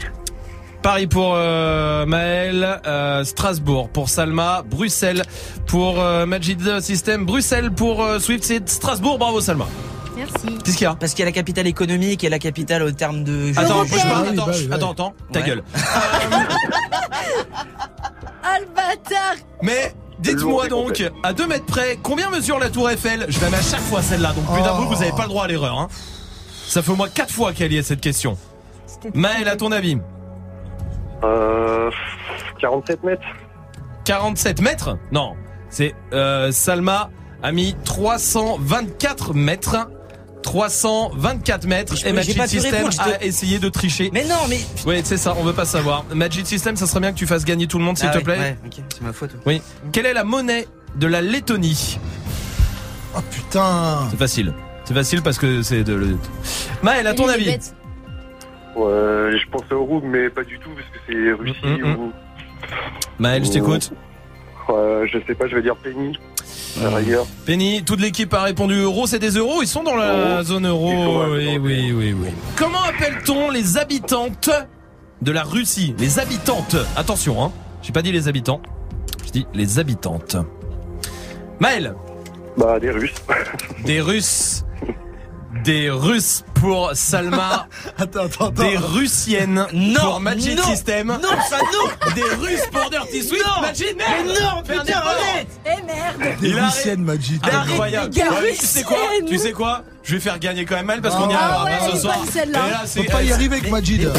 Paris pour euh, Maël, euh, Strasbourg pour Salma, Bruxelles pour euh, Majid System, Bruxelles pour euh, Swift, c'est Strasbourg, bravo Salma. Merci. Qu'est-ce qu'il y a? Parce qu'il y a la capitale économique et la capitale au terme de. Attends, bouge pas, Oui, attends, bah bah attends, ta Ouais. gueule. <laughs> Ah le bâtard Mais dites-moi donc, à 2 mètres près, combien mesure la tour Eiffel? Je la mets à chaque fois celle-là, donc plus d'un Oh. vous avez pas le droit à l'erreur. Hein. Ça fait au moins 4 fois qu'elle y est cette question. Maël, à ton avis? Euh, 47 mètres. 47 mètres Non, c'est euh, Salma a mis 324 mètres. 324 mètres Je- et Magic System répondre, je a te- essayé de tricher. Mais non, mais. Oui, c'est ça, on veut pas savoir. Magic System, ça serait bien que tu fasses gagner tout le monde, s'il Ah te ouais, plaît. ouais, ok, c'est ma faute. Oui. Quelle est la monnaie de la Lettonie? Oh putain C'est facile. C'est facile parce que c'est de. le- Maël, à ton avis Ouais, je pensais au rouble, mais pas du tout, parce que c'est Russie Mm, mm, ou... Maël, je t'écoute. Euh, je sais pas, je vais dire Penny. Rigueur. Penny, toute l'équipe a répondu euro. C'est des euros. Ils sont dans la Euro. zone euro. Oui, oui, oui, oui. Comment appelle-t-on les habitantes de la Russie? Les habitantes. Attention, hein. J'ai pas dit les habitants. Je dis les habitantes. Maël? Bah, des Russes. Des Russes. Des Russes pour Salma. <laughs> attends, attends, Des Russiennes pour Magic non, System. non, ça, non. Des Russes pour Dirty Swift. Non, Magic, mais merde. non, putain. Eh merde Des Il a- Russiennes, Majid. Incroyable. Ouais, tu sais quoi. Tu sais quoi Je vais faire gagner quand même Maël parce qu'on y Ah arrivera ouais, pas ce soir. Et là, c'est- Faut pas y arriver avec Majid.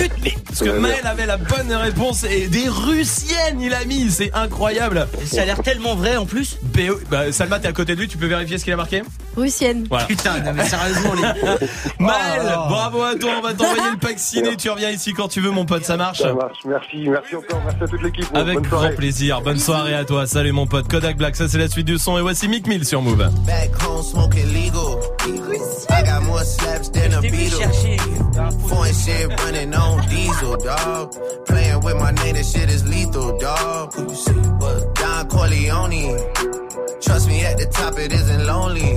Parce que Maël avait la bonne réponse et des Russiennes il a mis, c'est incroyable. Et ça a l'air tellement vrai en plus. Bah, Salma, t'es à côté de lui, tu peux vérifier ce qu'il a marqué Russienne. Voilà. Putain, non, mais sérieusement, les. <laughs> Maël, Bravo à toi, on va t'envoyer le pack ciné, tu reviens ici quand tu veux mon pote, ça marche Ça marche, merci, merci encore, merci à toute l'équipe. Avec Bonne grand soirée. plaisir, bonne soirée à toi, salut mon pote, Kodak Black, ça c'est la suite du son et voici Mick Mill sur Move. Back home smoking legal. I got more slaps than a Beatle. Foreign shit running on diesel, dog. Playing with my name, that shit is lethal, dog. Don Corleone. Trust me, at the top it isn't lonely.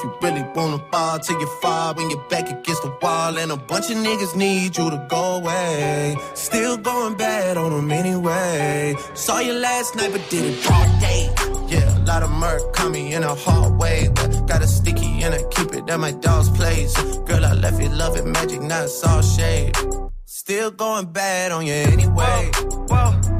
If you really wanna ball till you fall when you're back against the wall. And a bunch of niggas need you to go away. Still going bad on them anyway. Saw you last night, but did it all day. Yeah, a lot of murk me in a hard way. But got a sticky and I keep it at my dog's place. Girl, I left it, loving magic, not it's all shade. Still going bad on you anyway. Whoa, whoa,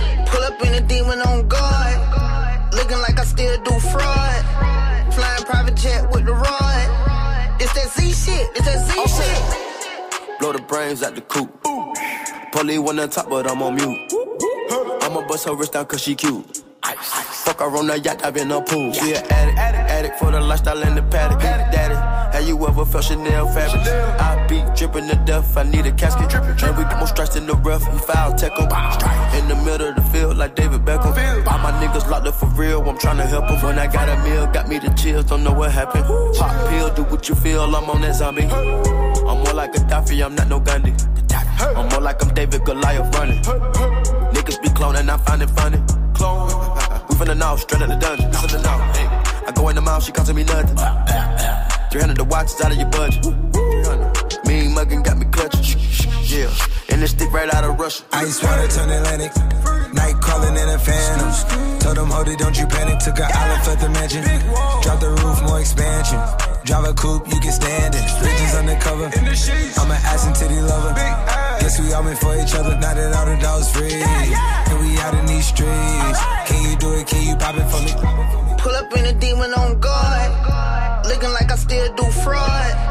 Up in a demon on guard. Looking like I still do fraud. Flying private jet with the rod. It's that Z shit, it's that Z shit. Blow the brains out the coop. Polly one on top, but I'm on mute. I'ma bust her wrist down cause she cute. Fuck her on the yacht, I've been a pool. She an addict, addict, addict for the lifestyle and the paddock. Daddy, have you ever felt Chanel fabric? I be dripping to death, I need a casket. And we got more strikes in the rough, we foul tech 'em. In the middle of the field, like David Beckham. All my niggas locked up for real, I'm tryna help 'em. When I got a meal, got me the chills, don't know what happened. Pop pill, do what you feel, I'm on that zombie. I'm more like Gaddafi, I'm not no Gandhi. I'm more like I'm David Goliath running. Niggas be cloning, I find it funny. Clone. We finna know, straight out the dungeon. Know. Hey. I go in the mouth, she costing me nothing. 300 the watch is out of your budget. Mean muggin' got me clutching. Yeah, and this stick right out of Russia. Ice water turn Atlantic. Night calling in a phantom. Told them, hold it, don't you panic. Took an island, felt the mansion. Drop the roof, more expansion. Drive a coupe, you can stand it. Bridges undercover. I'm an ass and titty lover. Guess we all meant for each other. Now that all the dogs free. And we out in these streets. Can you do it? Can you pop it for me? Pull up in a demon on guard. Looking like I still do fraud.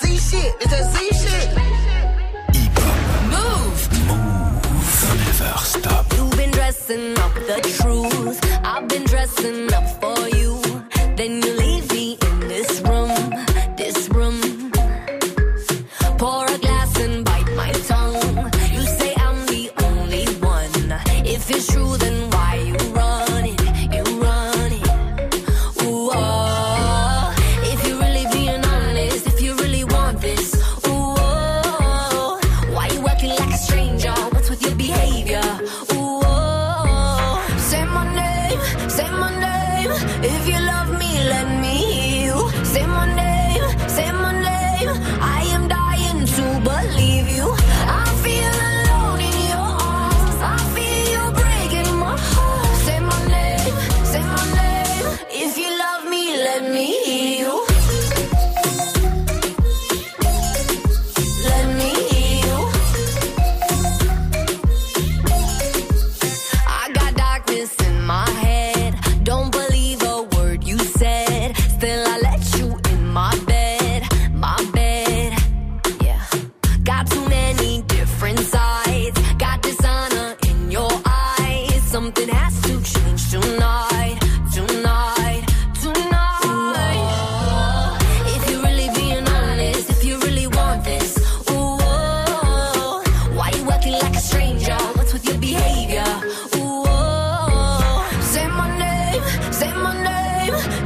Z shit, it's that Z shit. Move. Move. Never stop. You've been dressing up the truth. I've been dressing up for you. Then you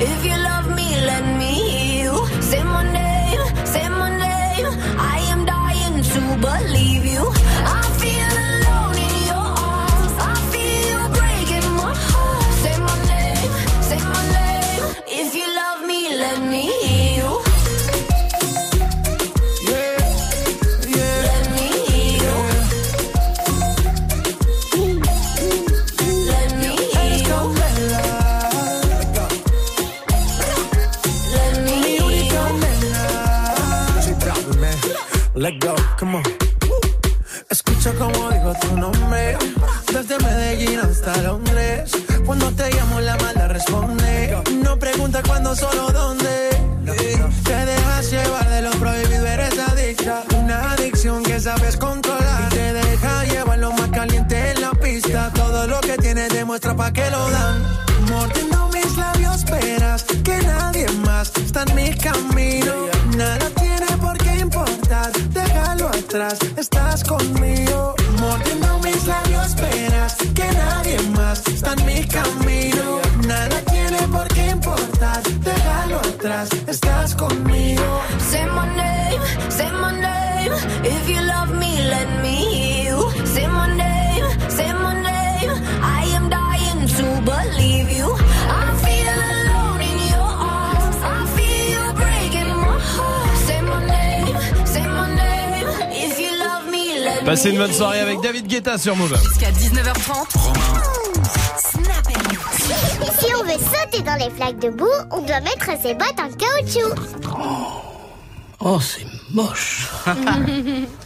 If you love me pa' que lo dan. Passez une bonne soirée avec David Guetta sur Move. Jusqu'à 19h30. Snap Si on veut sauter dans les flaques de boue, on doit mettre ses bottes en caoutchouc. Oh, c'est moche. <laughs>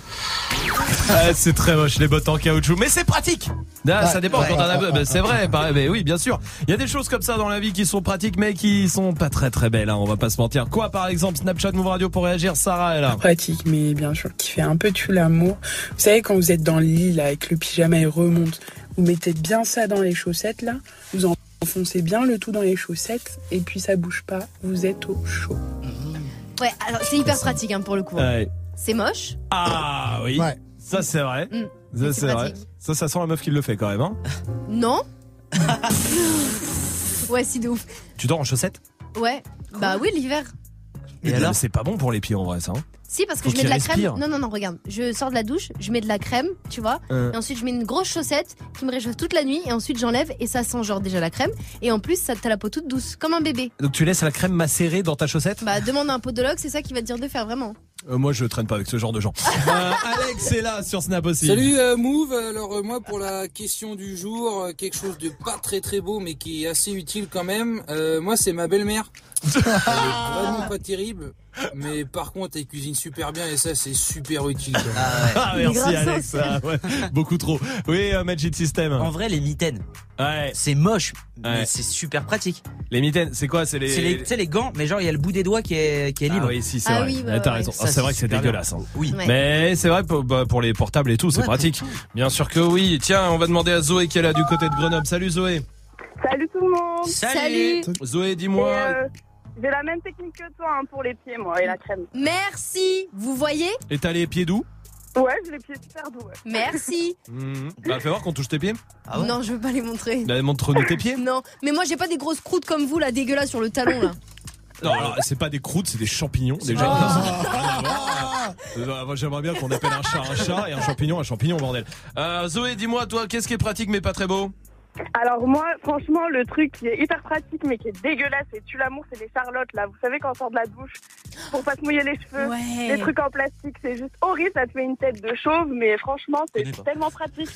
Ah, c'est très moche les bottes en caoutchouc, mais c'est pratique. Ah, ça dépend ouais, quand on a. ouais, ouais, c'est vrai, pareil, mais oui, bien sûr. Il y a des choses comme ça dans la vie qui sont pratiques, mais qui sont pas très très belles. Hein, on va pas se mentir. Quoi, par exemple, Snapchat, Move Radio pour réagir. Sarah est là. pratique, mais bien sûr, qui fait un peu tout l'amour. Vous savez, quand vous êtes dans le lit, là, que le pyjama, il remonte, vous mettez bien ça dans les chaussettes, là, vous enfoncez bien le tout dans les chaussettes, et puis ça bouge pas, vous êtes au chaud. Ouais, alors c'est hyper pratique hein, pour le coup. Ouais. C'est moche. Ah oui. Ça c'est vrai. Mm. Ça c'est vrai. Ça, ça sent la meuf qui le fait quand même. Hein. <laughs> Non <laughs> Ouais, si de ouf. Tu dors en chaussettes? Ouais. Bah oui, l'hiver. Et alors? C'est pas bon pour les pieds en vrai, ça. hein. Si, parce que Faut je mets de la crème. Non, non, non, regarde. Je sors de la douche, je mets de la crème, tu vois. Euh. Et ensuite, je mets une grosse chaussette qui me réchauffe toute la nuit. Et ensuite, j'enlève et ça sent genre déjà la crème. Et en plus, ça t'as la peau toute douce, comme un bébé. Donc tu laisses la crème macérée dans ta chaussette? Bah, demande à un podologue, c'est ça qui va te dire de faire vraiment. Euh, Moi je traîne pas avec ce genre de gens. <laughs> Euh, Alex est là sur Snap aussi. Salut euh, Move, alors euh, moi pour la question du jour, euh, quelque chose de pas très très beau mais qui est assez utile quand même, euh, moi c'est ma belle-mère. Elle est vraiment pas terrible, mais par contre elle cuisine super bien et ça c'est super utile. quoi. Ah, merci Alex. Ah, ouais, beaucoup trop. Oui, euh, Magic System. En vrai, les mitaines. Ouais. C'est moche, mais Ouais. c'est super pratique. Les mitaines, c'est quoi? C'est les. C'est les, tu sais, les gants, mais genre il y a le bout des doigts qui est, qui est libre. Ah oui, si, c'est Ah vrai. oui, bah Ouais, T'as raison. Ah, c'est vrai que c'est dégueulasse. hein. Oui. Ouais. Mais c'est vrai pour, bah, pour les portables et tout, c'est Ouais, pratique. Bien sûr que oui. Tiens, on va demander à Zoé qui est là du côté de Grenoble. Salut Zoé. Salut tout le monde. Salut. Zoé, dis-moi. euh, J'ai la même technique que toi hein, pour les pieds, moi, et la crème. Merci. Vous voyez Et t'as les pieds doux Ouais, j'ai les pieds super doux. ouais. Merci. <laughs> Mhm. Bah fais voir qu'on touche tes pieds. Ah ouais non, je veux pas les montrer. Bah, Montre-nous tes pieds. Non, mais moi j'ai pas des grosses croûtes comme vous là, dégueulasses sur le talon là. Non, alors, c'est pas des croûtes, c'est des champignons. Déjà, Oh. <laughs> Euh, moi, j'aimerais bien qu'on appelle un chat un chat et un champignon un champignon, bordel. Euh, Zoé, dis-moi, toi, qu'est-ce qui est pratique mais pas très beau? Alors moi, franchement, le truc qui est hyper pratique mais qui est dégueulasse et tue l'amour, c'est les charlottes là. Vous savez quand on sort de la douche pour pas se mouiller les cheveux, Ouais. les trucs en plastique, c'est juste horrible. Ça te fait une tête de chauve, mais franchement, c'est tellement pratique.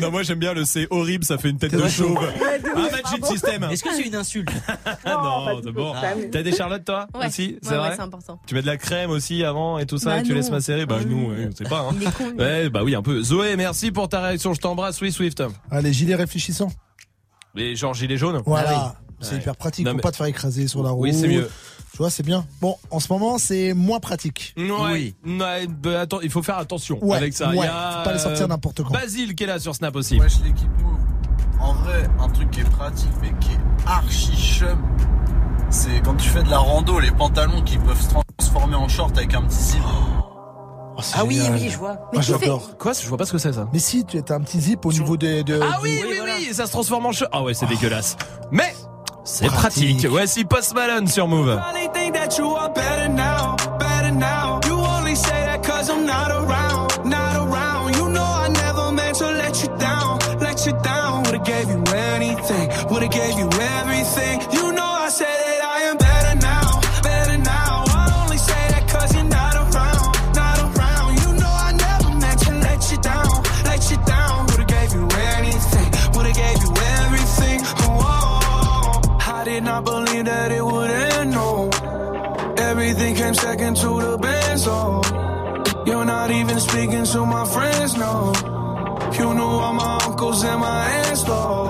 Non, moi j'aime bien le c'est horrible, ça fait une tête de chauve. Ah, Magic. System. Est-ce que c'est une insulte <laughs> Ah Non, jamais. T'as des charlottes toi Ouais. aussi, c'est Ouais, ouais, vrai c'est important. Tu mets de la crème aussi avant et tout ça, Bah et tu laisses macérer Bah nous, ouais, on sait pas. Hein. Con. Ouais, bah oui, un peu. Zoé, merci pour ta réaction, je t'embrasse, oui, Swift. Allez, gilet réfléchissant. Les genre gilet jaune Voilà. C'est Ouais. hyper pratique Non, pour mais- pas te faire écraser sur la route. Oui, c'est mieux. Tu vois, c'est bien. Bon, en ce moment, c'est moins pratique. Ouais, Oui. ouais, bah, attends, il faut faire attention Ouais, avec ça. ouais, Il y a, faut pas les sortir n'importe quand. Basile qui est là sur Snap aussi. Wesh l'équipe Move. En vrai, un truc qui est pratique mais qui est archi chum, c'est quand tu fais de la rando, les pantalons qui peuvent se transformer en short avec un petit zip. Oh, Ah oui, génial. oui, je vois. Moi, tu fais- j'adore. Quoi Je vois pas ce que c'est ça. Mais si, tu as un petit zip au niveau des. De, Ah oui, du- oui, voilà. oui, ça se transforme en cheveux. Ah ouais, c'est dégueulasse. Mais c'est Pratique. pratique. Voici Post Malone sur Move. Second to the best, oh. You're not even speaking to my friends, no. You knew all my uncles and my aunts, though.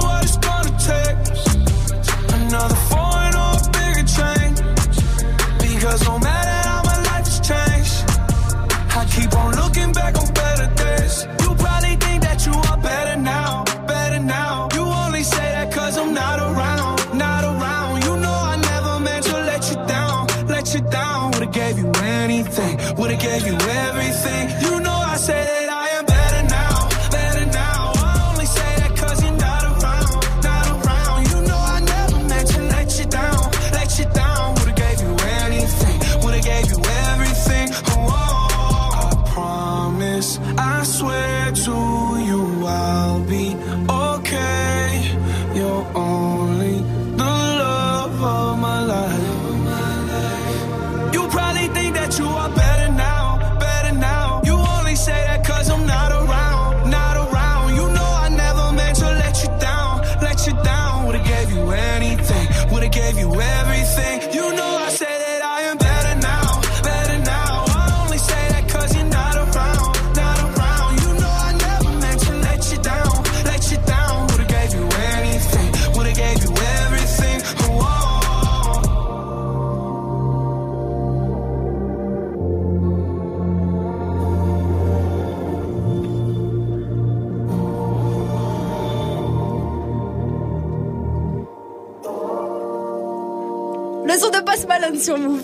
sur Move.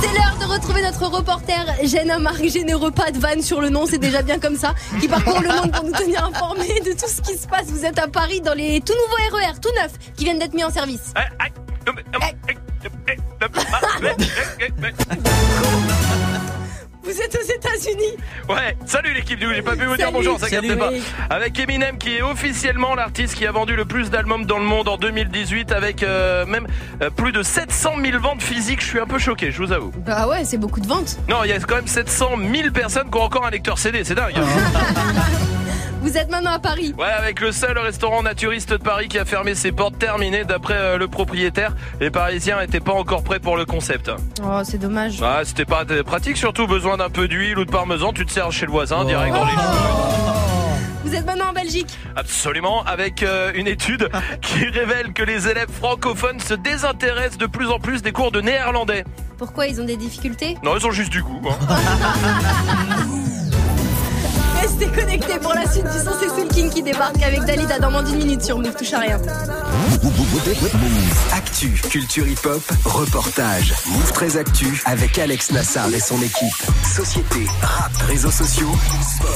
C'est l'heure de retrouver notre reporter Jenna Marc Généreux, pas de vanne sur le nom, c'est déjà bien comme ça, qui parcourt le monde pour nous tenir informés de tout ce qui se passe. Vous êtes à Paris dans les tout nouveaux RER, tout neufs, qui viennent d'être mis en service. Vous êtes aux États-Unis. Ouais, salut l'équipe du j'ai pas pu vous dire Salut. bonjour, ça capte pas. Avec Eminem qui est officiellement l'artiste qui a vendu le plus d'albums dans le monde en 2018 avec euh, même euh, plus de 700 000 ventes physiques, je suis un peu choqué, je vous avoue. Bah ouais, c'est beaucoup de ventes. Non, il y a quand même 700 000 personnes qui ont encore un lecteur CD, c'est dingue. <laughs> Vous êtes maintenant à Paris. Ouais, avec le seul restaurant naturiste de Paris qui a fermé ses portes terminées d'après euh, le propriétaire. Les Parisiens étaient pas encore prêts pour le concept. Oh, c'est dommage. Ah, c'était pas pratique, surtout besoin d'un peu d'huile ou de parmesan, tu te sers chez le voisin direct dans les Vous êtes maintenant en Belgique. Absolument, avec euh, une étude <laughs> qui révèle que les élèves francophones se désintéressent de plus en plus des cours de néerlandais. Pourquoi ils ont des difficultés? Non, ils ont juste du goût. hein. <laughs> Restez pour la suite du son, c'est Soul King qui débarque avec Dalida dans moins d'une minute sur Move Touche à rien. Move. Actu, culture hip-hop, reportage. Move très actu avec Alex Nassar et son équipe. Société, rap, réseaux sociaux,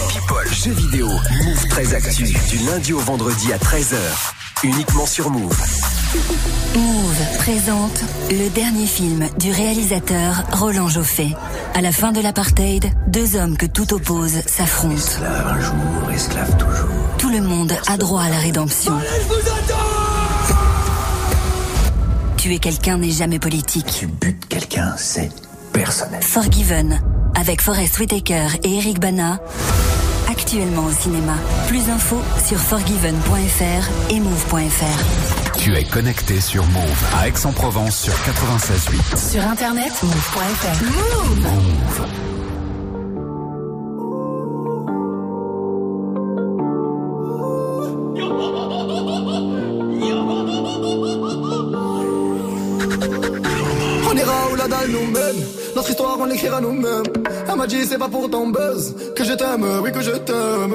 people, jeux vidéo. Move très actu du lundi au vendredi à 13h. Uniquement sur Move. Move présente le dernier film du réalisateur Roland Joffé. À la fin de l'apartheid, deux hommes que tout oppose s'affrontent. un jour, esclave toujours. Tout le monde a droit à la rédemption. Tuer quelqu'un n'est jamais politique. Tu butes quelqu'un, c'est personnel. Forgiven, avec Forest Whitaker et Eric Bana, actuellement au cinéma. Plus d'infos sur forgiven.fr et move.fr. Tu es connecté sur Move à Aix-en-Provence sur 96.8. Sur internet, move.fr. Move. On ira où la dalle nous mène. Notre histoire, on l'écrira nous-mêmes. Elle m'a dit, c'est pas pour ton buzz que je t'aime, oui, que je t'aime.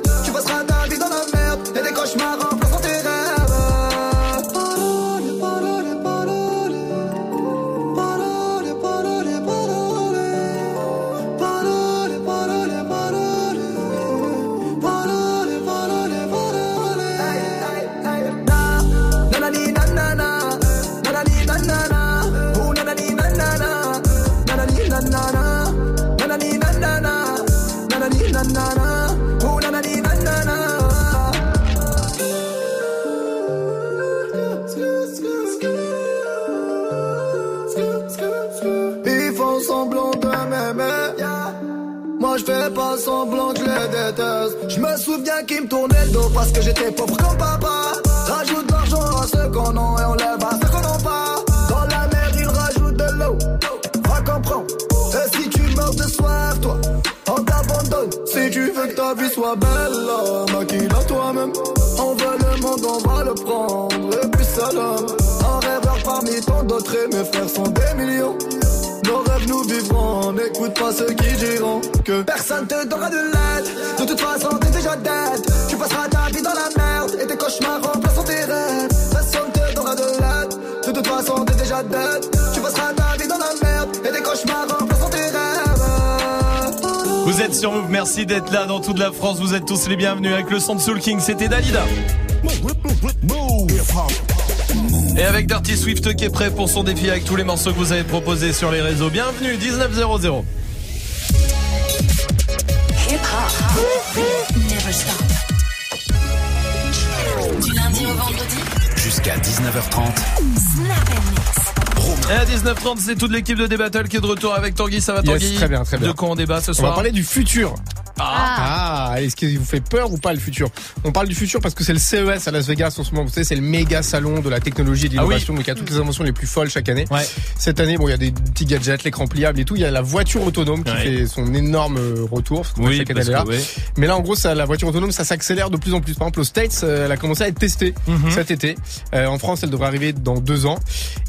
semblant que je les déteste. Je me souviens qu'ils me tournaient le dos parce que j'étais pauvre comme papa. Rajoute de l'argent à ceux qu'on a et on lève à ceux qu'on n'a pas. Dans la mer ils rajoutent de l'eau. Va comprendre. Et si tu meurs de soif, toi, on t'abandonne. Si tu veux que ta vie soit belle, maquille-la toi-même. On veut le monde, on va le prendre. Et puis salam. Un rêveur parmi tant d'autres et mes frères sont des millions. Nous vivrons, n'écoute pas ceux qui diront que personne te donnera de l'aide. De toute façon, t'es déjà dead. Tu passeras ta vie dans la merde et tes cauchemars remplaceront tes rêves. Personne te donnera de l'aide. De toute façon, t'es déjà dead. Tu passeras ta vie dans la merde et tes cauchemars remplaceront tes rêves. Vous êtes sur Move, merci d'être là dans toute la France. Vous êtes tous les bienvenus avec le son de Soul King. C'était Dalida. Et avec Dirty Swift qui est prêt pour son défi avec tous les morceaux que vous avez proposés sur les réseaux. Bienvenue, 1900. Hip hop. Never stop. Du lundi au vendredi. Jusqu'à 19h30. Snap and mix. Et à 19h30, c'est toute l'équipe de Débattle qui est de retour avec Tanguy. Ça va Yes, Tanguy très bien, très bien. De quoi on débat ce On soir va parler du futur. Ah. Ah, est-ce qu'il vous fait peur ou pas le futur? On parle du futur parce que c'est le CES à Las Vegas en ce moment. Vous savez, c'est le méga salon de la technologie et de Ah oui. l'innovation, donc il y a toutes les inventions les plus folles chaque année. Cette année, bon, il y a des petits gadgets, l'écran pliable et tout. Il y a la voiture autonome qui Ouais. fait son énorme euh, retour. Parce Oui, chaque année, parce là. que. Mais là, en gros, ça, la voiture autonome, ça s'accélère de plus en plus. Par exemple, aux States, euh, elle a commencé à être testée Mhm. cet été. Euh, en France, elle devrait arriver dans deux ans.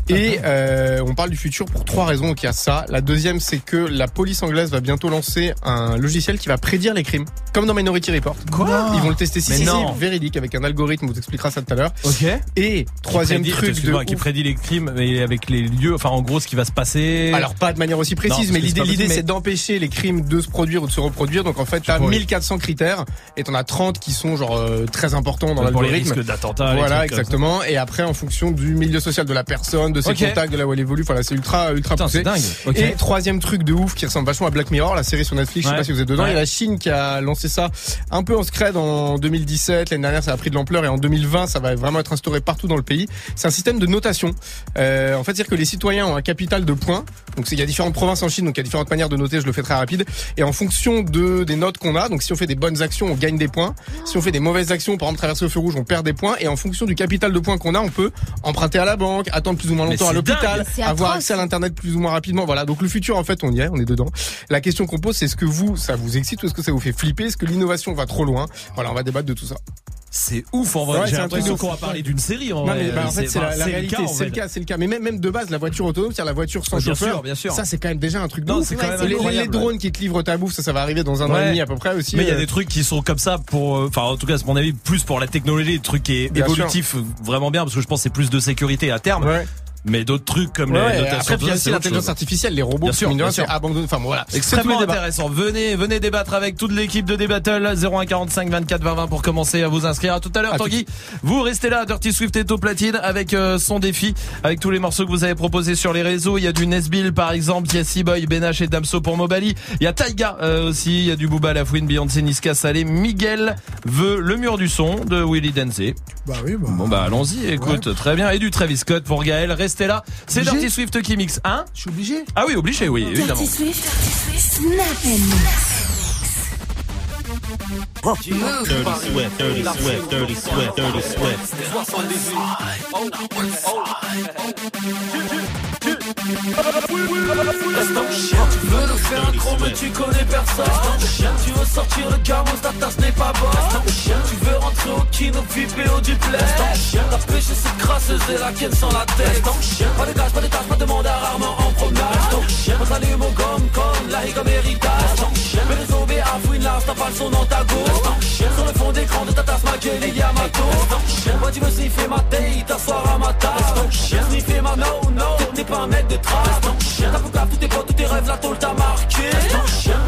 Et euh, on parle du futur pour trois raisons. Donc il y a ça. La deuxième, c'est que la police anglaise va bientôt lancer un logiciel qui va prédire les crimes, comme dans Minority Report. Quoi Ils vont le tester si Mais si, si, non. véridique avec un algorithme. On vous expliquera ça tout à l'heure. Ok. Et troisième Qui prédit- truc de qui ouf. prédit les crimes et avec les lieux, enfin en gros ce qui va se passer. Alors pas de manière aussi Non, précise, parce mais l'idée l'idée possible, c'est d'empêcher les crimes de se produire ou de se reproduire. Donc en fait, t'as pourrais. 1400 critères et t'en as 30 qui sont genre euh, très importants dans Pour les l'algorithme. risques d'attentats, Voilà, exactement. Et après, en fonction du milieu social de la personne, de ses Ok. contacts, de là où elle évolue, voilà, c'est ultra ultra Putain, poussé. dingue. Ok. Et troisième truc de ouf qui ressemble vachement à Black Mirror, la série sur Netflix. Je sais pas si vous êtes dedans. Il y a la Chine qui a lancé ça un peu en scred en 2017. L'année dernière, ça a pris de l'ampleur et en 2020, ça va vraiment être instauré partout dans le pays. C'est un système de notation. Euh, en fait, c'est-à-dire que les citoyens ont un capital de points. Donc, il y a différentes provinces en Chine, donc il y a différentes manières de noter. Je le fais très rapide. Et en fonction de des notes qu'on a, donc si on fait des bonnes actions, on gagne des points. Si on fait des mauvaises actions, par exemple traverser le feu rouge, on perd des points. Et en fonction du capital de points qu'on a, on peut emprunter à la banque, attendre plus ou moins longtemps à l'hôpital, avoir accès à l'internet plus ou moins rapidement. Voilà. Donc le futur, en fait, on y est, on est dedans. La question qu'on pose, c'est est-ce que vous, ça vous excite ou est-ce que ça vous fait flipper Est-ce que l'innovation va trop loin? Voilà, on va débattre de tout ça. c'est ouf en vrai. Ouais, J'ai l'impression qu'on va parler d'une série en Non, vrai. mais bah, en fait, c'est la, réalité, c'est le cas, c'est le cas. Mais même, même de base, la voiture autonome, c'est-à-dire la voiture sans Bien chauffeur. sûr, bien sûr. Ça, c'est quand même déjà un truc de Non, ouf. c'est quand même Et les, drones qui te livrent ta bouffe, ça, ça va arriver dans un an et demi à peu près aussi. Mais il y a euh, des trucs qui sont comme ça pour, euh, enfin en tout cas c'est mon avis plus pour la technologie, des trucs qui est Bien évolutif vraiment bien parce que je pense que c'est plus de sécurité à terme. Mais d'autres trucs comme Ouais, les notations après, puis il y a c'est aussi autre l'intelligence artificielle, les robots, Bien sûr, mine de rien, bien sûr. abandonné. Enfin, bon, voilà. Extrêmement intéressant. Venez, venez débattre avec toute l'équipe de Débattle 0145 24 20 20 pour commencer à vous inscrire. À tout à l'heure, Tanguy. Vous restez là, Dirty Swift est au platine avec euh, son défi, avec tous les morceaux que vous avez proposés sur les réseaux. Il y a du Nesbill par exemple, il y a Seaboy, Benache et Damso pour Mobali. Il y a Taiga euh, aussi, il y a du Booba, Lafouine, Beyoncé, Niska, Salé. Miguel veut le mur du son de Willy Denzé. Bah oui, bah. Bon bah allons-y, écoute, très bien. Et du Travis Scott pour Gaël, restez là. C'est Dirty Swift qui mixe, hein Je suis obligé. Ah oui, obligé, oui, évidemment. Dirty Swift, Snap and Dirty Swift, Dirty Swift, Dirty Swift, Dirty Swift. Tu veux nous faire un gros mais tu connais personne Tu veux sortir le gamos, ta tasse n'est pas bonne Tu veux rentrer au kino, flipper au duplex La pêche c'est crasseuse et la ken sans la tête Pas de gage, pas de pas de mandat, rarement en promenade On s'allume au gomme comme la comme héritage Mais les affouinent l'art, t'as pas le son dans ta Sur le fond d'écran de ta tasse, ma gueule, il y a ma go Moi tu veux sniffer ma taille, t'asseoir à ma tasse Sniffer ma no, no, t'es pas un mec de trace. T'as foutu tous tes potes, tous tes rêves, la tôle t'a marqué.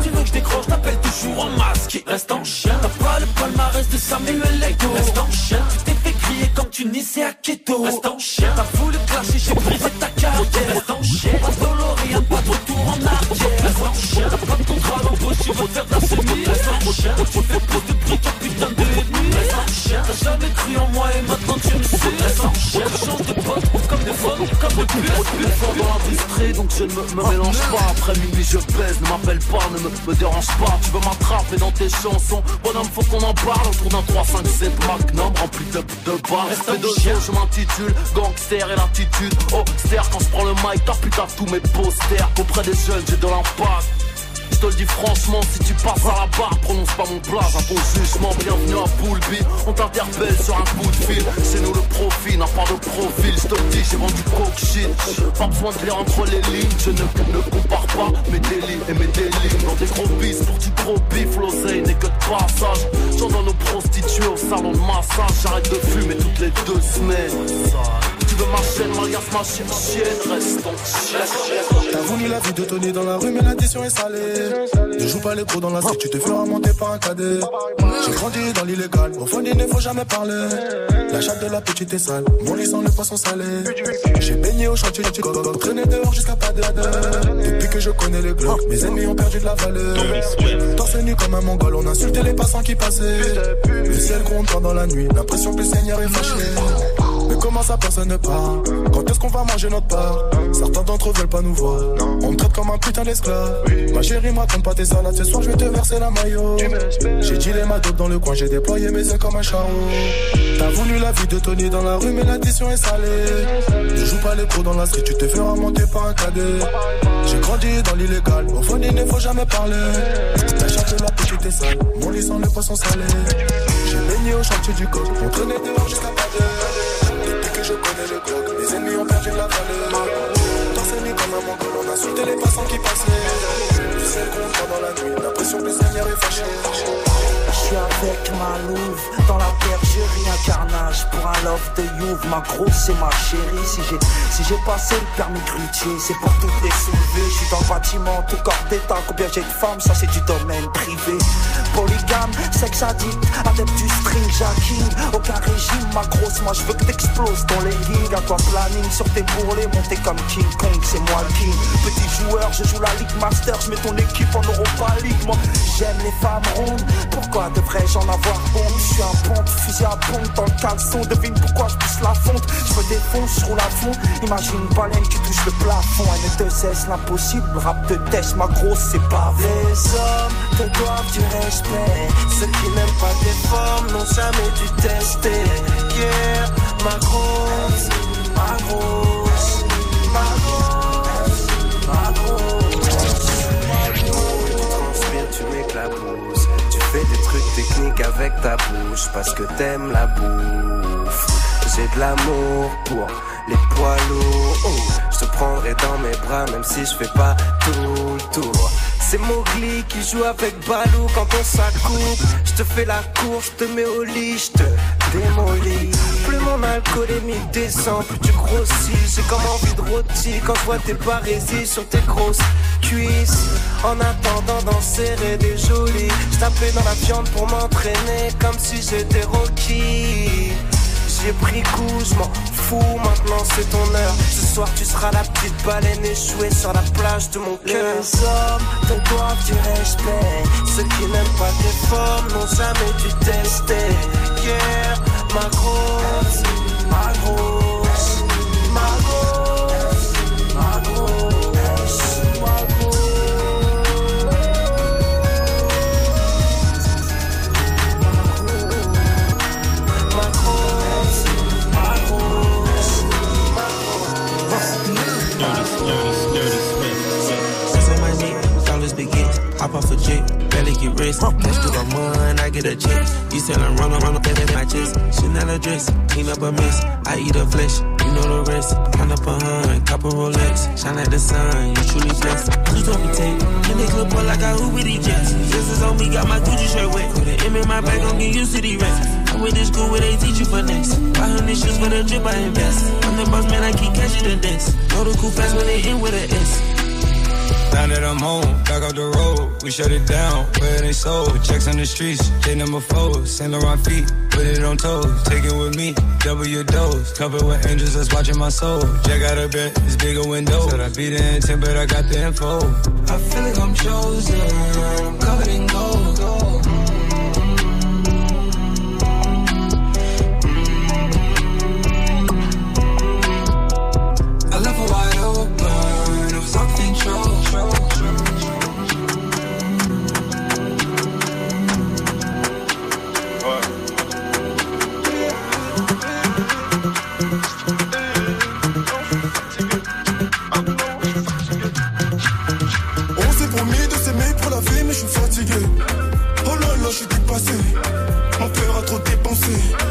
Tu veux que je décroche, t'appelles toujours en masque. Reste en chien, t'as pas le palmarès de Samuel Ego Reste en chien, tu t'es fait crier comme tu nissais à Keto. Reste en chien, t'as voulu clasher, j'ai brisé ta carrière. Reste en chien, pas de Doloria, pas retour en arrière en chien, t'as pas de contrat d'embauche, tu veux faire de la en chien, tu fais trop de bruit, putain de chien, t'as jamais cru en moi et maintenant tu me chien, tu changes de pote comme des femmes, comme de pute fort dans l'industrie, donc je ne me, me mélange pas. Après minuit je baise, ne m'appelle pas, ne me, me dérange pas. Tu veux m'attraper dans tes chansons, bonhomme faut qu'on en parle Autour d'un 357 Magnum rempli de, de barres Respect de jeu, je m'intitule Gangster et l'attitude Austère quand je prends le mic, t'as putain tous mes posters. Auprès des jeunes j'ai de l'impact je te le dis franchement, si tu passes à la barre, prononce pas mon plat à ton jugement. Bienvenue à Poulby, on t'interpelle sur un coup de fil. C'est nous le profil, n'a pas de profil. Je te le dis, j'ai vendu coke shit. Pas besoin de lire entre les lignes, je ne, ne compare pas mes délits et mes délits. Dans des gros bis pour du gros bif, l'oseille n'est que de passage. J'en donne aux prostituées au salon de massage. J'arrête de fumer toutes les deux semaines. Tu veux ma chaîne, ma chienne, reste. T'as voulu la vie de Tony dans la rue, mais l'addition est salée. Ne joue pas les gros dans la street, tu te feras monter par un cadet. J'ai grandi dans l'illégal, au fond il ne faut jamais parler. La chatte de la petite est sale, mon lit sans le poisson salé. J'ai baigné au chantier coq, traîné dehors jusqu'à pas de Depuis que je connais les glocks, mes ennemis ont perdu de la valeur. Torse nu comme un mongol, on insultait les passants qui passaient. Le ciel gronde pendant la nuit, l'impression que le Seigneur est fâché. Comment ça personne ne parle Quand est-ce qu'on va manger notre part? Certains d'entre eux veulent pas nous voir. On me traite comme un putain d'esclave. Ma chérie me raconte pas tes salades. Ce soir je vais te verser la maillot. J'ai dit les ma dope dans le coin J'ai déployé mes ailes comme un charreau T'as voulu la vie de Tony dans la rue Mais l'addition est salée. Ne joue pas les pros dans la street Tu te feras monter par un cadet. J'ai grandi dans l'illégal. Au fond il ne faut jamais parler. La chatte la petite est sale. Mon lit sans le poisson salé. J'ai baigné au chantier du coq. On traînait dehors jusqu'à pas d'heure insultait les passants qui passaient. Pendant la nuit, que fâché. Je suis avec ma louve dans la bergerie, un carnage pour un love de Youve. Ma grosse, c'est ma chérie. Si j'ai si j'ai passé le permis grutier, c'est pour toutes les soulever. Je suis dans le bâtiment, tout corps d'état. Combien j'ai de femmes, ça c'est du domaine privé. Polygame, sexe addict, adepte du string jacking. Aucun régime, ma grosse, moi je veux que t'exploses dans les rings. À toi planning sur tes bourrelets, monter comme King Kong, c'est moi le king. Petit joueur, je joue la Ligue Master, je mets ton équipe en Europa League. Moi j'aime les femmes rondes, pourquoi devrais-je en avoir honte? Je suis un pompe, fusil à pompe dans le caleçon. Devine pourquoi je pousse la fonte. Je me défonce, je roule à fond. Imagine une baleine qui touche le plafond. Elle ne te cesse l'impossible. Rap de test, ma grosse, c'est pas vrai. Les hommes te doivent du respect. Ceux qui n'aiment pas tes formes n'ont jamais dû tester. Yeah, ma grosse, ma grosse, ma grosse, technique avec ta bouche parce que t'aimes la bouffe. J'ai de l'amour pour les poids lourds. Oh, je te prendrai dans mes bras même si je fais pas tout le tour. C'est Mowgli qui joue avec Balou quand on s'accoupe. Je te fais la course, je te mets au lit, je Plus mon alcoolémie descend, plus tu grossis. J'ai comme envie de rôti quand je vois tes parésies sur tes grosses cuisses. En attendant d'en serrer des jolies, je tapais dans la viande pour m'entraîner comme si j'étais Rocky. J'ai pris goût, je m'en fous, maintenant c'est ton heure. Ce soir tu seras la petite baleine échouée sur la plage de mon cœur. Les hommes te doivent du respect. Ceux qui n'aiment pas tes formes n'ont jamais dû tester. Yeah, ma grosse, ma grosse, rest. Cash to my mind, I get a check. You sellin' run run up in my chest. Chanel dress, clean up a mess. I eat a flesh, you know the rest. Count up a hun, copper Rolex. Shine like the sun, you truly blessed. You told me take, and they clip up like I who with these jets. Sisters on me, got my Gucci shirt wet. Put an M in my bag, gon' get used to these rest. I went to school where they teach you finesse. Buy hundred shoes for the drip I invest. I'm the boss man, I keep catching the dance. Know the cool fast when they in with a S. Now that I'm home, back off the road, we shut it down, where they sold. Checks on the streets, J number four, Saint Laurent feet, put it on toes. Take it with me, double your dose. Covered with angels that's watching my soul. Jack out a bed, it's bigger window. Said I beat the intent, but I got the info. I feel like I'm chosen. I'm covered in gold. On peut rentrer dépensé.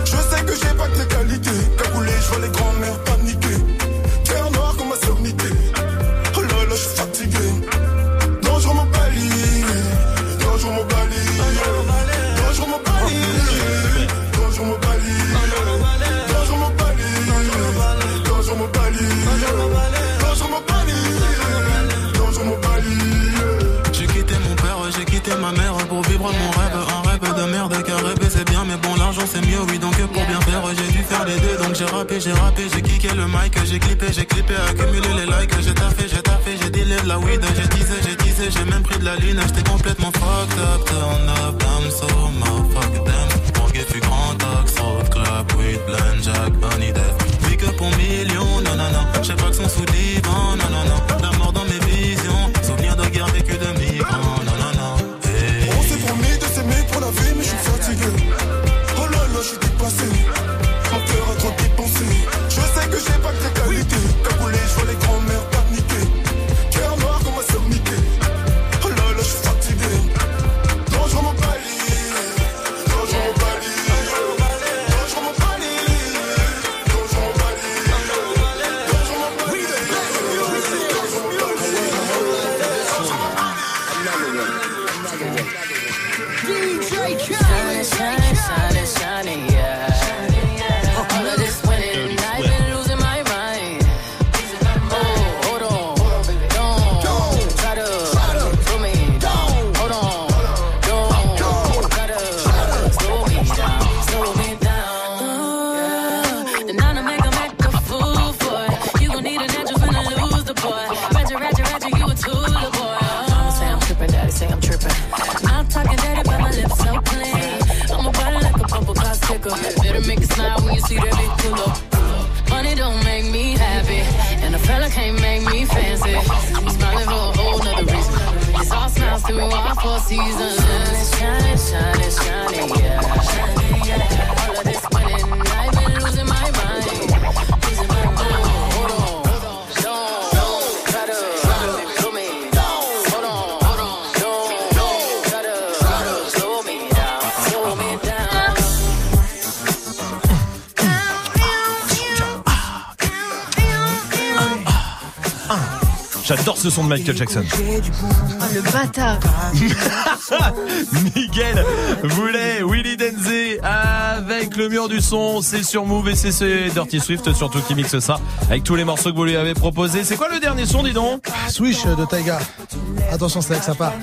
J'ai rappé, j'ai kické le mic, j'ai clippé, j'ai clippé, accumulé les likes. J'ai taffé, j'ai taffé, j'ai dealé de la weed. J'ai teasé, j'ai teasé, j'ai même pris de la ligne. J'étais complètement fucked up, turn up, I'm so motherfucker damn. Mon gay fut grand axe, road club, weed, blend, jack, honey death. Pick up en millions, non, non, non. J'ai pas que son sous divan, non, non, non. Ce son de Michael Jackson. Oh, le bâtard. <laughs> Miguel voulait Willy Denze avec le mur du son. C'est sur Move et c'est ce Dirty Swift surtout qui mixe ça avec tous les morceaux que vous lui avez proposés. C'est quoi le dernier son, dis donc? Swish de Taiga. Attention, c'est là que ça part.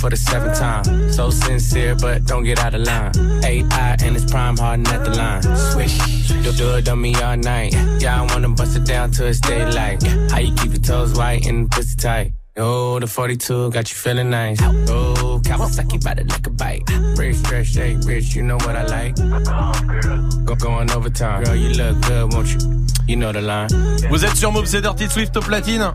For the seventh time. So sincere, but don't get out of line. AI and it's prime harden at the line. Swish, you'll do it on me all night. Yeah, I wanna bust it down till it's daylight. How you keep your toes white and pussy tight? Oh, the 42 got you feeling nice. Oh, Kawasaki bite it like a bite. Rich, fresh, shake, rich, you know what I like. Go going overtime. Girl, you look good, won't you? You know the line. Vous êtes sur Move, c'est Dirty Swift au platine.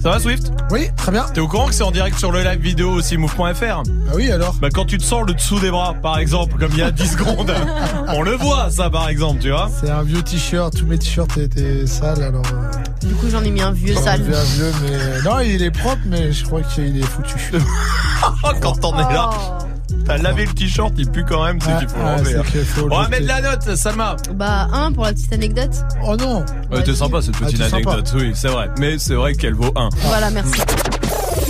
Ça va Swift? Oui, très bien. T'es au courant que c'est en direct sur le live vidéo aussi move.fr Bah oui alors. Bah quand tu te sens le dessous des bras par exemple comme il y a 10 secondes. <laughs> On le voit ça par exemple, tu vois. C'est un vieux t-shirt, tous mes t-shirts étaient sales alors. euh, Du coup, j'en ai mis un vieux j'en ai sale. vu un vieux, mais non, il est propre, mais je crois qu'il est foutu. <laughs> quand t'en es là. Oh. T'as lavé le t-shirt, il pue quand même, c'est Ah, qu'il faut ah, l'enlever. hein. On va mettre la note, Salma. Bah, un pour la petite anecdote. Oh non Ouais, t'es sympa cette Ah, petite sympa. anecdote, oui, c'est vrai. Mais c'est vrai qu'elle vaut 1. Voilà, merci.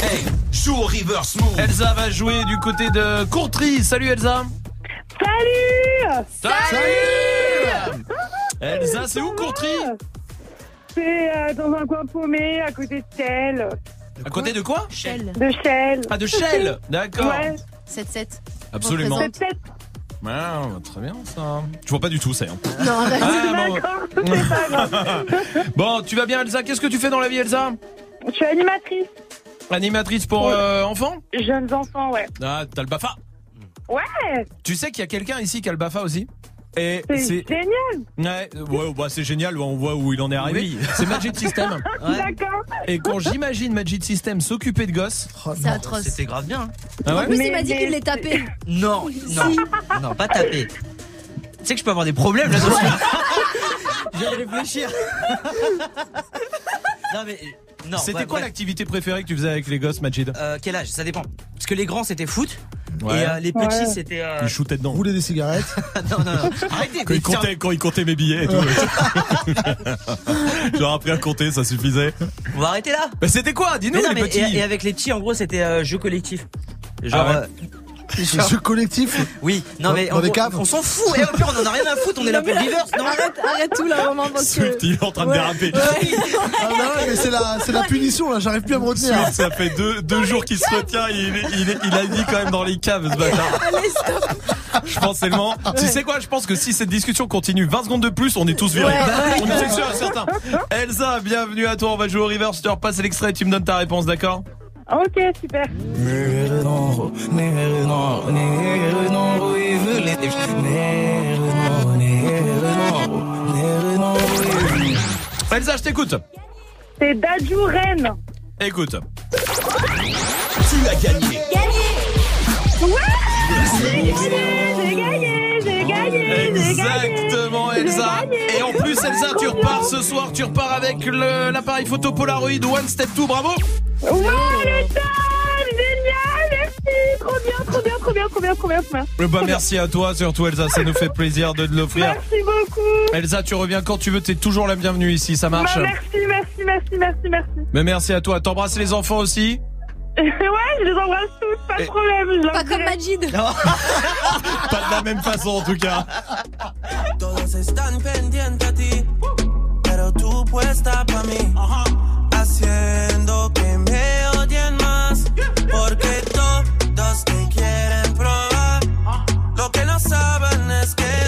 Hey, joue au reverse move. Elsa va jouer du côté de Courtry. Salut Elsa. Salut Salut Elsa, c'est où Courtry? C'est euh, dans un coin paumé, à côté de Shell. À côté de quoi? Shell. De Shell. Ah, de Shell D'accord. Ouais. 7-7. Absolument. C'est peut-être... Ah, très bien ça. Je vois pas du tout ça. hein. Non, arrête. Ah, bon. Pas grave. <laughs> Bon, tu vas bien Elsa? Qu'est-ce que tu fais dans la vie Elsa? Je suis animatrice. Animatrice pour euh, enfants? Jeunes enfants, ouais. Ah, t'as le BAFA. Ouais Tu sais qu'il y a quelqu'un ici qui a le BAFA aussi? Et C'est génial ouais, ouais, bah, c'est génial, on voit où il en est arrivé. Oui. C'est Magic System. <laughs> D'accord. Et quand j'imagine Magic System s'occuper de gosses, C'est atroce. C'était grave bien. ah En plus, il Mais- m'a dit mais- qu'il les tapait. <laughs> Non, non, non, pas taper. Tu sais que je peux avoir des problèmes là-dessus. <laughs> Je de réfléchir. Non mais non. C'était quoi l'activité préférée que tu faisais avec les gosses, Majid Euh, Quel âge? Ça dépend. Parce que les grands c'était foot Ouais. et euh, les petits Ouais. c'était. euh, Ils shootaient dedans. Rouler des cigarettes. <laughs> non non non. <laughs> Arrêtez. Quand mais il, comptait, quand il comptait mes billets et tout. <laughs> J'aurais appris à compter, ça suffisait. On va arrêter là. Mais c'était quoi? Dis-nous les mais petits. et, et avec les petits en gros c'était euh, jeu collectif. Genre. Ah ouais. Ce collectif. oui, non Dans- mais gros, caves on s'en fout. Et au pire on en a rien à foutre. On est là pour le reverse. Non Arrête, arrête tout là, vraiment, parce que. Swift, il est en train de déraper. Ah bah ouais, mais c'est la, c'est la punition là, j'arrive plus à me retenir. Swift, ça fait deux, deux jours qu'il se retient. Il, il, il a dit quand même dans les caves ce bâtard. Allez, stop. Je pense tellement. Tu sais quoi? Je pense que si cette discussion continue 20 secondes de plus, on est tous virés. Ouais, ouais. On est sûr à certains. Elsa, bienvenue à toi. On va jouer au reverse. Je te repasse l'extrait. Tu me donnes ta réponse, d'accord? Ok, super. Elsa, je t'écoute. C'est Dajou Rennes. Écoute. Tu as gagné J'ai gagné, j'ai gagné, Exactement, Elsa. Et en plus, Elsa, tu repars ce soir. Tu repars avec l'appareil photo Polaroid One Step 2. Bravo. Le top Génial, merci Trop bien, trop bien, trop bien, trop bien, trop bien, trop bien. Eh ben, merci à toi, surtout Elsa. Ça nous fait plaisir de te l'offrir. Merci beaucoup Elsa, tu reviens quand tu veux. T'es toujours la bienvenue ici. Ça marche. Bah, Merci, merci, merci, merci, merci. Mais merci à toi. T'embrasses les enfants aussi ouais, je les embrasse tous, pas de problème. je Pas comme. Majid. <laughs> Pas de la même façon en tout cas. Todos están pendientes a ti, pero tú puesta pa' mí, haciendo que me odien más, porque todos te quieren probar. Lo que no saben es que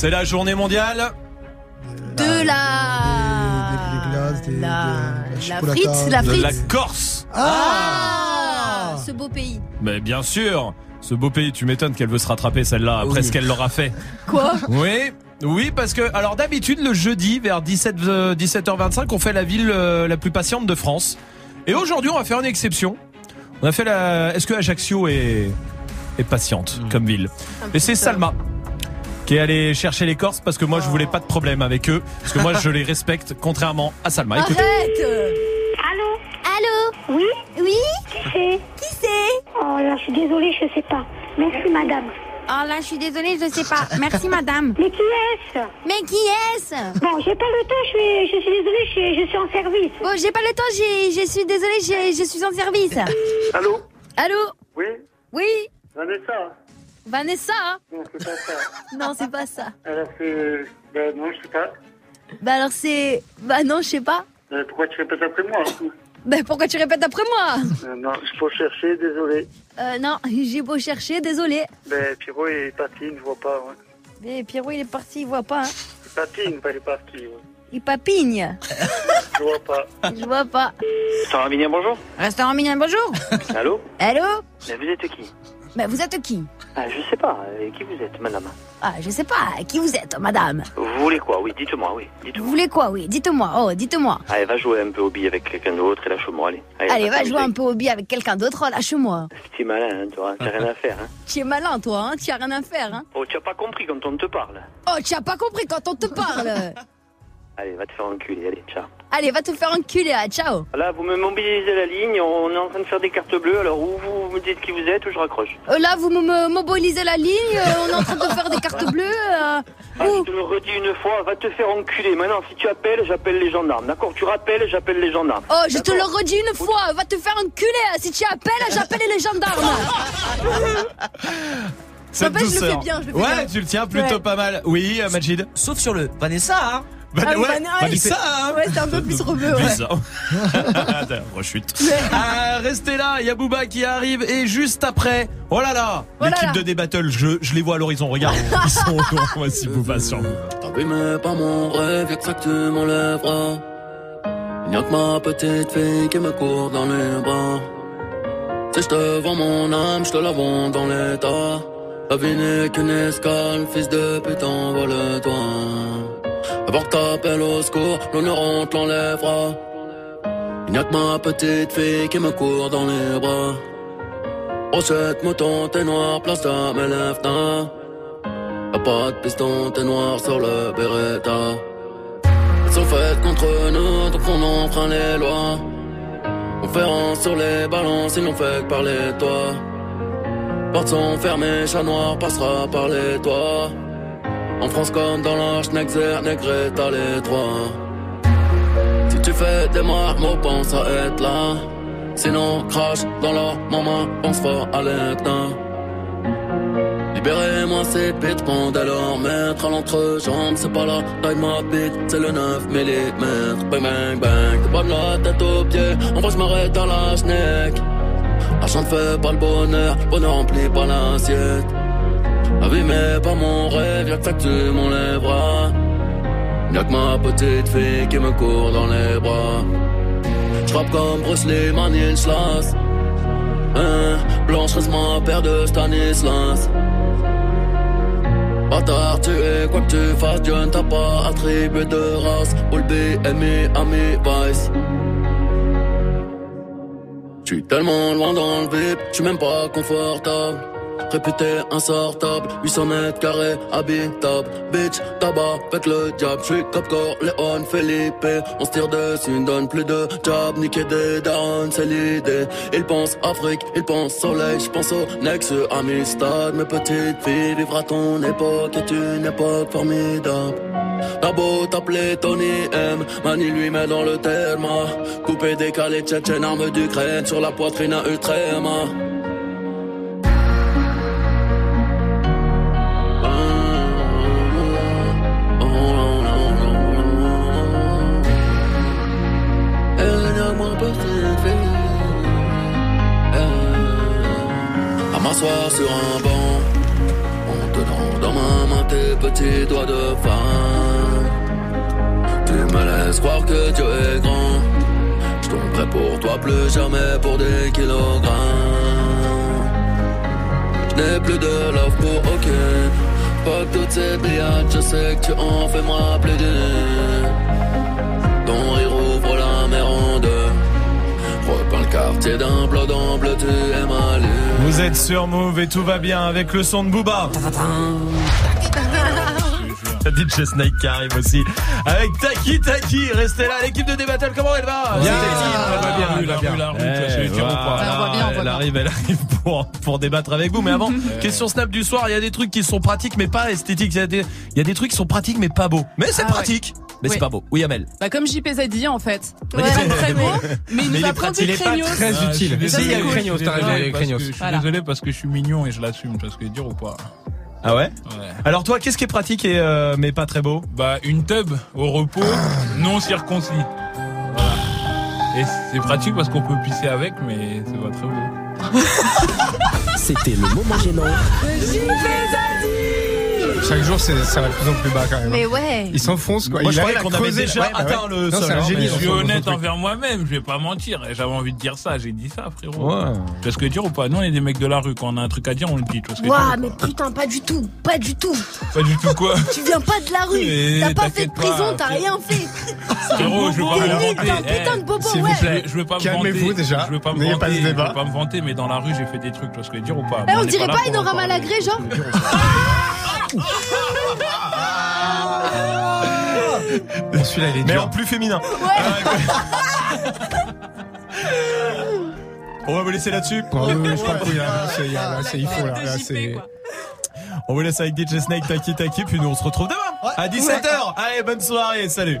C'est la journée mondiale. De la. La, la frite, la de frite. la Corse. Ah, Ce beau pays. Mais bien sûr, ce beau pays, tu m'étonnes qu'elle veut se rattraper celle-là après ce qu'elle leur a fait. Quoi Oui. Oui, parce que alors d'habitude le jeudi vers 17 euh, 17h25, on fait la ville euh, la plus patiente de France. Et aujourd'hui, on va faire une exception. On a fait la est-ce que Ajaccio est est patiente comme ville? Et c'est Salma qui est allée chercher les Corses parce que moi je voulais pas de problème avec eux parce que moi je les respecte contrairement à Salma. Écoutez. Arrête Allô Allô Oui Oui Qui c'est Qui c'est Oh là, je suis désolée, je sais pas. Merci madame. Oh là, je suis désolée, je sais pas. Merci, madame. <laughs> Mais qui est-ce Mais qui est-ce Bon, j'ai pas le temps, je suis, je suis désolée, je suis, je suis en service. Bon, j'ai pas le temps, j'ai- je suis désolée, j'ai- je suis en service. Allô Allô Oui Oui Vanessa Vanessa Non, c'est pas ça. <laughs> Non, c'est pas ça. Alors c'est... Ben non, je sais pas. Bah alors c'est... Bah non, je sais pas. Euh, pourquoi tu répètes après moi hein Bah pourquoi tu répètes après moi? Euh, Non, il faut chercher, désolé. Euh, non, <laughs> j'ai beau chercher, désolé. Ben Pierrot est parti, il ne voit pas. Ouais. Mais Pierrot, il est parti, il voit pas. Hein. Il patine, pas il est parti. Ouais. Il papigne. Je vois pas. <laughs> Je vois pas. Restaurant Mignon, bonjour. Restaurant Mignon, bonjour. Allô? Allô? Mais vous êtes qui? Bah vous êtes qui? Ah, Je sais pas. qui vous êtes, madame Ah, je sais pas, qui vous êtes, madame Vous voulez quoi Oui, dites-moi, oui. Dites-moi. Vous voulez quoi, oui Dites-moi, oh, dites-moi. Allez, va jouer un peu au billes avec quelqu'un d'autre et lâche-moi, allez. Allez, va jouer un peu au billet avec quelqu'un d'autre, oh, lâche-moi. T'es malin, hein, toi. T'as rien à faire, hein. Tu es malin, toi, hein Tu as rien à faire, hein Oh, tu as pas compris quand on te parle. Oh, tu as pas compris quand on te parle <laughs> Allez, va te faire enculer, allez, ciao. Allez, va te faire enculer, ciao Là, vous me mobilisez la ligne, on est en train de faire des cartes bleues, alors ou vous me dites qui vous êtes ou je raccroche. Euh, Là, vous me- mobilisez la ligne, euh, on est en train de faire des cartes bleues. euh, Ah, je te le redis une fois, va te faire enculer. Maintenant, si tu appelles, j'appelle les gendarmes, d'accord? Tu rappelles, j'appelle les gendarmes. Oh, je te le redis une fois, va te faire enculer. Si tu appelles, j'appelle les gendarmes. Cette N'empêche, je le fais bien, je le fais ouais, bien. tu le tiens plutôt Ouais. pas mal. Oui, Majid. Sauf sur le Vanessa, hein. Bah, Ah oui, ouais, Van- ah, Vanessa, c'est- hein. ouais, c'est un peu plus rebeu, ouais. <laughs> Rechute. Ah, restez là, il y a Booba qui arrive et juste après, oh là là, Oh l'équipe de D-Battle, je, je les vois à l'horizon, regarde, <laughs> ils sont voici Booba sur. T'abîmais pas mon rêve, y'a que ça que tu m'enlèveras. Y'a que ma petite fille qui me court dans les bras. Si je te vends mon âme, je te la vends dans l'état. La vie n'est qu'une escale, fils de putain, vole-toi. Avant que t'appelles au secours, l'honneur on te l'enlèvera. Il n'y a que ma petite fille qui me court dans les bras. Brochette, mouton, t'es noir, place à mes lèvres, Y'a pas de piston, t'es noir sur le Beretta. Elles sont faites contre nous, donc on enfreint les lois. Conférence sur les balances, ils n'ont fait que parler toi. Portes sont fermées, chat noir passera par les toits. En France comme dans l'Arche, Nexer, Negreta, les trois. Si tu fais des marmots, pense à être là. Sinon, crache dans leur maman, pense fort à l'éteint. Libérez-moi ces bêtes, pendant leur maître à l'entrejambe, c'est pas la taille ma bite, c'est le 9 mm. Bang bang bang, t'es pas de la tête aux pieds, en vrai m'arrête à la schneck. L'argent ne fait pas le bonheur, bonheur remplit pas l'assiette. Mais pas mon rêve, y'a que ça que tu m'enlèveras. Y'a que ma petite fille qui me court dans les bras. J'rappe comme Bruce Lee, Manil. Hein, Blanche reste ma paire de Stanislas. Bâtard, tu es quoi que tu fasses, Dieu ne t'a pas attribué de race. All BMI, ami, vice. J'suis tellement loin dans le vip, j'suis même pas confortable. Réputé insortable, 800 mètres carrés, habitable. Bitch, tabac, avec le diable. J'suis Capcor, Léon, Felipe. On se tire dessus, ne donne plus de job. Niquer des darons, c'est l'idée. Ils pensent Afrique, ils pensent soleil. J'pense au Nex, Amistad. Mes petites filles, vivre ton époque est une époque formidable. T'as beau t'appeler Tony M, Mani lui met dans le terme. Coupé, décalé, tchétchène, arme d'Ukraine sur la poitrine à Ultrema. Sur un banc, en tenant dans ma main tes petits doigts de femme. Tu me laisses croire que Dieu est grand. Je tomberai pour toi plus jamais pour des kilogrammes. Je n'ai plus de love pour aucune. Pas que toutes ces brillades, je sais que tu en fais moi plaider. Ton rire ouvre la mer en deux. Repeins le quartier d'un bleu bleu, tu es mal. Vous êtes sur Move et tout va bien avec le son de Booba. <laughs> La DJ Snake qui arrive aussi avec Taki Taki. Restez là, l'équipe de D-Battle, comment elle va? Bien, C'est elle va bien, Ah, bien, Elle bien. arrive, elle arrive pour, pour débattre avec vous. Mais avant, question Snap du soir, il y a des trucs qui sont pratiques mais pas esthétiques. Il y a des, il y a des trucs qui sont pratiques mais pas beaux. Mais c'est Ah ouais. pratique. Mais Oui. c'est pas beau. Oui, Amel. Bah comme JPZ dit en fait. Ouais. C'est très beau, <laughs> mais il Mais il nous est a pris pratique. des Il est pas craignos. très Ah, utile. Mais Si, il y a le craignos, t'as raison, il y a le Parce craignos. Je suis désolé parce que je suis mignon et je l'assume, tu vois ce que dire ou pas Ah ouais, Ouais. Alors toi, qu'est-ce qui est pratique et euh, mais pas très beau Bah une tub au repos, non circoncis. Voilà. Et c'est pratique parce qu'on peut pisser avec, mais c'est pas très beau. <laughs> C'était le moment gênant. Chaque jour, c'est- ça va de plus en plus bas quand même. Mais ouais. Il s'enfonce quoi. Moi, il je croyais qu'on avait creuser. déjà Ouais, atteint ouais. le Non, sol, c'est un hein, génie. mais Je suis honnête envers moi-même, je vais pas mentir. Et J'avais envie de dire ça, j'ai dit ça, frérot. Ouais. Tu vois ce que je veux dire ou pas Nous, on est des mecs de la rue. Quand on a un truc à dire, on le dit. Tu vois ce que je veux Waouh, dire mais putain, pas du tout, pas du tout. Pas du tout quoi. Tu viens pas de la rue, t'as pas fait de pas, prison, t'as rien fait. Frérot, je veux pas T'es me vanter. Eh, putain de bobo, s'il vous ouais. plaît. Je veux pas me Calmez-vous vanter. déjà. Je veux pas me vanter. pas ce Je débat. veux pas me vanter, mais dans la rue, j'ai fait des trucs. Tu vois ce que je veux dire ou pas Eh, on dirait pas parler. malagré, genre Bon, <laughs> Celui-là, il est Mais dur. en plus féminin. <laughs> On va vous laisser là-dessus. Ah oui, oui, je crois qu'il y a- là, c'est- il y a- là, c'est- il faut là. là, c'est- On vous laisse avec DJ Snake, Taki Taki, puis nous on se retrouve demain à 17h. Allez, bonne soirée, salut.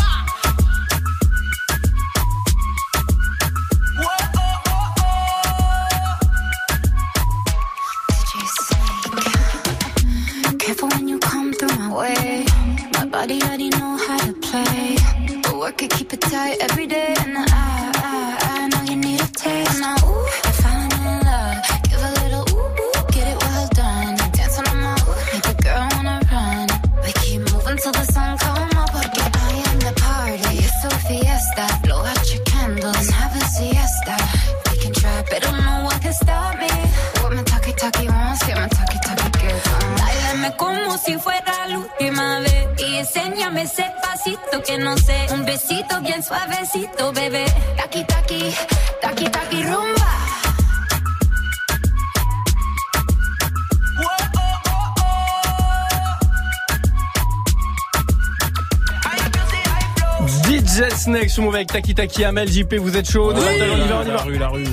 Way. My body already know how to play. But work it, keep it tight every day. And I, I, I know you need a taste. Now, ooh, I'm falling in love. Give a little ooh, ooh, get it well done. Dance on my ooh, make a girl wanna run. We keep moving till the sun come up. Porque I am the party. It's a fiesta. Blow out your candles and have a siesta. We can try, but don't know what can stop me. What my talkie talkie wants, get my talkie talkie good. Bailame como si fuera última vez y enséñame ese pasito que no sé, un besito bien suavecito, bebé. Taki taki, taki taki rumba. DJ Snake sur Move avec Taki Taki Amel JP vous êtes chaud Oui, on y va, on y va, on y la va. rue, la rue.